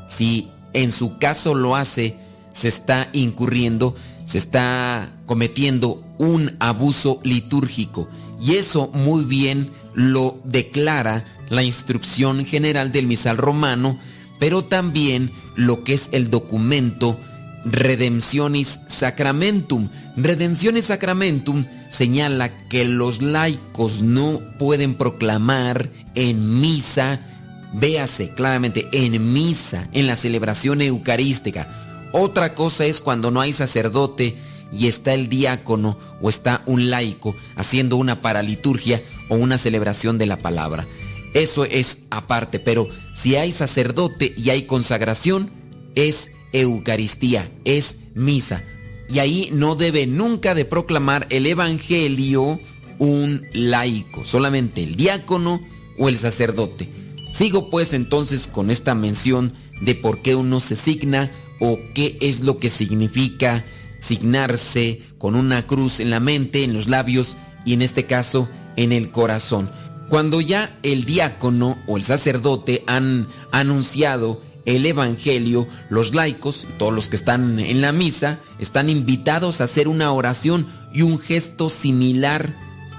Si en su caso lo hace, se está incurriendo, se está cometiendo un abuso litúrgico. Y eso muy bien lo declara la instrucción general del misal romano, pero también lo que es el documento Redemptionis Sacramentum. Redemptionis Sacramentum señala que los laicos no pueden proclamar en misa, véase claramente, en misa, en la celebración eucarística. Otra cosa es cuando no hay sacerdote y está el diácono o está un laico haciendo una paraliturgia o una celebración de la palabra. Eso es aparte, pero si hay sacerdote y hay consagración, es Eucaristía, es misa. Y ahí no debe nunca de proclamar el Evangelio un laico, solamente el diácono o el sacerdote. Sigo pues entonces con esta mención de por qué uno se signa o qué es lo que significa signarse con una cruz en la mente, en los labios y en este caso en el corazón. Cuando ya el diácono o el sacerdote han anunciado el Evangelio, los laicos, todos los que están en la misa, están invitados a hacer una oración y un gesto similar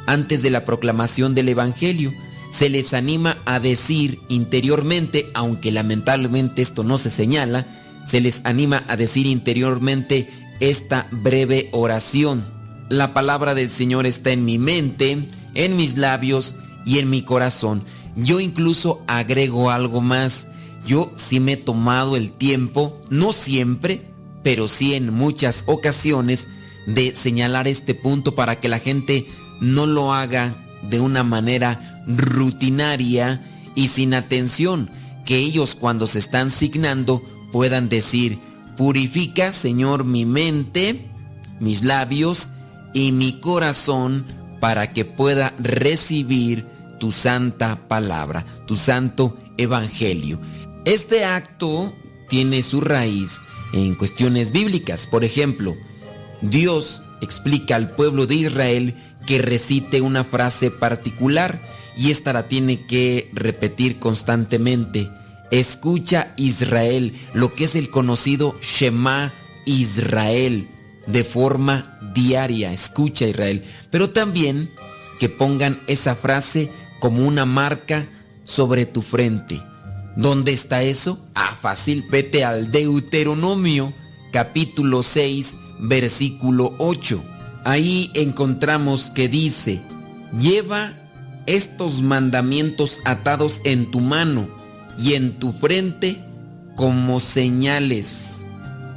antes de la proclamación del Evangelio. Se les anima a decir interiormente, aunque lamentablemente esto no se señala, se les anima a decir interiormente esta breve oración. La palabra del Señor está en mi mente, en mis labios y en mi corazón. Yo incluso agrego algo más. Yo sí me he tomado el tiempo, no siempre, pero sí en muchas ocasiones, de señalar este punto para que la gente no lo haga de una manera rutinaria y sin atención, que ellos cuando se están signando puedan decir, purifica Señor mi mente, mis labios y mi corazón para que pueda recibir tu santa palabra, tu santo evangelio. Este acto tiene su raíz en cuestiones bíblicas. Por ejemplo, Dios explica al pueblo de Israel que recite una frase particular y esta la tiene que repetir constantemente. Escucha Israel, lo que es el conocido Shema Israel, de forma diaria. Escucha Israel. Pero también que pongan esa frase como una marca sobre tu frente. ¿Dónde está eso? Ah, fácil, vete al Deuteronomio capítulo 6 versículo 8. Ahí encontramos que dice, lleva estos mandamientos atados en tu mano y en tu frente como señales.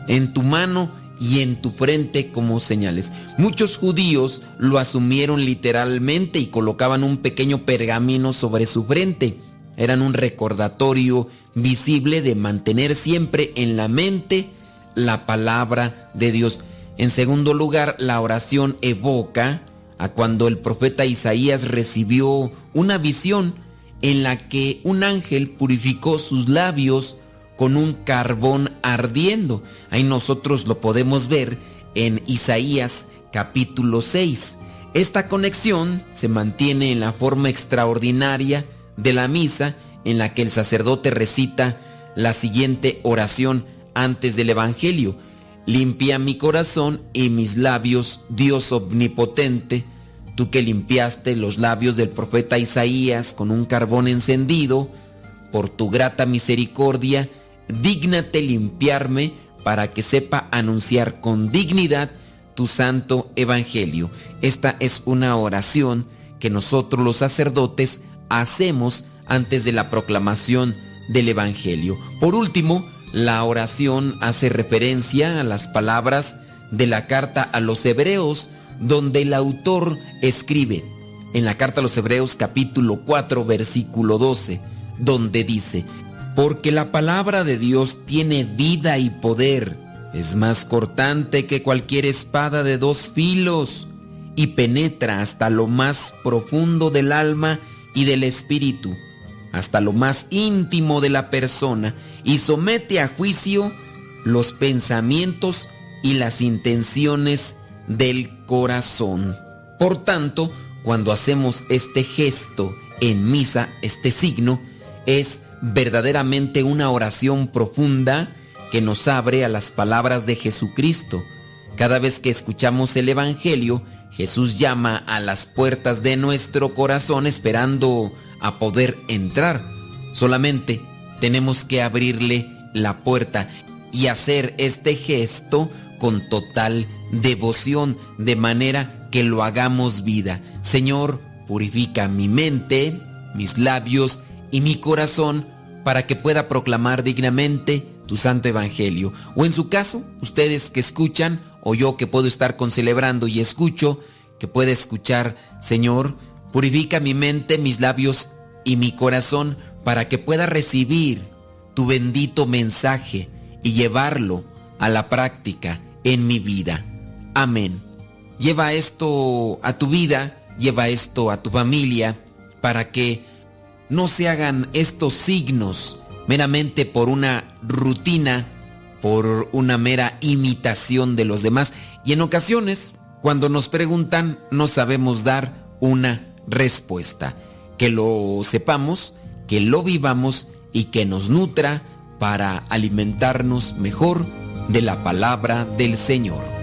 En tu mano y en tu frente como señales. Muchos judíos lo asumieron literalmente y colocaban un pequeño pergamino sobre su frente. Eran un recordatorio visible de mantener siempre en la mente la palabra de Dios. En segundo lugar, la oración evoca a cuando el profeta Isaías recibió una visión en la que un ángel purificó sus labios con un carbón ardiendo. Ahí nosotros lo podemos ver en Isaías capítulo 6. Esta conexión se mantiene en la forma extraordinaria de la misa en la que el sacerdote recita la siguiente oración antes del Evangelio. Limpia mi corazón y mis labios, Dios omnipotente, tú que limpiaste los labios del profeta Isaías con un carbón encendido, por tu grata misericordia, dígnate limpiarme para que sepa anunciar con dignidad tu santo evangelio. Esta es una oración que nosotros los sacerdotes hacemos antes de la proclamación del evangelio. Por último, la oración hace referencia a las palabras de la carta a los hebreos, donde el autor escribe en la carta a los hebreos capítulo 4 versículo 12, donde dice, porque la palabra de Dios tiene vida y poder, es más cortante que cualquier espada de dos filos y penetra hasta lo más profundo del alma y del espíritu hasta lo más íntimo de la persona y somete a juicio los pensamientos y las intenciones del corazón. Por tanto, cuando hacemos este gesto en misa, este signo, es verdaderamente una oración profunda que nos abre a las palabras de Jesucristo. Cada vez que escuchamos el Evangelio, Jesús llama a las puertas de nuestro corazón esperando a poder entrar. Solamente tenemos que abrirle la puerta y hacer este gesto con total devoción, de manera que lo hagamos vida. Señor, purifica mi mente, mis labios y mi corazón para que pueda proclamar dignamente tu santo evangelio. O en su caso, ustedes que escuchan, o yo que puedo estar concelebrando y escucho, que puede escuchar, Señor, purifica mi mente, mis labios y mi corazón para que pueda recibir tu bendito mensaje y llevarlo a la práctica en mi vida. Amén. Lleva esto a tu vida, lleva esto a tu familia, para que no se hagan estos signos meramente por una rutina, por una mera imitación de los demás. Y en ocasiones, cuando nos preguntan, no sabemos dar una respuesta que lo sepamos, que lo vivamos y que nos nutra para alimentarnos mejor de la palabra del Señor.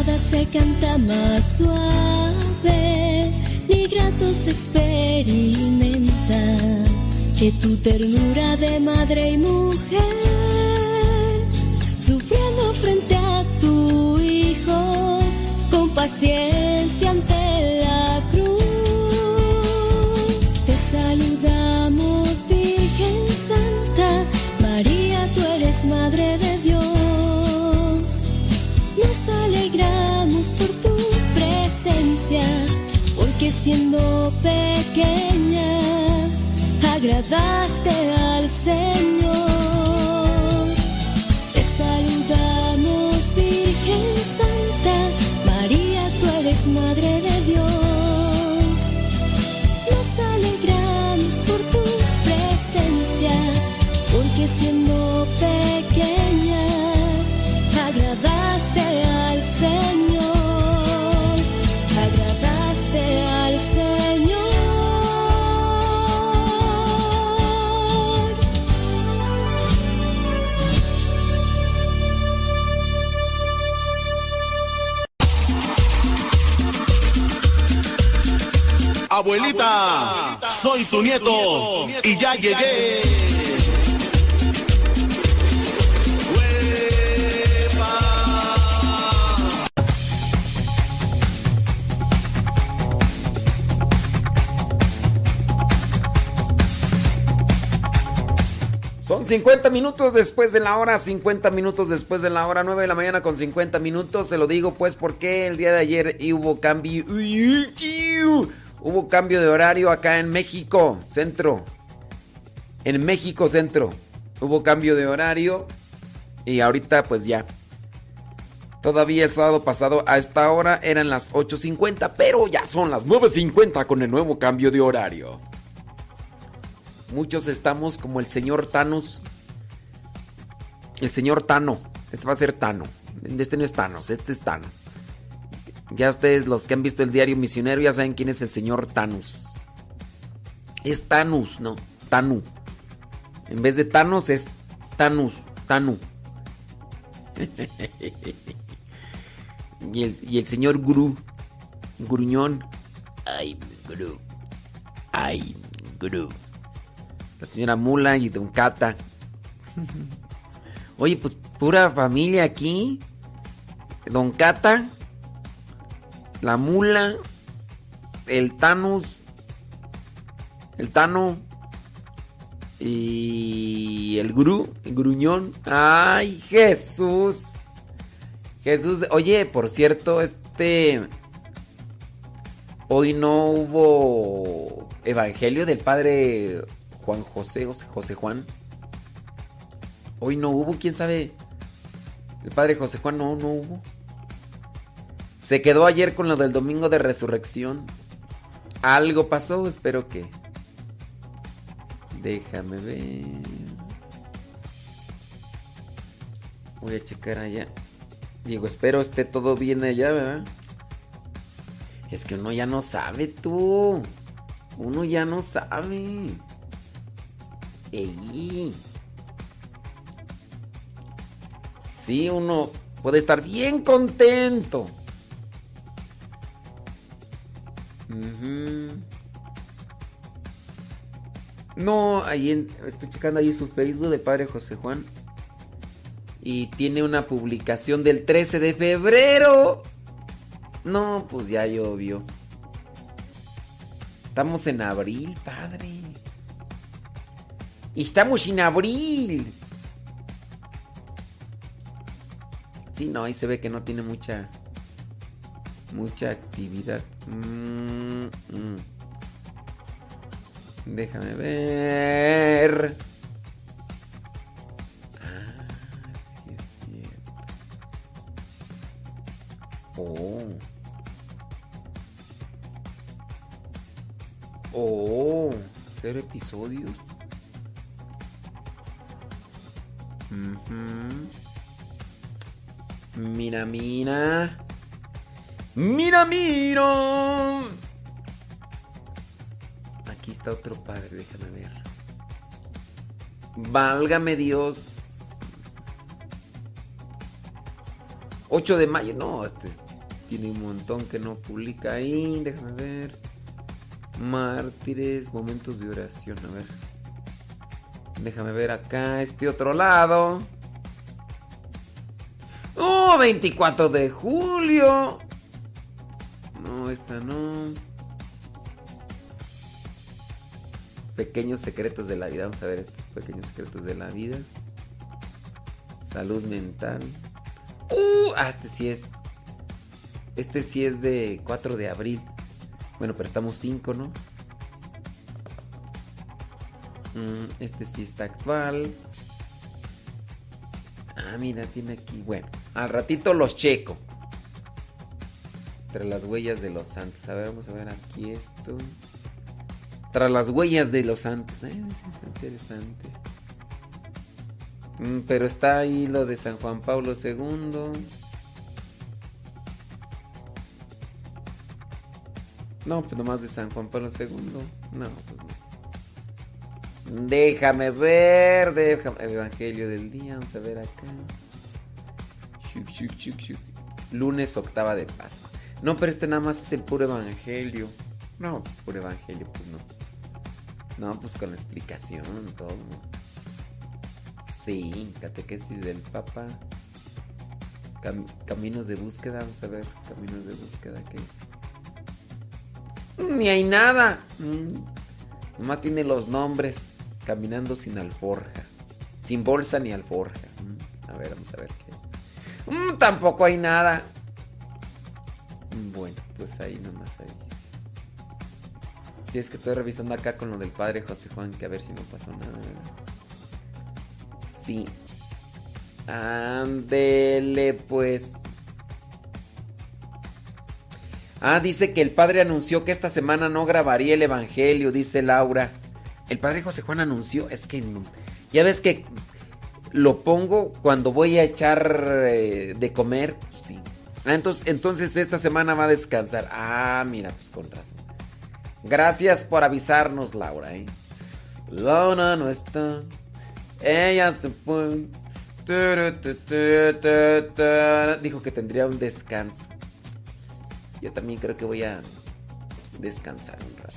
balada se canta más suave, ni gratos experimenta que tu ternura de madre y mujer, sufriendo frente a tu hijo, con paciencia ante él siendo pequeña, agradaste al Señor. Abuelita, soy tu nieto, y ya llegué. Son 50 minutos después de la hora, 50 minutos después de la hora, 9 de la mañana con 50 minutos. Se lo digo pues porque el día de ayer hubo cambio. Hubo cambio de horario acá en México, centro. En México, centro. Hubo cambio de horario. Y ahorita pues ya. Todavía el sábado pasado a esta hora eran las 8.50, pero ya son las 9.50 con el nuevo cambio de horario. Muchos estamos como el señor Thanos. El señor Tano. Este va a ser Tano. Este no es Thanos, este es Tano. Ya ustedes, los que han visto el diario misionero, ya saben quién es el señor Thanos. Es Thanos, no, Tanu. En vez de Thanos es Thanos, Tanu. y, el, y el señor Guru, Gruñón. Ay, Guru. Ay, Guru la señora Mula y Don Cata. Oye, pues pura familia aquí. Don Cata, la Mula, el Thanos, el Tano y el Gru, el Gruñón. Ay, Jesús. Jesús, oye, por cierto, este hoy no hubo evangelio del padre Juan José, José Juan. Hoy no hubo, quién sabe. El padre José Juan no, no hubo. Se quedó ayer con lo del domingo de resurrección. Algo pasó, espero que. Déjame ver. Voy a checar allá. Digo, espero esté todo bien allá, ¿verdad? Es que uno ya no sabe tú. Uno ya no sabe. Ey. Sí, uno puede estar bien contento. No, ahí estoy checando ahí su Facebook de Padre José Juan. Y tiene una publicación del 13 de febrero. No, pues ya llovió. Estamos en abril, padre. Estamos en abril. Sí, no, ahí se ve que no tiene mucha mucha actividad. Mm, mm. Déjame ver. Ah. Oh. Oh, cero episodios. Mira, mira. Mira, mira. Aquí está otro padre, déjame ver. Válgame Dios. 8 de mayo, no, este tiene un montón que no publica ahí, déjame ver. Mártires, momentos de oración, a ver. Déjame ver acá, este otro lado. ¡Oh! 24 de julio. No, esta no. Pequeños secretos de la vida. Vamos a ver estos pequeños secretos de la vida. Salud mental. ¡Uh! Ah, este sí es. Este sí es de 4 de abril. Bueno, pero estamos 5, ¿no? Mm, este sí está actual. Ah, mira, tiene aquí. Bueno, al ratito los checo. Tras las huellas de los santos. A ver, vamos a ver aquí esto. Tras las huellas de los santos. Eh, interesante. Mm, pero está ahí lo de San Juan Pablo II. No, pues nomás de San Juan Pablo II. No, pues no. Déjame ver, déjame. Evangelio del día, vamos a ver acá. Lunes octava de Pascua. No, pero este nada más es el puro evangelio. No, puro evangelio, pues no. No, pues con la explicación, todo. Sí, catequesis del Papa. caminos de búsqueda, vamos a ver. Caminos de búsqueda, ¿qué es? Ni hay nada. Mm. Nomás tiene los nombres. Caminando sin alforja. Sin bolsa ni alforja. Mm, a ver, vamos a ver qué. Mm, tampoco hay nada. Bueno, pues ahí nomás ahí. Si es que estoy revisando acá con lo del padre José Juan, que a ver si no pasó nada. Sí. Ándele, pues. Ah, dice que el padre anunció que esta semana no grabaría el evangelio, dice Laura. El padre José Juan anunció, es que. Ya ves que lo pongo cuando voy a echar eh, de comer. Entonces, entonces esta semana va a descansar. Ah, mira, pues con razón. Gracias por avisarnos, Laura. ¿eh? Laura no está. Ella se fue. Dijo que tendría un descanso. Yo también creo que voy a descansar un rato.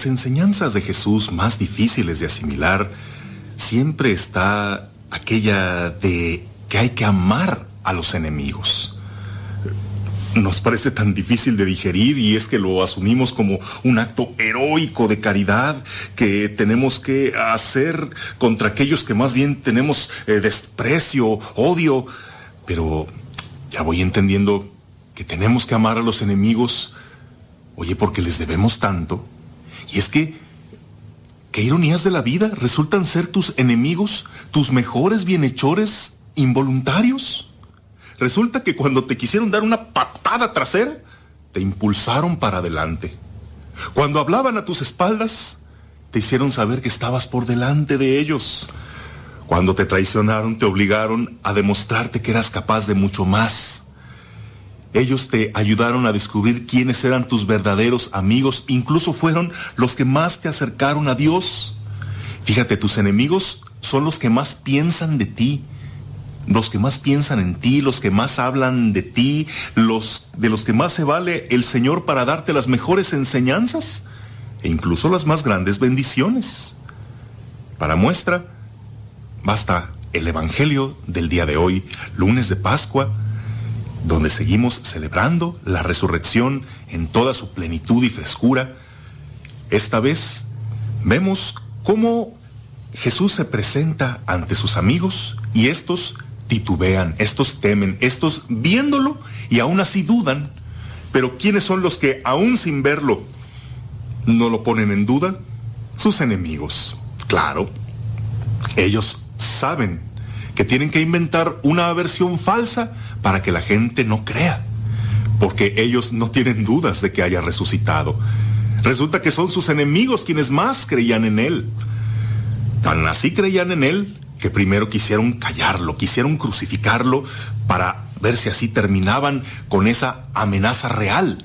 Las enseñanzas de Jesús más difíciles de asimilar, siempre está aquella de que hay que amar a los enemigos. Nos parece tan difícil de digerir y es que lo asumimos como un acto heroico de caridad que tenemos que hacer contra aquellos que más bien tenemos eh, desprecio, odio, pero ya voy entendiendo que tenemos que amar a los enemigos, oye, porque les debemos tanto. Y es que, qué ironías de la vida, resultan ser tus enemigos, tus mejores bienhechores involuntarios. Resulta que cuando te quisieron dar una patada trasera, te impulsaron para adelante. Cuando hablaban a tus espaldas, te hicieron saber que estabas por delante de ellos. Cuando te traicionaron, te obligaron a demostrarte que eras capaz de mucho más. Ellos te ayudaron a descubrir quiénes eran tus verdaderos amigos, incluso fueron los que más te acercaron a Dios. Fíjate, tus enemigos son los que más piensan de ti, los que más piensan en ti, los que más hablan de ti, los de los que más se vale el Señor para darte las mejores enseñanzas e incluso las más grandes bendiciones. Para muestra, basta el Evangelio del día de hoy, lunes de Pascua, donde seguimos celebrando la resurrección en toda su plenitud y frescura. Esta vez vemos cómo Jesús se presenta ante sus amigos y estos titubean, estos temen, estos viéndolo y aún así dudan. Pero ¿quiénes son los que aún sin verlo no lo ponen en duda? Sus enemigos. Claro, ellos saben que tienen que inventar una versión falsa para que la gente no crea, porque ellos no tienen dudas de que haya resucitado. Resulta que son sus enemigos quienes más creían en él. Tan así creían en él que primero quisieron callarlo, quisieron crucificarlo para ver si así terminaban con esa amenaza real.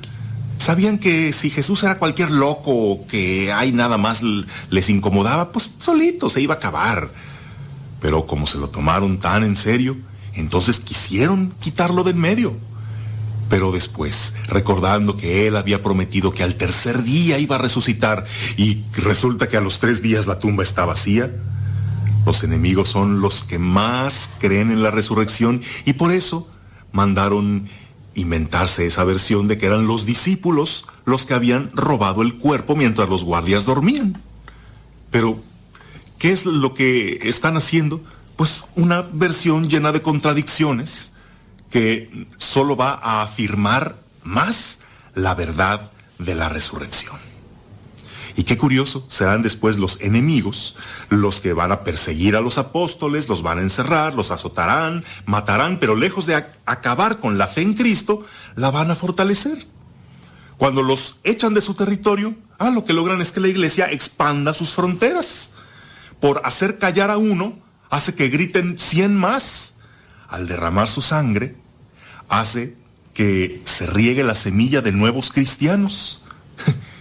Sabían que si Jesús era cualquier loco o que hay nada más les incomodaba, pues solito se iba a acabar. Pero como se lo tomaron tan en serio, entonces quisieron quitarlo del medio. Pero después, recordando que él había prometido que al tercer día iba a resucitar y resulta que a los tres días la tumba está vacía, los enemigos son los que más creen en la resurrección y por eso mandaron inventarse esa versión de que eran los discípulos los que habían robado el cuerpo mientras los guardias dormían. Pero, ¿qué es lo que están haciendo? Pues una versión llena de contradicciones que solo va a afirmar más la verdad de la resurrección. Y qué curioso, serán después los enemigos los que van a perseguir a los apóstoles, los van a encerrar, los azotarán, matarán, pero lejos de acabar con la fe en Cristo, la van a fortalecer. Cuando los echan de su territorio, ah, lo que logran es que la iglesia expanda sus fronteras. Por hacer callar a uno, hace que griten cien más. Al derramar su sangre, hace que se riegue la semilla de nuevos cristianos.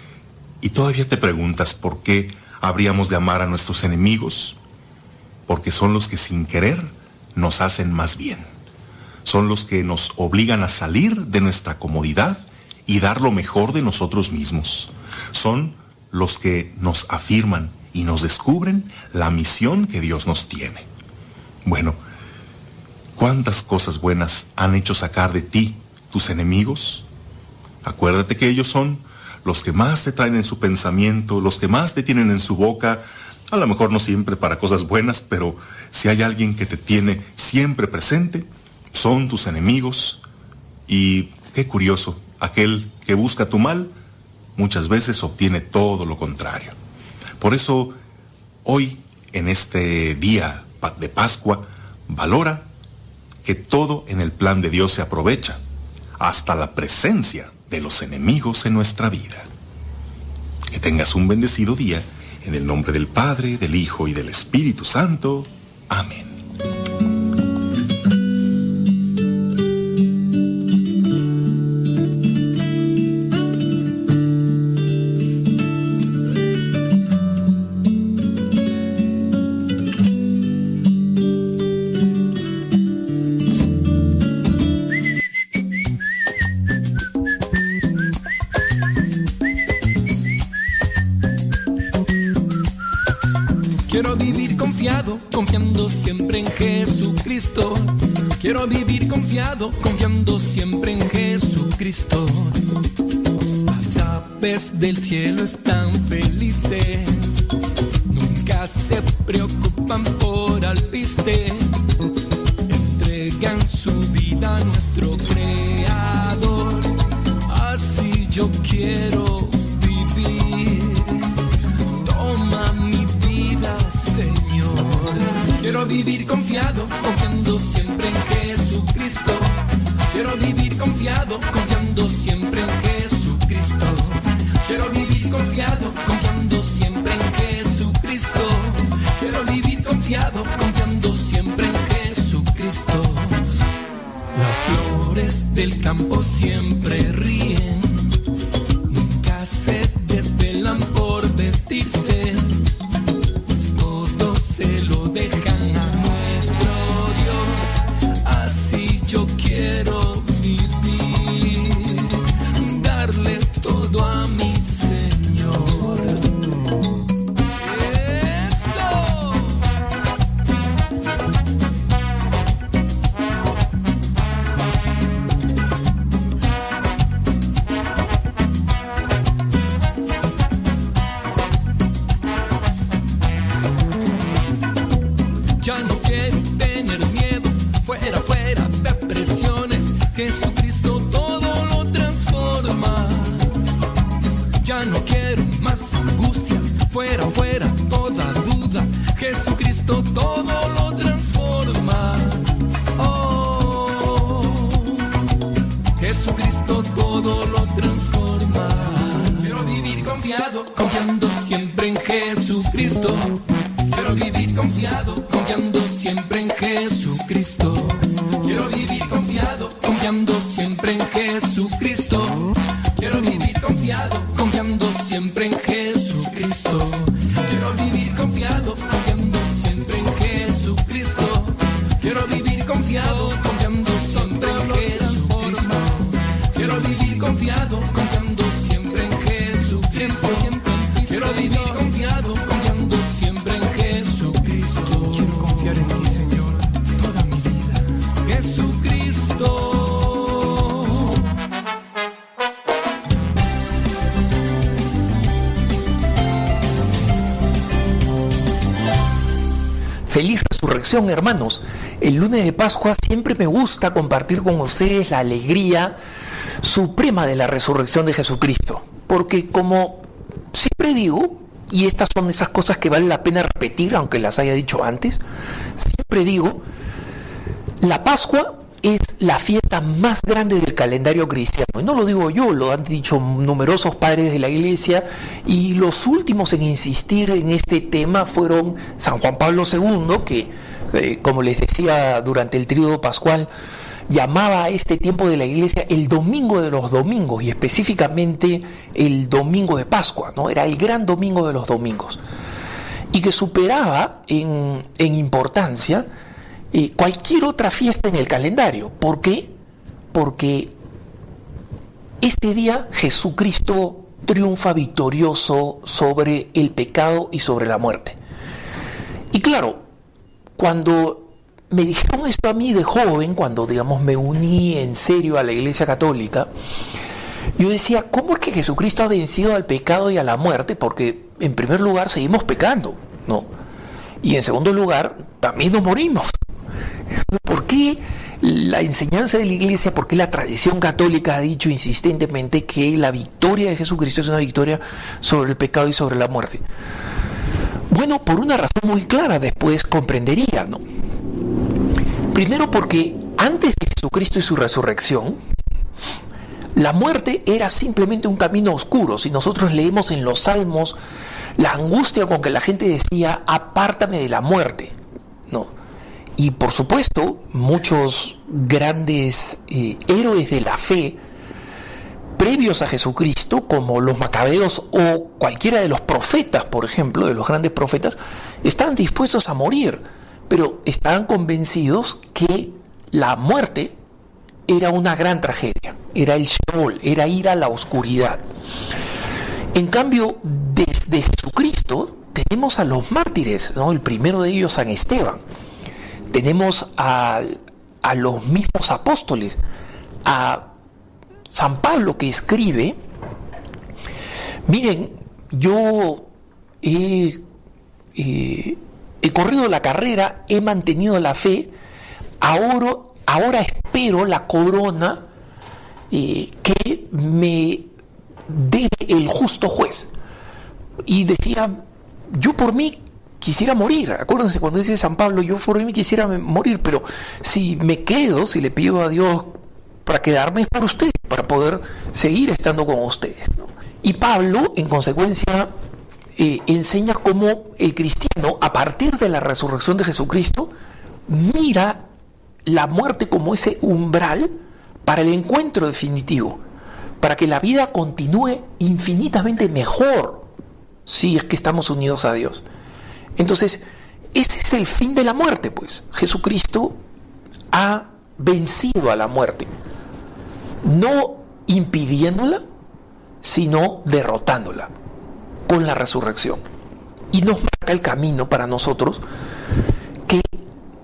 Y todavía te preguntas por qué habríamos de amar a nuestros enemigos. Porque son los que sin querer nos hacen más bien. Son los que nos obligan a salir de nuestra comodidad y dar lo mejor de nosotros mismos. Son los que nos afirman y nos descubren la misión que Dios nos tiene. Bueno, ¿cuántas cosas buenas han hecho sacar de ti tus enemigos? Acuérdate que ellos son los que más te traen en su pensamiento, los que más te tienen en su boca, a lo mejor no siempre para cosas buenas, pero si hay alguien que te tiene siempre presente, son tus enemigos. Y qué curioso, aquel que busca tu mal muchas veces obtiene todo lo contrario. Por eso, hoy, en este día de Pascua, valora que todo en el plan de Dios se aprovecha, hasta la presencia de los enemigos en nuestra vida. Que tengas un bendecido día en el nombre del Padre, del Hijo y del Espíritu Santo. Amén. Confiando siempre en Jesucristo. Las aves del cielo están felices, hermanos. El lunes de Pascua siempre me gusta compartir con ustedes la alegría suprema de la resurrección de Jesucristo. Porque como siempre digo, y estas son esas cosas que vale la pena repetir, aunque las haya dicho antes, siempre digo, la Pascua es la fiesta más grande del calendario cristiano. Y no lo digo yo, lo han dicho numerosos padres de la iglesia y los últimos en insistir en este tema fueron San Juan Pablo II, que, eh, como les decía durante el tríodo pascual, llamaba a este tiempo de la iglesia el domingo de los domingos y específicamente el domingo de Pascua, ¿no? Era el gran domingo de los domingos. Y que superaba en, en importancia eh, cualquier otra fiesta en el calendario. ¿Por qué? Porque este día Jesucristo triunfa victorioso sobre el pecado y sobre la muerte. Y claro, cuando me dijeron esto a mí de joven, cuando digamos me uní en serio a la Iglesia Católica, yo decía, ¿cómo es que Jesucristo ha vencido al pecado y a la muerte? Porque en primer lugar seguimos pecando, ¿no? Y en segundo lugar, también nos morimos. ¿Por qué la enseñanza de la iglesia, por qué la tradición católica ha dicho insistentemente que la victoria de Jesucristo es una victoria sobre el pecado y sobre la muerte? Bueno, por una razón muy clara, después comprendería, ¿no? Primero porque antes de Jesucristo y su resurrección, la muerte era simplemente un camino oscuro. Si nosotros leemos en los salmos la angustia con que la gente decía, apártame de la muerte, ¿no? Y por supuesto, muchos grandes eh, héroes de la fe, previos a Jesucristo, como los macabeos o cualquiera de los profetas, por ejemplo, de los grandes profetas, estaban dispuestos a morir, pero estaban convencidos que la muerte era una gran tragedia, era el Sheol, era ir a la oscuridad. En cambio, desde Jesucristo tenemos a los mártires, ¿no? el primero de ellos, San Esteban tenemos a, a los mismos apóstoles, a San Pablo que escribe, miren, yo he, eh, he corrido la carrera, he mantenido la fe, ahora, ahora espero la corona eh, que me dé el justo juez. Y decía, yo por mí quisiera morir. Acuérdense cuando dice San Pablo, yo por mí quisiera morir, pero si me quedo, si le pido a Dios para quedarme es por ustedes, para poder seguir estando con ustedes. Y Pablo, en consecuencia, eh, enseña cómo el cristiano, a partir de la resurrección de Jesucristo, mira la muerte como ese umbral para el encuentro definitivo, para que la vida continúe infinitamente mejor si es que estamos unidos a Dios. Entonces, ese es el fin de la muerte, pues. Jesucristo ha vencido a la muerte, no impidiéndola, sino derrotándola con la resurrección. Y nos marca el camino para nosotros que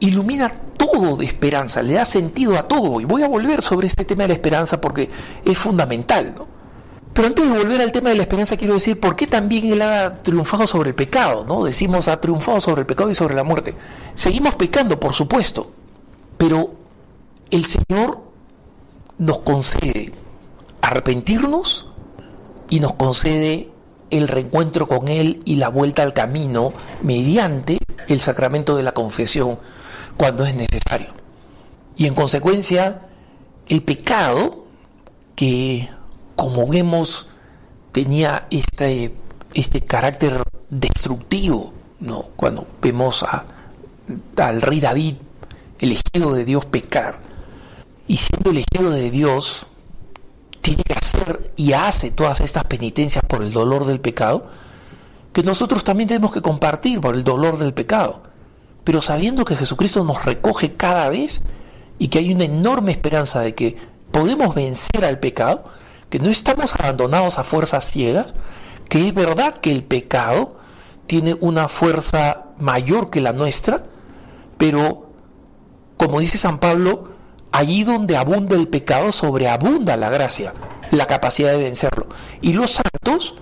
ilumina todo de esperanza, le da sentido a todo. Y voy a volver sobre este tema de la esperanza porque es fundamental, ¿no? Pero antes de volver al tema de la esperanza, quiero decir por qué también Él ha triunfado sobre el pecado, ¿no? Decimos, ha triunfado sobre el pecado y sobre la muerte. Seguimos pecando, por supuesto, pero el Señor nos concede arrepentirnos y nos concede el reencuentro con Él y la vuelta al camino mediante el sacramento de la confesión cuando es necesario. Y en consecuencia, el pecado, que como vemos tenía este, este carácter destructivo, ¿no? cuando vemos a, al rey David, elegido de Dios, pecar, y siendo elegido de Dios, tiene que hacer y hace todas estas penitencias por el dolor del pecado, que nosotros también tenemos que compartir por el dolor del pecado, pero sabiendo que Jesucristo nos recoge cada vez y que hay una enorme esperanza de que podemos vencer al pecado, que no estamos abandonados a fuerzas ciegas, que es verdad que el pecado tiene una fuerza mayor que la nuestra, pero como dice San Pablo, allí donde abunda el pecado sobreabunda la gracia, la capacidad de vencerlo. Y los santos,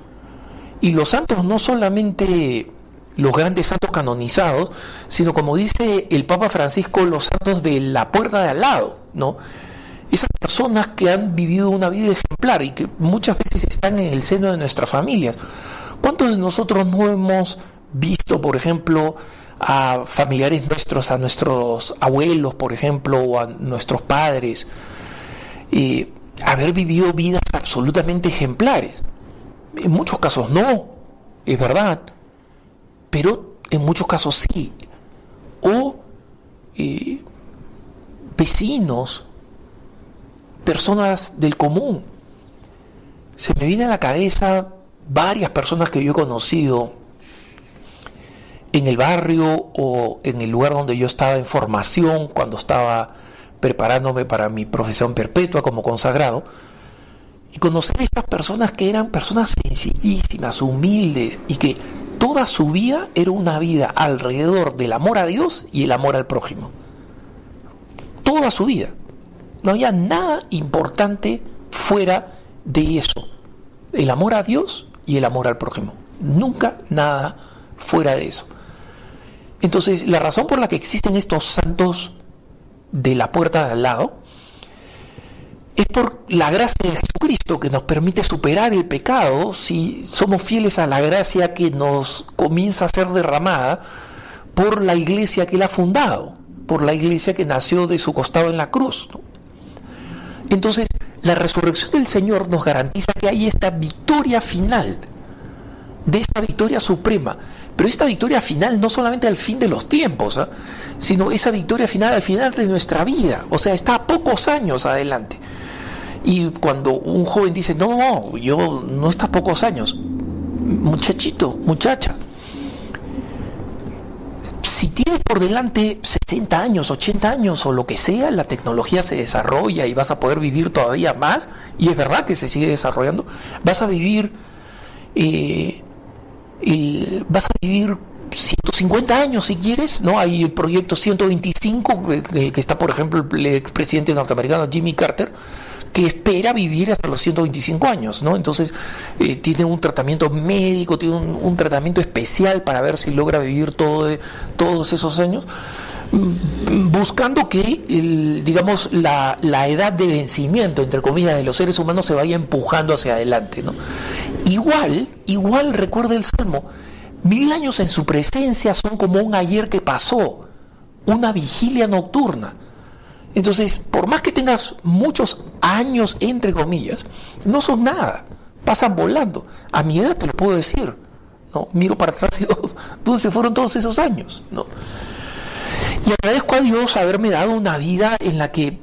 y los santos no solamente los grandes santos canonizados, sino como dice el Papa Francisco, los santos de la puerta de al lado, ¿no? Esas personas que han vivido una vida ejemplar y que muchas veces están en el seno de nuestras familias. ¿Cuántos de nosotros no hemos visto, por ejemplo, a familiares nuestros, a nuestros abuelos, por ejemplo, o a nuestros padres, eh, haber vivido vidas absolutamente ejemplares? En muchos casos no, es verdad pero en muchos casos sí. O eh, vecinos, personas del común. Se me viene a la cabeza varias personas que yo he conocido en el barrio o en el lugar donde yo estaba en formación, cuando estaba preparándome para mi profesión perpetua como consagrado, y conocer a estas personas que eran personas sencillísimas, humildes, y que toda su vida era una vida alrededor del amor a Dios y el amor al prójimo. Toda su vida. No había nada importante fuera de eso. El amor a Dios y el amor al prójimo. Nunca nada fuera de eso. Entonces, la razón por la que existen estos santos de la puerta de al lado es por la gracia de Jesucristo que nos permite superar el pecado si somos fieles a la gracia que nos comienza a ser derramada por la iglesia que él ha fundado, por la iglesia que nació de su costado en la cruz. Entonces, la resurrección del Señor nos garantiza que hay esta victoria final, de esta victoria suprema. Pero esta victoria final no solamente al fin de los tiempos, ¿ah? sino esa victoria final al final de nuestra vida. O sea, está a pocos años adelante. Y cuando un joven dice, no, no, yo no está pocos años, muchachito, muchacha, si tienes por delante 60 años, 80 años o lo que sea, la tecnología se desarrolla y vas a poder vivir todavía más, y es verdad que se sigue desarrollando, vas a vivir, eh, vas a vivir 150 años si quieres, ¿no? Hay el proyecto 125, el que está, por ejemplo, el expresidente norteamericano Jimmy Carter, que espera vivir hasta los 125 años, ¿no? Entonces eh, tiene un tratamiento médico, tiene un, tratamiento especial para ver si logra vivir todo todos esos años, mm, buscando que, digamos, la, la, edad de vencimiento, entre comillas, de los seres humanos se vaya empujando hacia adelante, ¿no? Igual, igual recuerda el Salmo, mil años en su presencia son como un ayer que pasó, una vigilia nocturna. Entonces, por más que tengas muchos años, entre comillas, no son nada, pasan volando. A mi edad te lo puedo decir, ¿no? Miro para atrás y digo, ¿dónde se fueron todos esos años? ¿no? Y agradezco a Dios haberme dado una vida en la que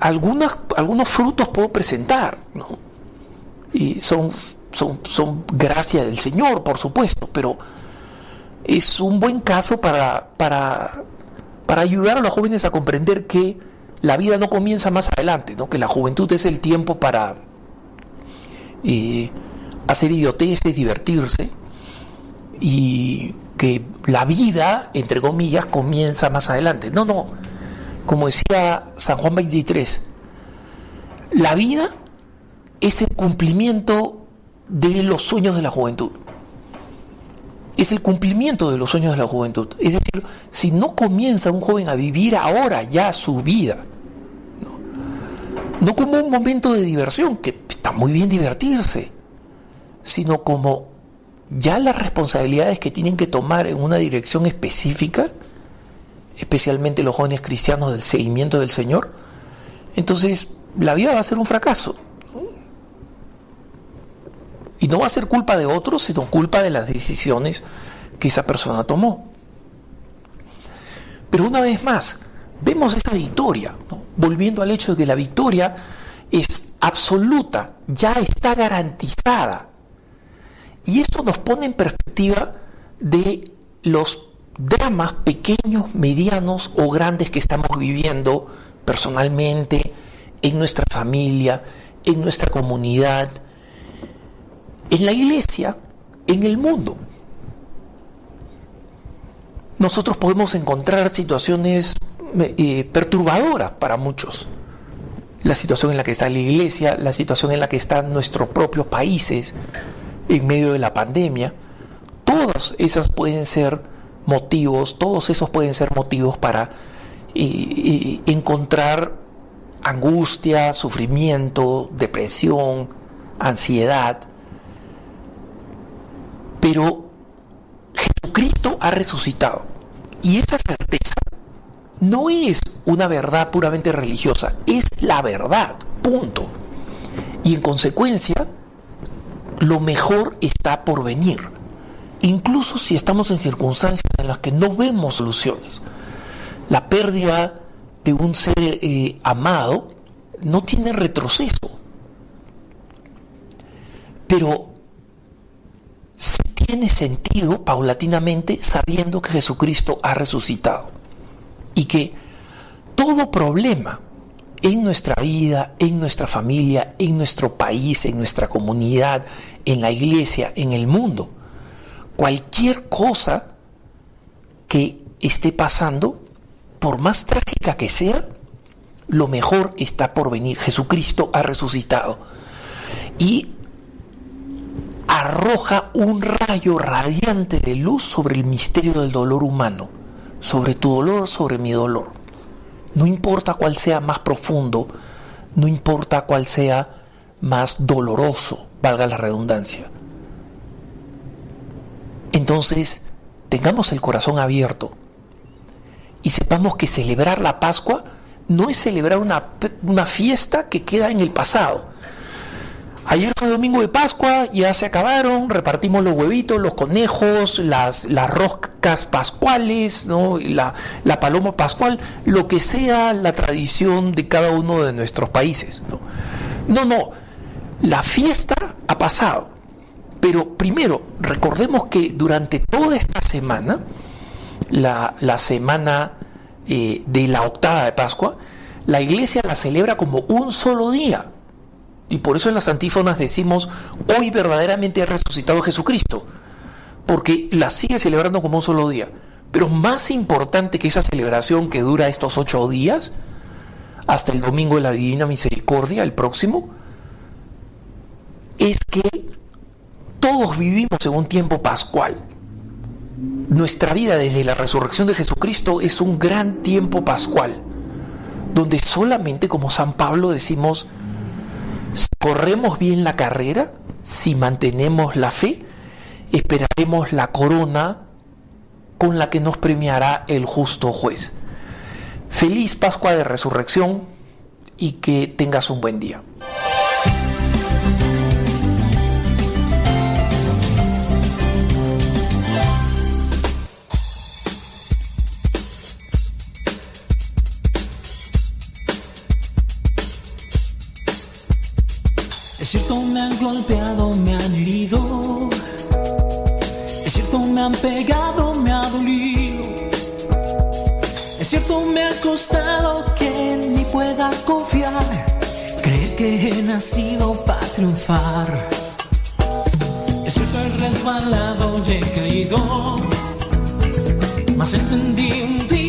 algunas, algunos frutos puedo presentar, ¿no? Y son, son, son gracia del Señor, por supuesto, pero es un buen caso para, para, para ayudar a los jóvenes a comprender que la vida no comienza más adelante, ¿no? que la juventud es el tiempo para eh, hacer idioteces, divertirse, y que la vida, entre comillas, comienza más adelante. No, no, como decía San Juan 23, la vida es el cumplimiento de los sueños de la juventud. Es el cumplimiento de los sueños de la juventud. Es decir, si no comienza un joven a vivir ahora ya su vida, no como un momento de diversión, que está muy bien divertirse, sino como ya las responsabilidades que tienen que tomar en una dirección específica, especialmente los jóvenes cristianos del seguimiento del Señor, entonces la vida va a ser un fracaso. Y no va a ser culpa de otros, sino culpa de las decisiones que esa persona tomó. Pero una vez más, vemos esa victoria, volviendo al hecho de que la victoria es absoluta, ya está garantizada. Y esto nos pone en perspectiva de los dramas pequeños, medianos o grandes que estamos viviendo personalmente, en nuestra familia, en nuestra comunidad, en la iglesia, en el mundo. Nosotros podemos encontrar situaciones eh, perturbadoras para muchos. La situación en la que está la iglesia, la situación en la que están nuestros propios países en medio de la pandemia. Todas esas pueden ser motivos, todos esos pueden ser motivos para eh, eh, encontrar angustia, sufrimiento, depresión, ansiedad. Pero Jesucristo ha resucitado. Y esa certeza no es una verdad puramente religiosa, es la verdad, punto. Y en consecuencia, lo mejor está por venir. Incluso si estamos en circunstancias en las que no vemos soluciones. La pérdida de un ser eh, amado no tiene retroceso. Pero tiene sentido paulatinamente sabiendo que Jesucristo ha resucitado y que todo problema en nuestra vida, en nuestra familia, en nuestro país, en nuestra comunidad, en la iglesia, en el mundo, cualquier cosa que esté pasando, por más trágica que sea, lo mejor está por venir. Jesucristo ha resucitado. Y arroja un rayo radiante de luz sobre el misterio del dolor humano, sobre tu dolor, sobre mi dolor. No importa cuál sea más profundo, no importa cuál sea más doloroso, valga la redundancia. Entonces, tengamos el corazón abierto y sepamos que celebrar la Pascua no es celebrar una, una fiesta que queda en el pasado. Ayer fue domingo de Pascua, ya se acabaron, repartimos los huevitos, los conejos, las, las roscas pascuales, ¿no? la, la, paloma pascual, lo que sea la tradición de cada uno de nuestros países. No, no, la fiesta ha pasado. Pero primero, recordemos que durante toda esta semana, la, la semana eh, de la octava de Pascua, la iglesia la celebra como un solo día. Y por eso en las antífonas decimos, hoy verdaderamente ha resucitado Jesucristo, porque la sigue celebrando como un solo día. Pero más importante que esa celebración que dura estos ocho días, hasta el domingo de la Divina Misericordia, el próximo, es que todos vivimos en un tiempo pascual. Nuestra vida desde la resurrección de Jesucristo es un gran tiempo pascual, donde solamente como San Pablo decimos, corremos bien la carrera, si mantenemos la fe, esperaremos la corona con la que nos premiará el justo juez. Feliz Pascua de Resurrección y que tengas un buen día. Cierto, me han golpeado, me han herido. Es cierto, me han pegado, me ha dolido. Es cierto, me ha costado que ni pueda confiar. Creer que he nacido para triunfar. Es cierto, he resbalado y he caído. Mas entendí un día,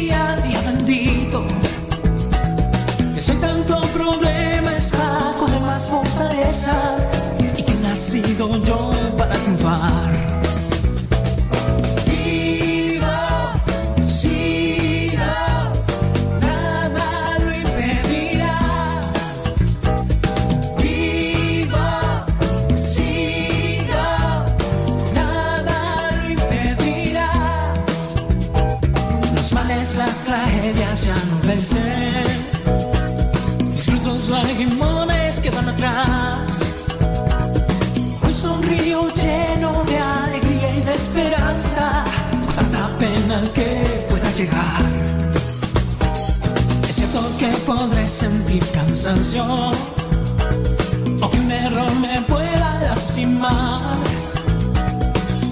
o que un error me pueda lastimar,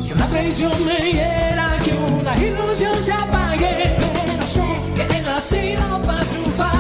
que una traición me hiera, que una ilusión se apague, pero sé que he nacido para triunfar.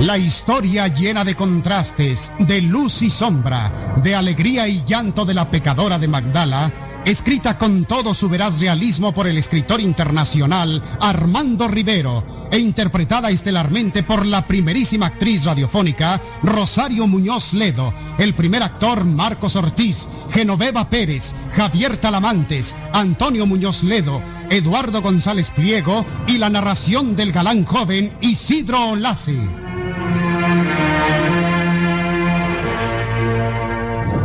La historia llena de contrastes, de luz y sombra, de alegría y llanto de la pecadora de Magdala, escrita con todo su veraz realismo por el escritor internacional Armando Rivero e interpretada estelarmente por la primerísima actriz radiofónica Rosario Muñoz Ledo, el primer actor Marcos Ortiz, Genoveva Pérez, Javier Talamantes, Antonio Muñoz Ledo, Eduardo González Pliego y la narración del galán joven Isidro Olace.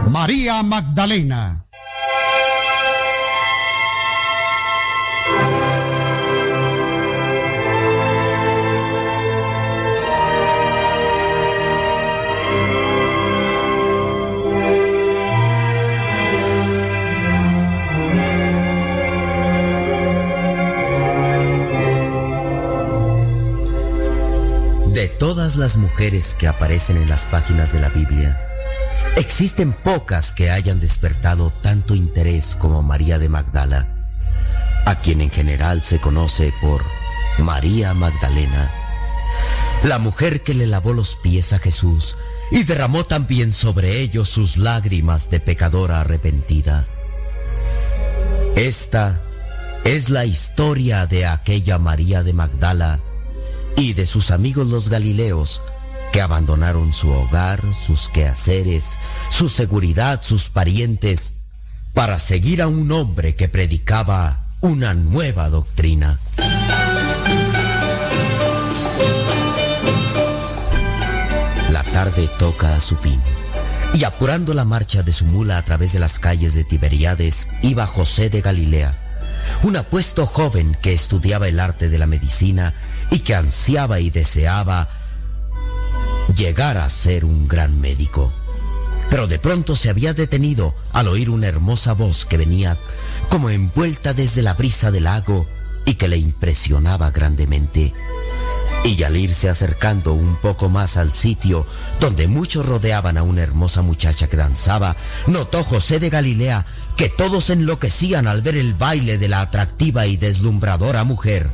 María Magdalena. Todas las mujeres que aparecen en las páginas de la Biblia, existen pocas que hayan despertado tanto interés como María de Magdala, a quien en general se conoce por María Magdalena, la mujer que le lavó los pies a Jesús y derramó también sobre ellos sus lágrimas de pecadora arrepentida. Esta es la historia de aquella María de Magdala y de sus amigos los Galileos que abandonaron su hogar, sus quehaceres, su seguridad, sus parientes, para seguir a un hombre que predicaba una nueva doctrina. La tarde toca a su fin. Y apurando la marcha de su mula a través de las calles de Tiberíades, iba José de Galilea, un apuesto joven que estudiaba el arte de la medicina y que ansiaba y deseaba llegar a ser un gran médico. Pero de pronto se había detenido al oír una hermosa voz que venía como envuelta desde la brisa del lago y que le impresionaba grandemente. Y al irse acercando un poco más al sitio donde muchos rodeaban a una hermosa muchacha que danzaba, notó José de Galilea que todos enloquecían al ver el baile de la atractiva y deslumbradora mujer.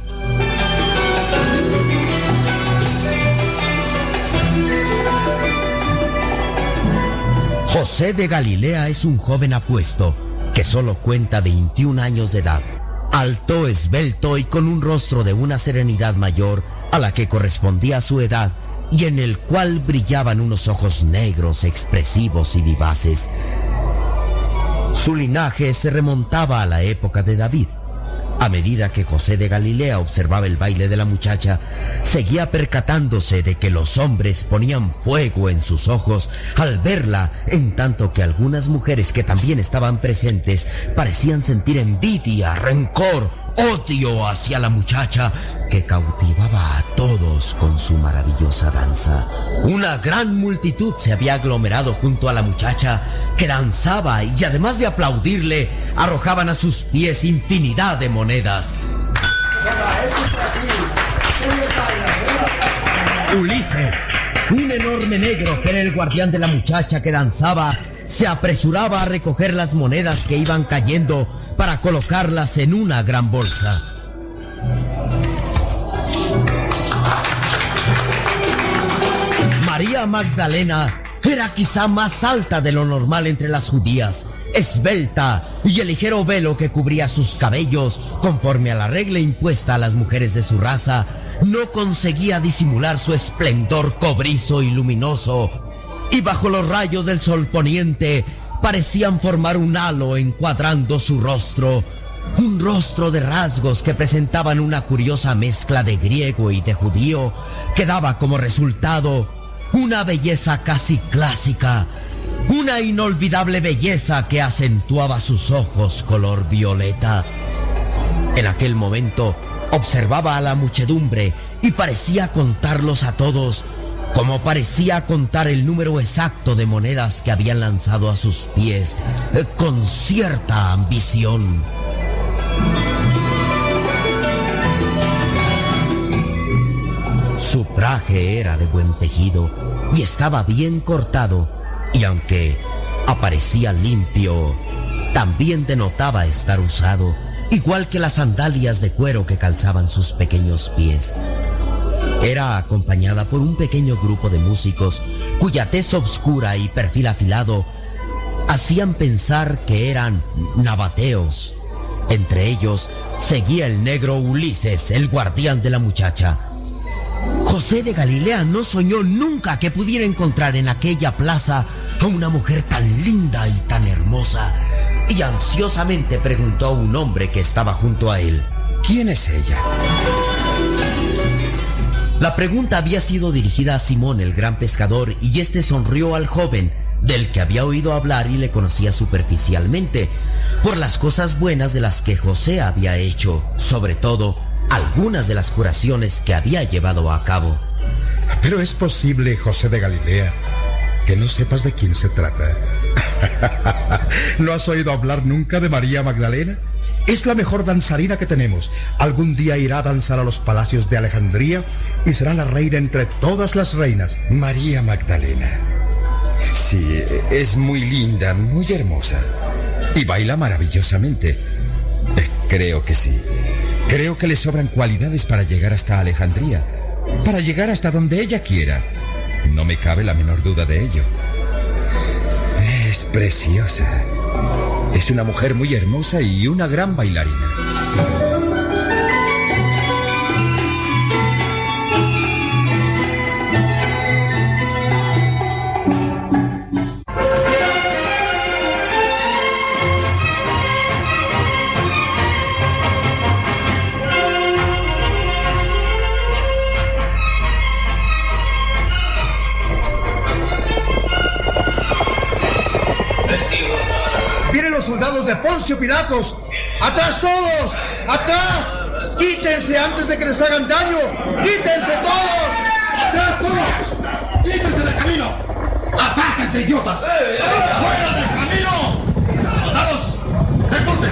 José de Galilea es un joven apuesto que solo cuenta 21 años de edad, alto, esbelto y con un rostro de una serenidad mayor a la que correspondía a su edad y en el cual brillaban unos ojos negros, expresivos y vivaces. Su linaje se remontaba a la época de David. A medida que José de Galilea observaba el baile de la muchacha, seguía percatándose de que los hombres ponían fuego en sus ojos al verla, en tanto que algunas mujeres que también estaban presentes parecían sentir envidia, rencor, odio hacia la muchacha que cautivaba a todos con su maravillosa danza. Una gran multitud se había aglomerado junto a la muchacha que danzaba y además de aplaudirle, arrojaban a sus pies infinidad de monedas. Ulises, Un enorme negro que era el guardián de la muchacha que danzaba se apresuraba a recoger las monedas que iban cayendo para colocarlas en una gran bolsa. María Magdalena era quizá más alta de lo normal entre las judías, esbelta y el ligero velo que cubría sus cabellos, conforme a la regla impuesta a las mujeres de su raza, no conseguía disimular su esplendor cobrizo y luminoso, y bajo los rayos del sol poniente parecían formar un halo encuadrando su rostro, un rostro de rasgos que presentaban una curiosa mezcla de griego y de judío, que daba como resultado una belleza casi clásica, una inolvidable belleza que acentuaba sus ojos color violeta. En aquel momento observaba a la muchedumbre y parecía contarlos a todos, como parecía contar el número exacto de monedas que habían lanzado a sus pies, eh, con cierta ambición. Su traje era de buen tejido y estaba bien cortado, y aunque aparecía limpio, también denotaba estar usado, igual que las sandalias de cuero que calzaban sus pequeños pies. Era acompañada por un pequeño grupo de músicos cuya tez obscura y perfil afilado hacían pensar que eran nabateos. Entre ellos seguía el negro Ulises, el guardián de la muchacha. José de Galilea no soñó nunca que pudiera encontrar en aquella plaza a una mujer tan linda y tan hermosa, y ansiosamente preguntó a un hombre que estaba junto a él. ¿Quién es ella? La pregunta había sido dirigida a Simón, el gran pescador, y este sonrió al joven, del que había oído hablar y le conocía superficialmente, por las cosas buenas de las que José había hecho, sobre todo algunas de las curaciones que había llevado a cabo. Pero es posible, José de Galilea, que no sepas de quién se trata. ¿No has oído hablar nunca de María Magdalena? Es la mejor danzarina que tenemos. Algún día irá a danzar a los palacios de Alejandría y será la reina entre todas las reinas. María Magdalena. Sí, es muy linda, muy hermosa. Y baila maravillosamente. Eh, Creo que sí. Creo que le sobran cualidades para llegar hasta Alejandría. Para llegar hasta donde ella quiera. No me cabe la menor duda de ello. Es preciosa. Es una mujer muy hermosa y una gran bailarina. Poncio Pilatos! ¡Atrás todos! ¡Atrás! ¡Quítense antes de que les hagan daño! ¡Quítense todos! ¡Atrás todos! ¡Quítense del camino! ¡Apártense, idiotas! ¡Fuera del camino! ¡Soldados! ¡Desmonten!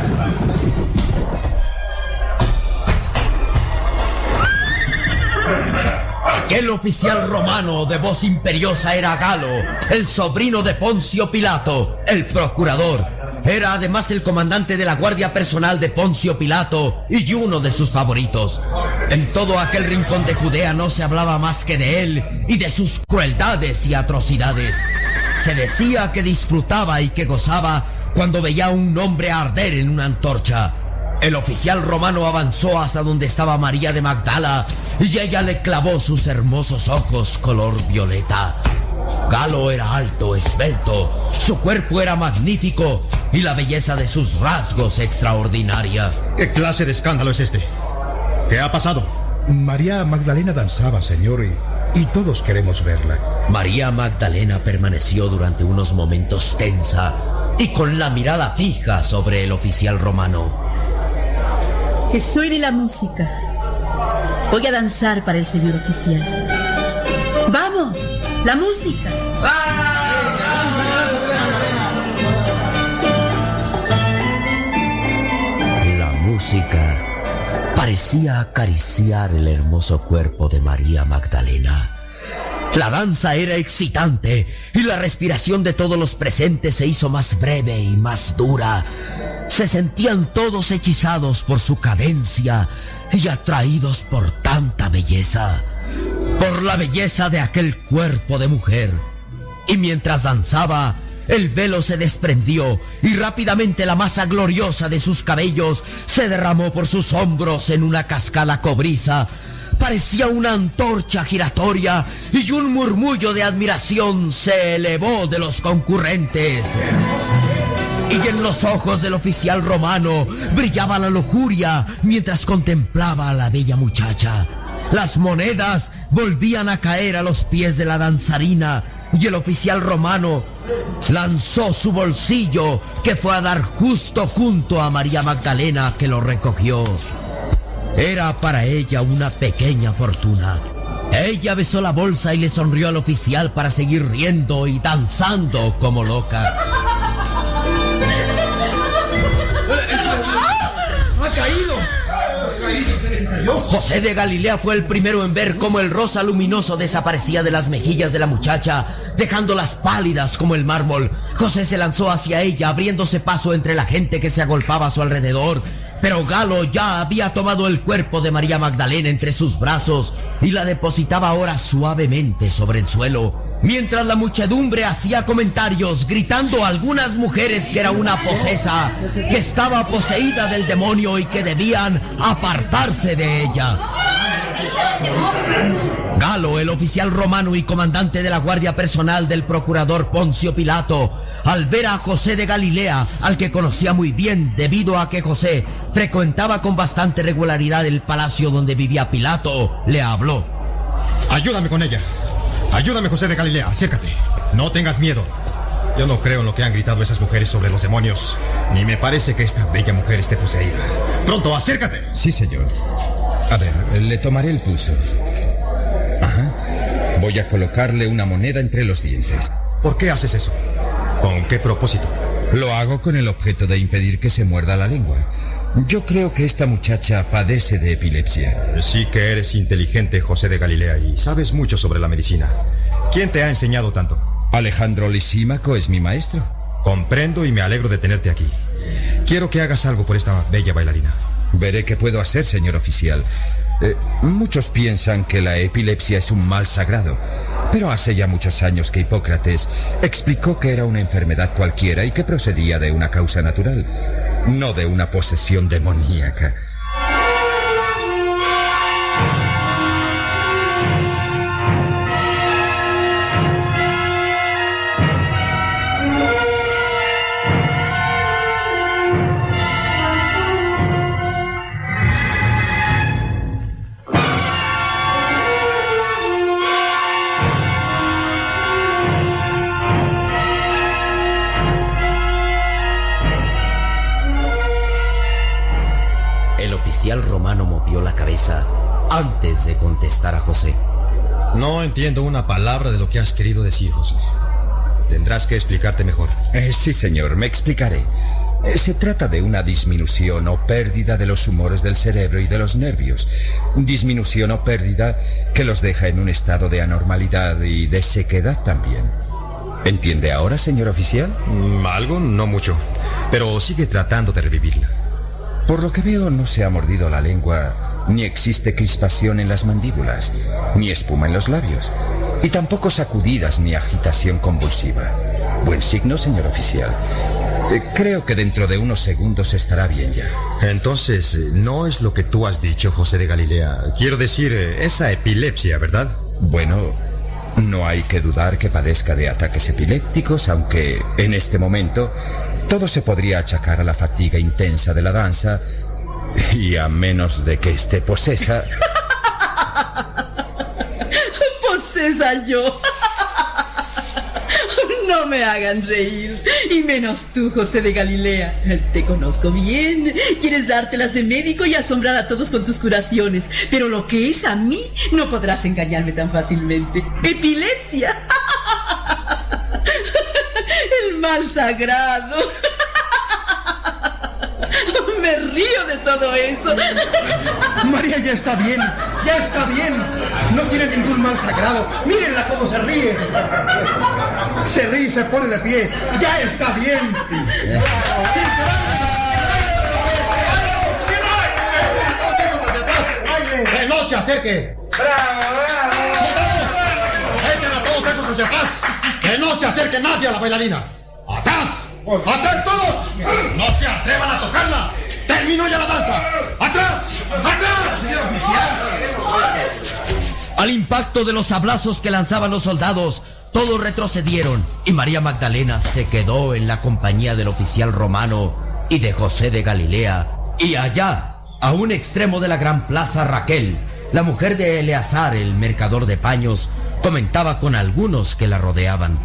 Aquel oficial romano de voz imperiosa era Galo, el sobrino de Poncio Pilato, el procurador. Era además el comandante de la guardia personal de Poncio Pilato y uno de sus favoritos. En todo aquel rincón de Judea no se hablaba más que de él y de sus crueldades y atrocidades. Se decía que disfrutaba y que gozaba cuando veía a un hombre arder en una antorcha. El oficial romano avanzó hasta donde estaba María de Magdala y ella le clavó sus hermosos ojos color violeta. Galo era alto, esbelto, su cuerpo era magnífico y la belleza de sus rasgos extraordinaria. ¿Qué clase de escándalo es este? ¿Qué ha pasado? María Magdalena danzaba, señor, y, y todos queremos verla. María Magdalena permaneció durante unos momentos tensa y con la mirada fija sobre el oficial romano. Que suene la música. Voy a danzar para el señor oficial. ¡Vamos! ¡La música! La música parecía acariciar el hermoso cuerpo de María Magdalena. La danza era excitante y la respiración de todos los presentes se hizo más breve y más dura. Se sentían todos hechizados por su cadencia y atraídos por tanta belleza, por la belleza de aquel cuerpo de mujer. Y mientras danzaba, el velo se desprendió y rápidamente la masa gloriosa de sus cabellos se derramó por sus hombros en una cascada cobriza. Parecía una antorcha giratoria y un murmullo de admiración se elevó de los concurrentes. Y en los ojos del oficial romano brillaba la lujuria mientras contemplaba a la bella muchacha. Las monedas volvían a caer a los pies de la danzarina y el oficial romano lanzó su bolsillo que fue a dar justo junto a María Magdalena que lo recogió. Era para ella una pequeña fortuna. Ella besó la bolsa y le sonrió al oficial para seguir riendo y danzando como loca. ¡Ha caído! José de Galilea fue el primero en ver cómo el rosa luminoso desaparecía de las mejillas de la muchacha, dejándolas pálidas como el mármol. José se lanzó hacia ella, abriéndose paso entre la gente que se agolpaba a su alrededor. Pero Galo ya había tomado el cuerpo de María Magdalena entre sus brazos y la depositaba ahora suavemente sobre el suelo, mientras la muchedumbre hacía comentarios gritando a algunas mujeres que era una posesa, que estaba poseída del demonio y que debían apartarse de ella. Galo, el oficial romano y comandante de la guardia personal del procurador Poncio Pilato, al ver a José de Galilea, al que conocía muy bien debido a que José frecuentaba con bastante regularidad el palacio donde vivía Pilato, le habló. Ayúdame con ella. Ayúdame, José de Galilea. Acércate. No tengas miedo. Yo no creo en lo que han gritado esas mujeres sobre los demonios. Ni me parece que esta bella mujer esté poseída. Pronto, acércate. Sí, señor. A ver, le tomaré el pulso. Ajá. Voy a colocarle una moneda entre los dientes. ¿Por qué haces eso? ¿Con qué propósito? Lo hago con el objeto de impedir que se muerda la lengua. Yo creo que esta muchacha padece de epilepsia. Sí que eres inteligente, José de Galilea, y sabes mucho sobre la medicina. ¿Quién te ha enseñado tanto? Alejandro Lisímaco es mi maestro. Comprendo y me alegro de tenerte aquí. Quiero que hagas algo por esta bella bailarina. Veré qué puedo hacer, señor oficial. Eh, muchos piensan que la epilepsia es un mal sagrado, pero hace ya muchos años que Hipócrates explicó que era una enfermedad cualquiera y que procedía de una causa natural, no de una posesión demoníaca. No entiendo una palabra de lo que has querido decir, José. Tendrás que explicarte mejor. Eh, sí, señor, me explicaré. Eh, Se trata de una disminución o pérdida de los humores del cerebro y de los nervios. Disminución o pérdida que los deja en un estado de anormalidad y de sequedad también. ¿Entiende ahora, señor oficial? Mm, algo, no mucho. Pero sigue tratando de revivirla. Por lo que veo, no se ha mordido la lengua, ni existe crispación en las mandíbulas, ni espuma en los labios, y tampoco sacudidas ni agitación convulsiva. Buen signo, señor oficial. Eh, creo que dentro de unos segundos estará bien ya. Entonces, eh, no es lo que tú has dicho, José de Galilea. Quiero decir, eh, esa epilepsia, ¿verdad? Bueno, no hay que dudar que padezca de ataques epilépticos, aunque en este momento todo se podría achacar a la fatiga intensa de la danza y a menos de que esté posesa. Posesa yo. No me hagan reír. Y menos tú, José de Galilea. Te conozco bien. Quieres dártelas de médico y asombrar a todos con tus curaciones. Pero lo que es a mí, no podrás engañarme tan fácilmente. Epilepsia. El mal sagrado. Me río de todo eso. María ya está bien. ya está bien. No tiene ningún mal sagrado. Mírenla cómo se ríe. Se ríe y se pone de pie. Ya está bien. ¡Que no se acerque! ¡Soldados! ¡Echen a todos esos hacia atrás! ¡Que no se acerque nadie a la bailarina! ¡Atrás! ¡Atrás todos! ¡No se atrevan a tocarla! ¡Termino ya la danza! ¡Atrás! ¡Atrás! ¡Señor oficial! Al impacto de los sablazos que lanzaban los soldados, todos retrocedieron y María Magdalena se quedó en la compañía del oficial romano y de José de Galilea. Y allá, a un extremo de la gran plaza, Raquel, la mujer de Eleazar, el mercador de paños, comentaba con algunos que la rodeaban.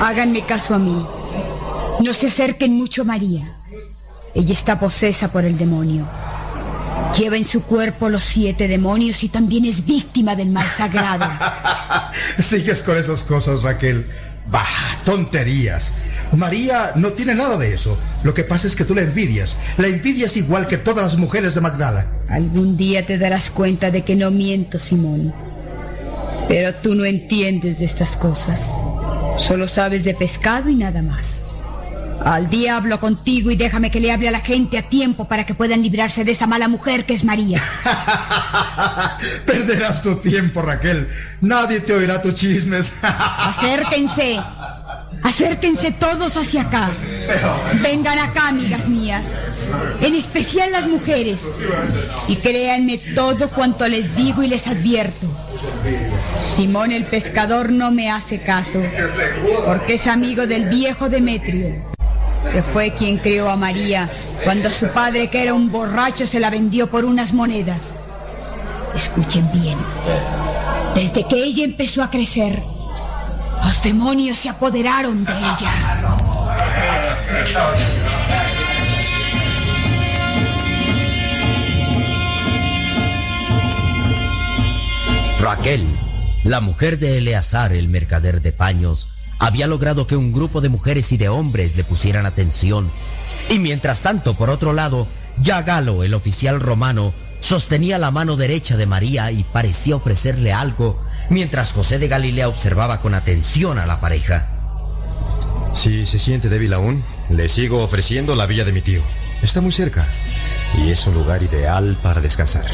Háganme caso a mí. No se acerquen mucho a María. Ella está posesa por el demonio. Lleva en su cuerpo los siete demonios y también es víctima del mal sagrado. Sigues con esas cosas, Raquel. Bah, tonterías. María no tiene nada de eso. Lo que pasa es que tú la envidias. La envidias igual que todas las mujeres de Magdala. Algún día te darás cuenta de que no miento, Simón. Pero tú no entiendes de estas cosas. Solo sabes de pescado y nada más. Al diablo contigo y déjame que le hable a la gente a tiempo para que puedan librarse de esa mala mujer que es María. Perderás tu tiempo, Raquel. Nadie te oirá tus chismes. Acérquense. Acérquense todos hacia acá. Vengan acá, amigas mías. En especial las mujeres. Y créanme todo cuanto les digo y les advierto. Simón el pescador no me hace caso, porque es amigo del viejo Demetrio, que fue quien creó a María cuando su padre, que era un borracho, se la vendió por unas monedas. Escuchen bien. Desde que ella empezó a crecer, los demonios se apoderaron de ella. Raquel, la mujer de Eleazar, el mercader de paños, había logrado que un grupo de mujeres y de hombres le pusieran atención. Y mientras tanto, por otro lado, ya Galo, el oficial romano, sostenía la mano derecha de María y parecía ofrecerle algo, mientras José de Galilea observaba con atención a la pareja. Si se siente débil aún, le sigo ofreciendo la villa de mi tío. Está muy cerca y es un lugar ideal para descansar.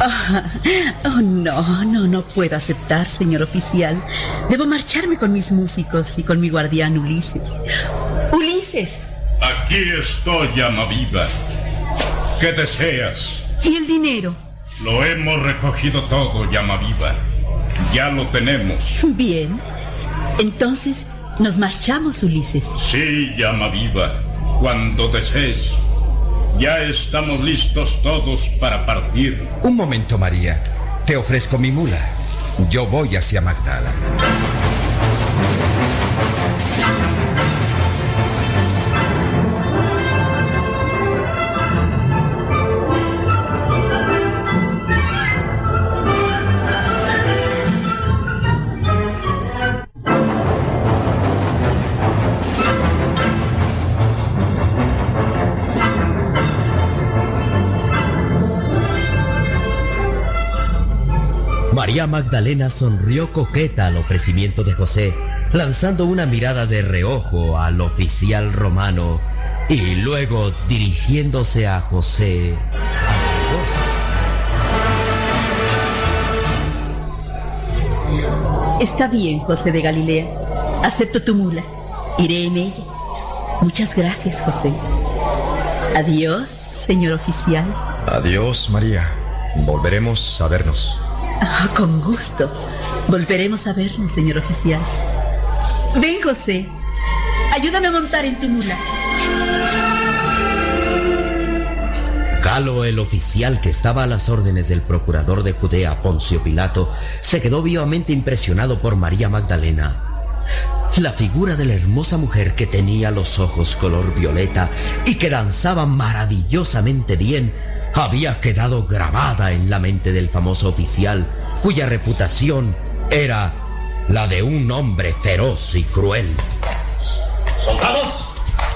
Ah, oh, no, no, no puedo aceptar, señor oficial. Debo marcharme con mis músicos y con mi guardián Ulises. Ulises. Aquí estoy, llama viva. ¿Qué deseas? ¿Y el dinero? Lo hemos recogido todo, llama viva. Ya lo tenemos. Bien. Entonces, nos marchamos, Ulises. Sí, llama viva. Cuando desees. Ya estamos listos todos para partir. Un momento, María. Te ofrezco mi mula. Yo voy hacia Magdala. María Magdalena sonrió coqueta al ofrecimiento de José, lanzando una mirada de reojo al oficial romano y luego dirigiéndose a José. Está bien, José de Galilea. Acepto tu mula. Iré en ella. Muchas gracias, José. Adiós, señor oficial. Adiós, María. Volveremos a vernos. Ah, con gusto. Volveremos a vernos, señor oficial. Ven, José. Ayúdame a montar en tu mula. Galo, el oficial que estaba a las órdenes del procurador de Judea, Poncio Pilato, se quedó vivamente impresionado por María Magdalena. La figura de la hermosa mujer que tenía los ojos color violeta y que danzaba maravillosamente bien había quedado grabada en la mente del famoso oficial, cuya reputación era la de un hombre feroz y cruel. ¡Soldados!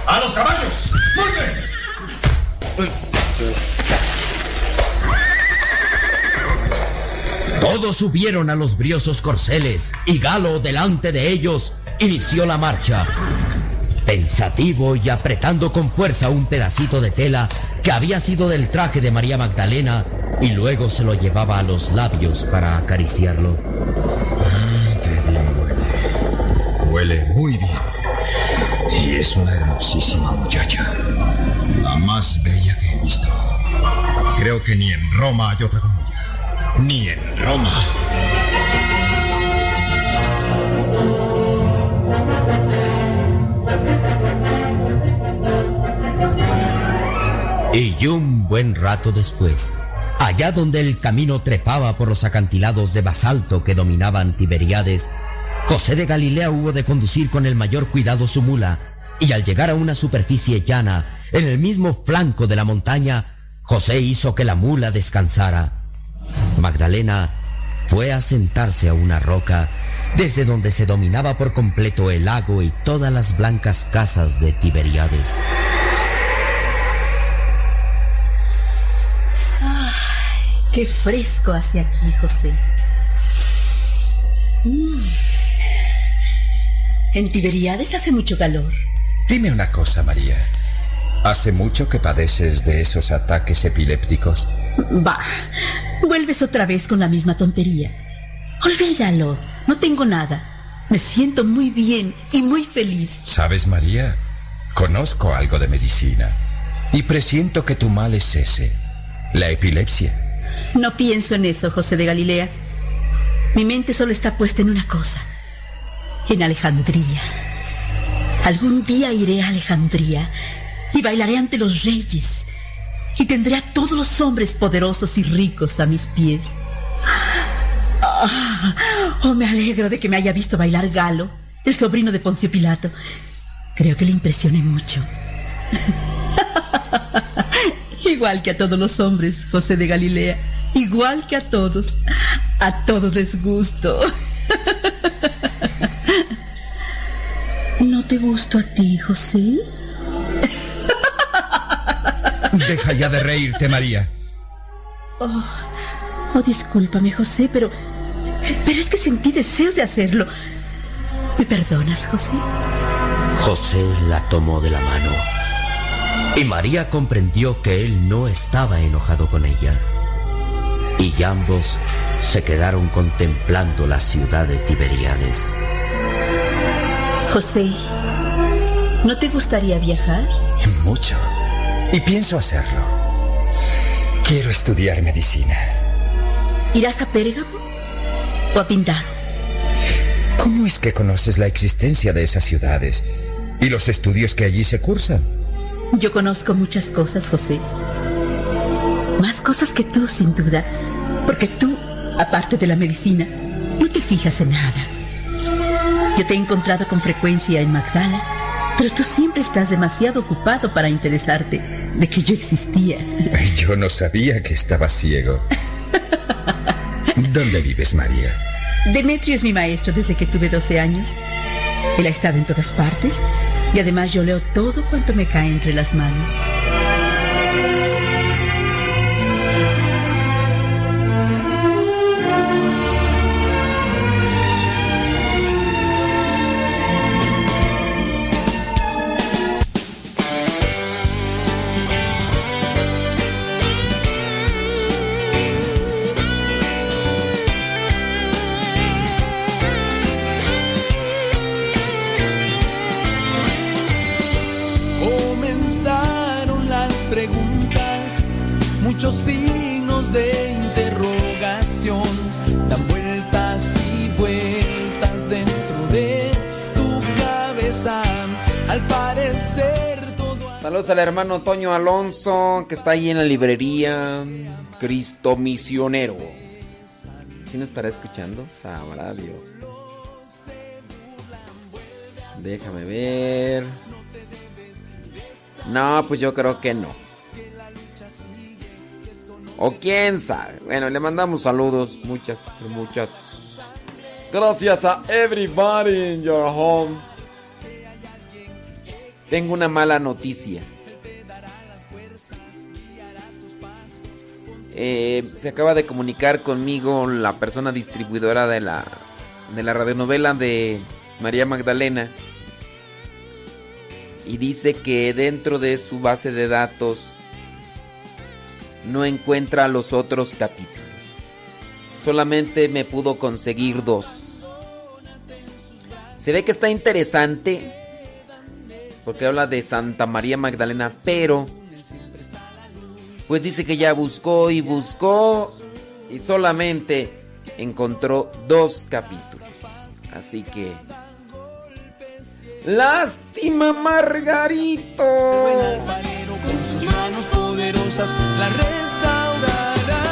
¡A los caballos! ¡Monten! Todos subieron a los briosos corceles y Galo delante de ellos inició la marcha. Pensativo y apretando con fuerza un pedacito de tela que había sido del traje de María Magdalena y luego se lo llevaba a los labios para acariciarlo. Huele muy bien. Y es una hermosísima muchacha. La más bella que he visto. Creo que ni en Roma hay otra como ella. Ni en Roma. Y un buen rato después, allá donde el camino trepaba por los acantilados de basalto que dominaban Tiberíades, José de Galilea hubo de conducir con el mayor cuidado su mula, y al llegar a una superficie llana, en el mismo flanco de la montaña, José hizo que la mula descansara. Magdalena fue a sentarse a una roca, desde donde se dominaba por completo el lago y todas las blancas casas de Tiberíades. Qué fresco hace aquí, José. Mm. En Tiberíades hace mucho calor. Dime una cosa, María. ¿Hace mucho que padeces de esos ataques epilépticos? Va, vuelves otra vez con la misma tontería. Olvídalo, no tengo nada. Me siento muy bien y muy feliz. ¿Sabes, María? Conozco algo de medicina y presiento que tu mal es ese, la epilepsia. No pienso en eso, José de Galilea. Mi mente solo está puesta en una cosa, en Alejandría. Algún día iré a Alejandría y bailaré ante los reyes y tendré a todos los hombres poderosos y ricos a mis pies. Ah, oh, me alegro de que me haya visto bailar Galo, el sobrino de Poncio Pilato. Creo que le impresioné mucho. Igual que a todos los hombres, José de Galilea. Igual que a todos. A todos les gusto. ¿No te gusto a ti, José? Deja ya de reírte, María. Oh, oh, discúlpame, José, pero. Pero es que sentí deseos de hacerlo. ¿Me perdonas, José? José la tomó de la mano. Y María comprendió que él no estaba enojado con ella. Y ambos se quedaron contemplando la ciudad de Tiberíades. José, ¿no te gustaría viajar? Mucho. Y pienso hacerlo. Quiero estudiar medicina. ¿Irás a Pérgamo o a Pindaro? ¿Cómo es que conoces la existencia de esas ciudades y los estudios que allí se cursan? Yo conozco muchas cosas, José. Más cosas que tú, sin duda. Porque tú, aparte de la medicina, no te fijas en nada. Yo te he encontrado con frecuencia en Magdala, pero tú siempre estás demasiado ocupado para interesarte de que yo existía. Yo no sabía que estaba ciego. ¿Dónde vives, María? Demetrio es mi maestro desde que tuve 12 años. Él ha estado en todas partes y además yo leo todo cuanto me cae entre las manos. Muchos signos de interrogación, dan vueltas y vueltas dentro de tu cabeza. Al parecer todo Saludos al hermano Toño Alonso, que está ahí en la librería Cristo Misionero. ¿Sí nos estará escuchando? Sabrá Dios. Déjame ver. No, pues yo creo que no. O quién sabe. Bueno, le mandamos saludos. Muchas, muchas. Gracias a everybody in your home. Tengo una mala noticia. Eh, se acaba de comunicar conmigo la persona distribuidora de la, de la radionovela de María Magdalena y dice que dentro de su base de datos no encuentra los otros capítulos. Solamente me pudo conseguir dos. Se ve que está interesante porque habla de Santa María Magdalena, pero pues dice que ya buscó y buscó y solamente encontró dos capítulos. Así que Lástima, Margarito. La restaurará.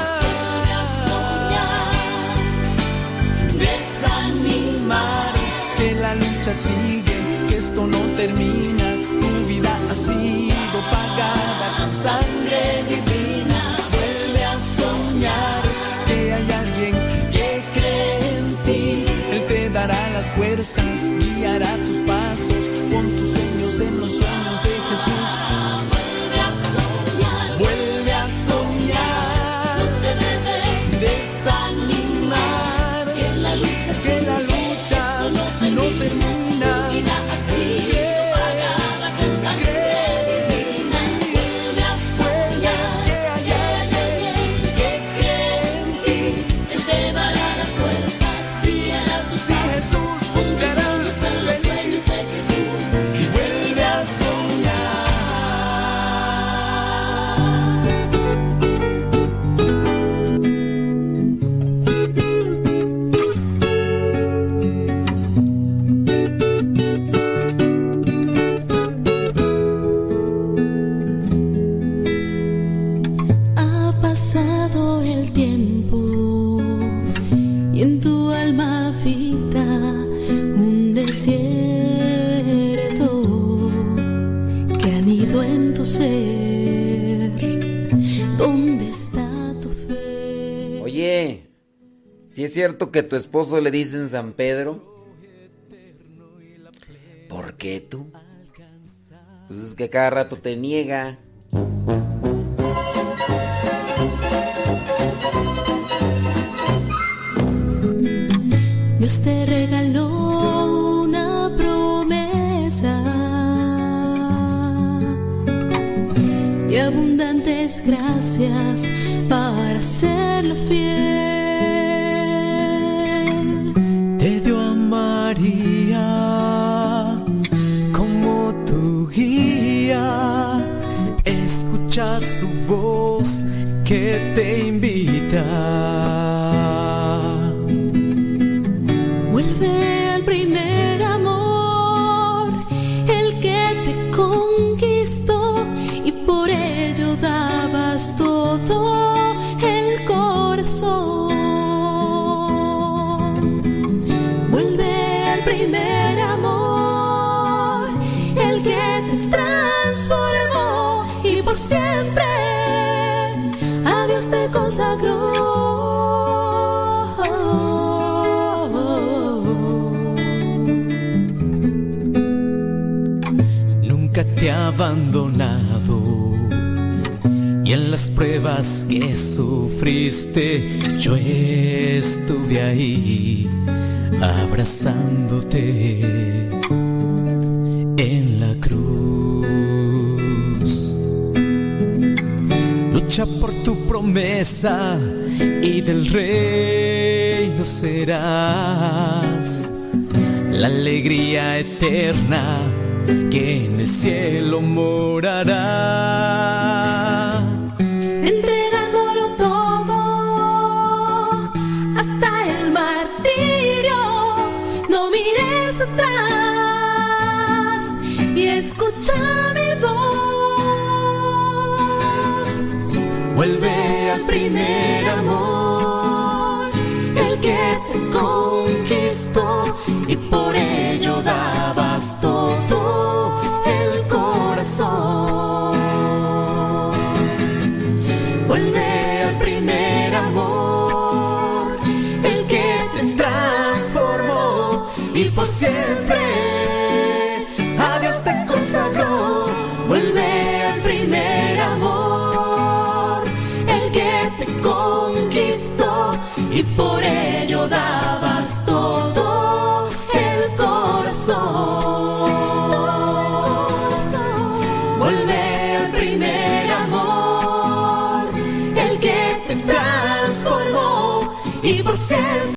Desanimar que la lucha sigue, que esto no termina. Tu vida ha sido pagada con sangre divina. Vuelve a soñar que hay alguien que cree en ti. Él te dará las fuerzas, guiará tus pasos es cierto que tu esposo le dicen San Pedro, ¿por qué tú? Pues es que cada rato te niega. Dios te regaló una promesa y abundantes gracias para hacerla fiel. Como tu guía. Escucha su voz que te invita. Te abandonado. Y en las pruebas que sufriste, yo estuve ahí abrazándote en la cruz. Lucha por tu promesa y del reino serás la alegría eterna que en el cielo morará. entregándolo todo hasta el martirio. No mires atrás y escucha mi voz. Vuelve al primer amor,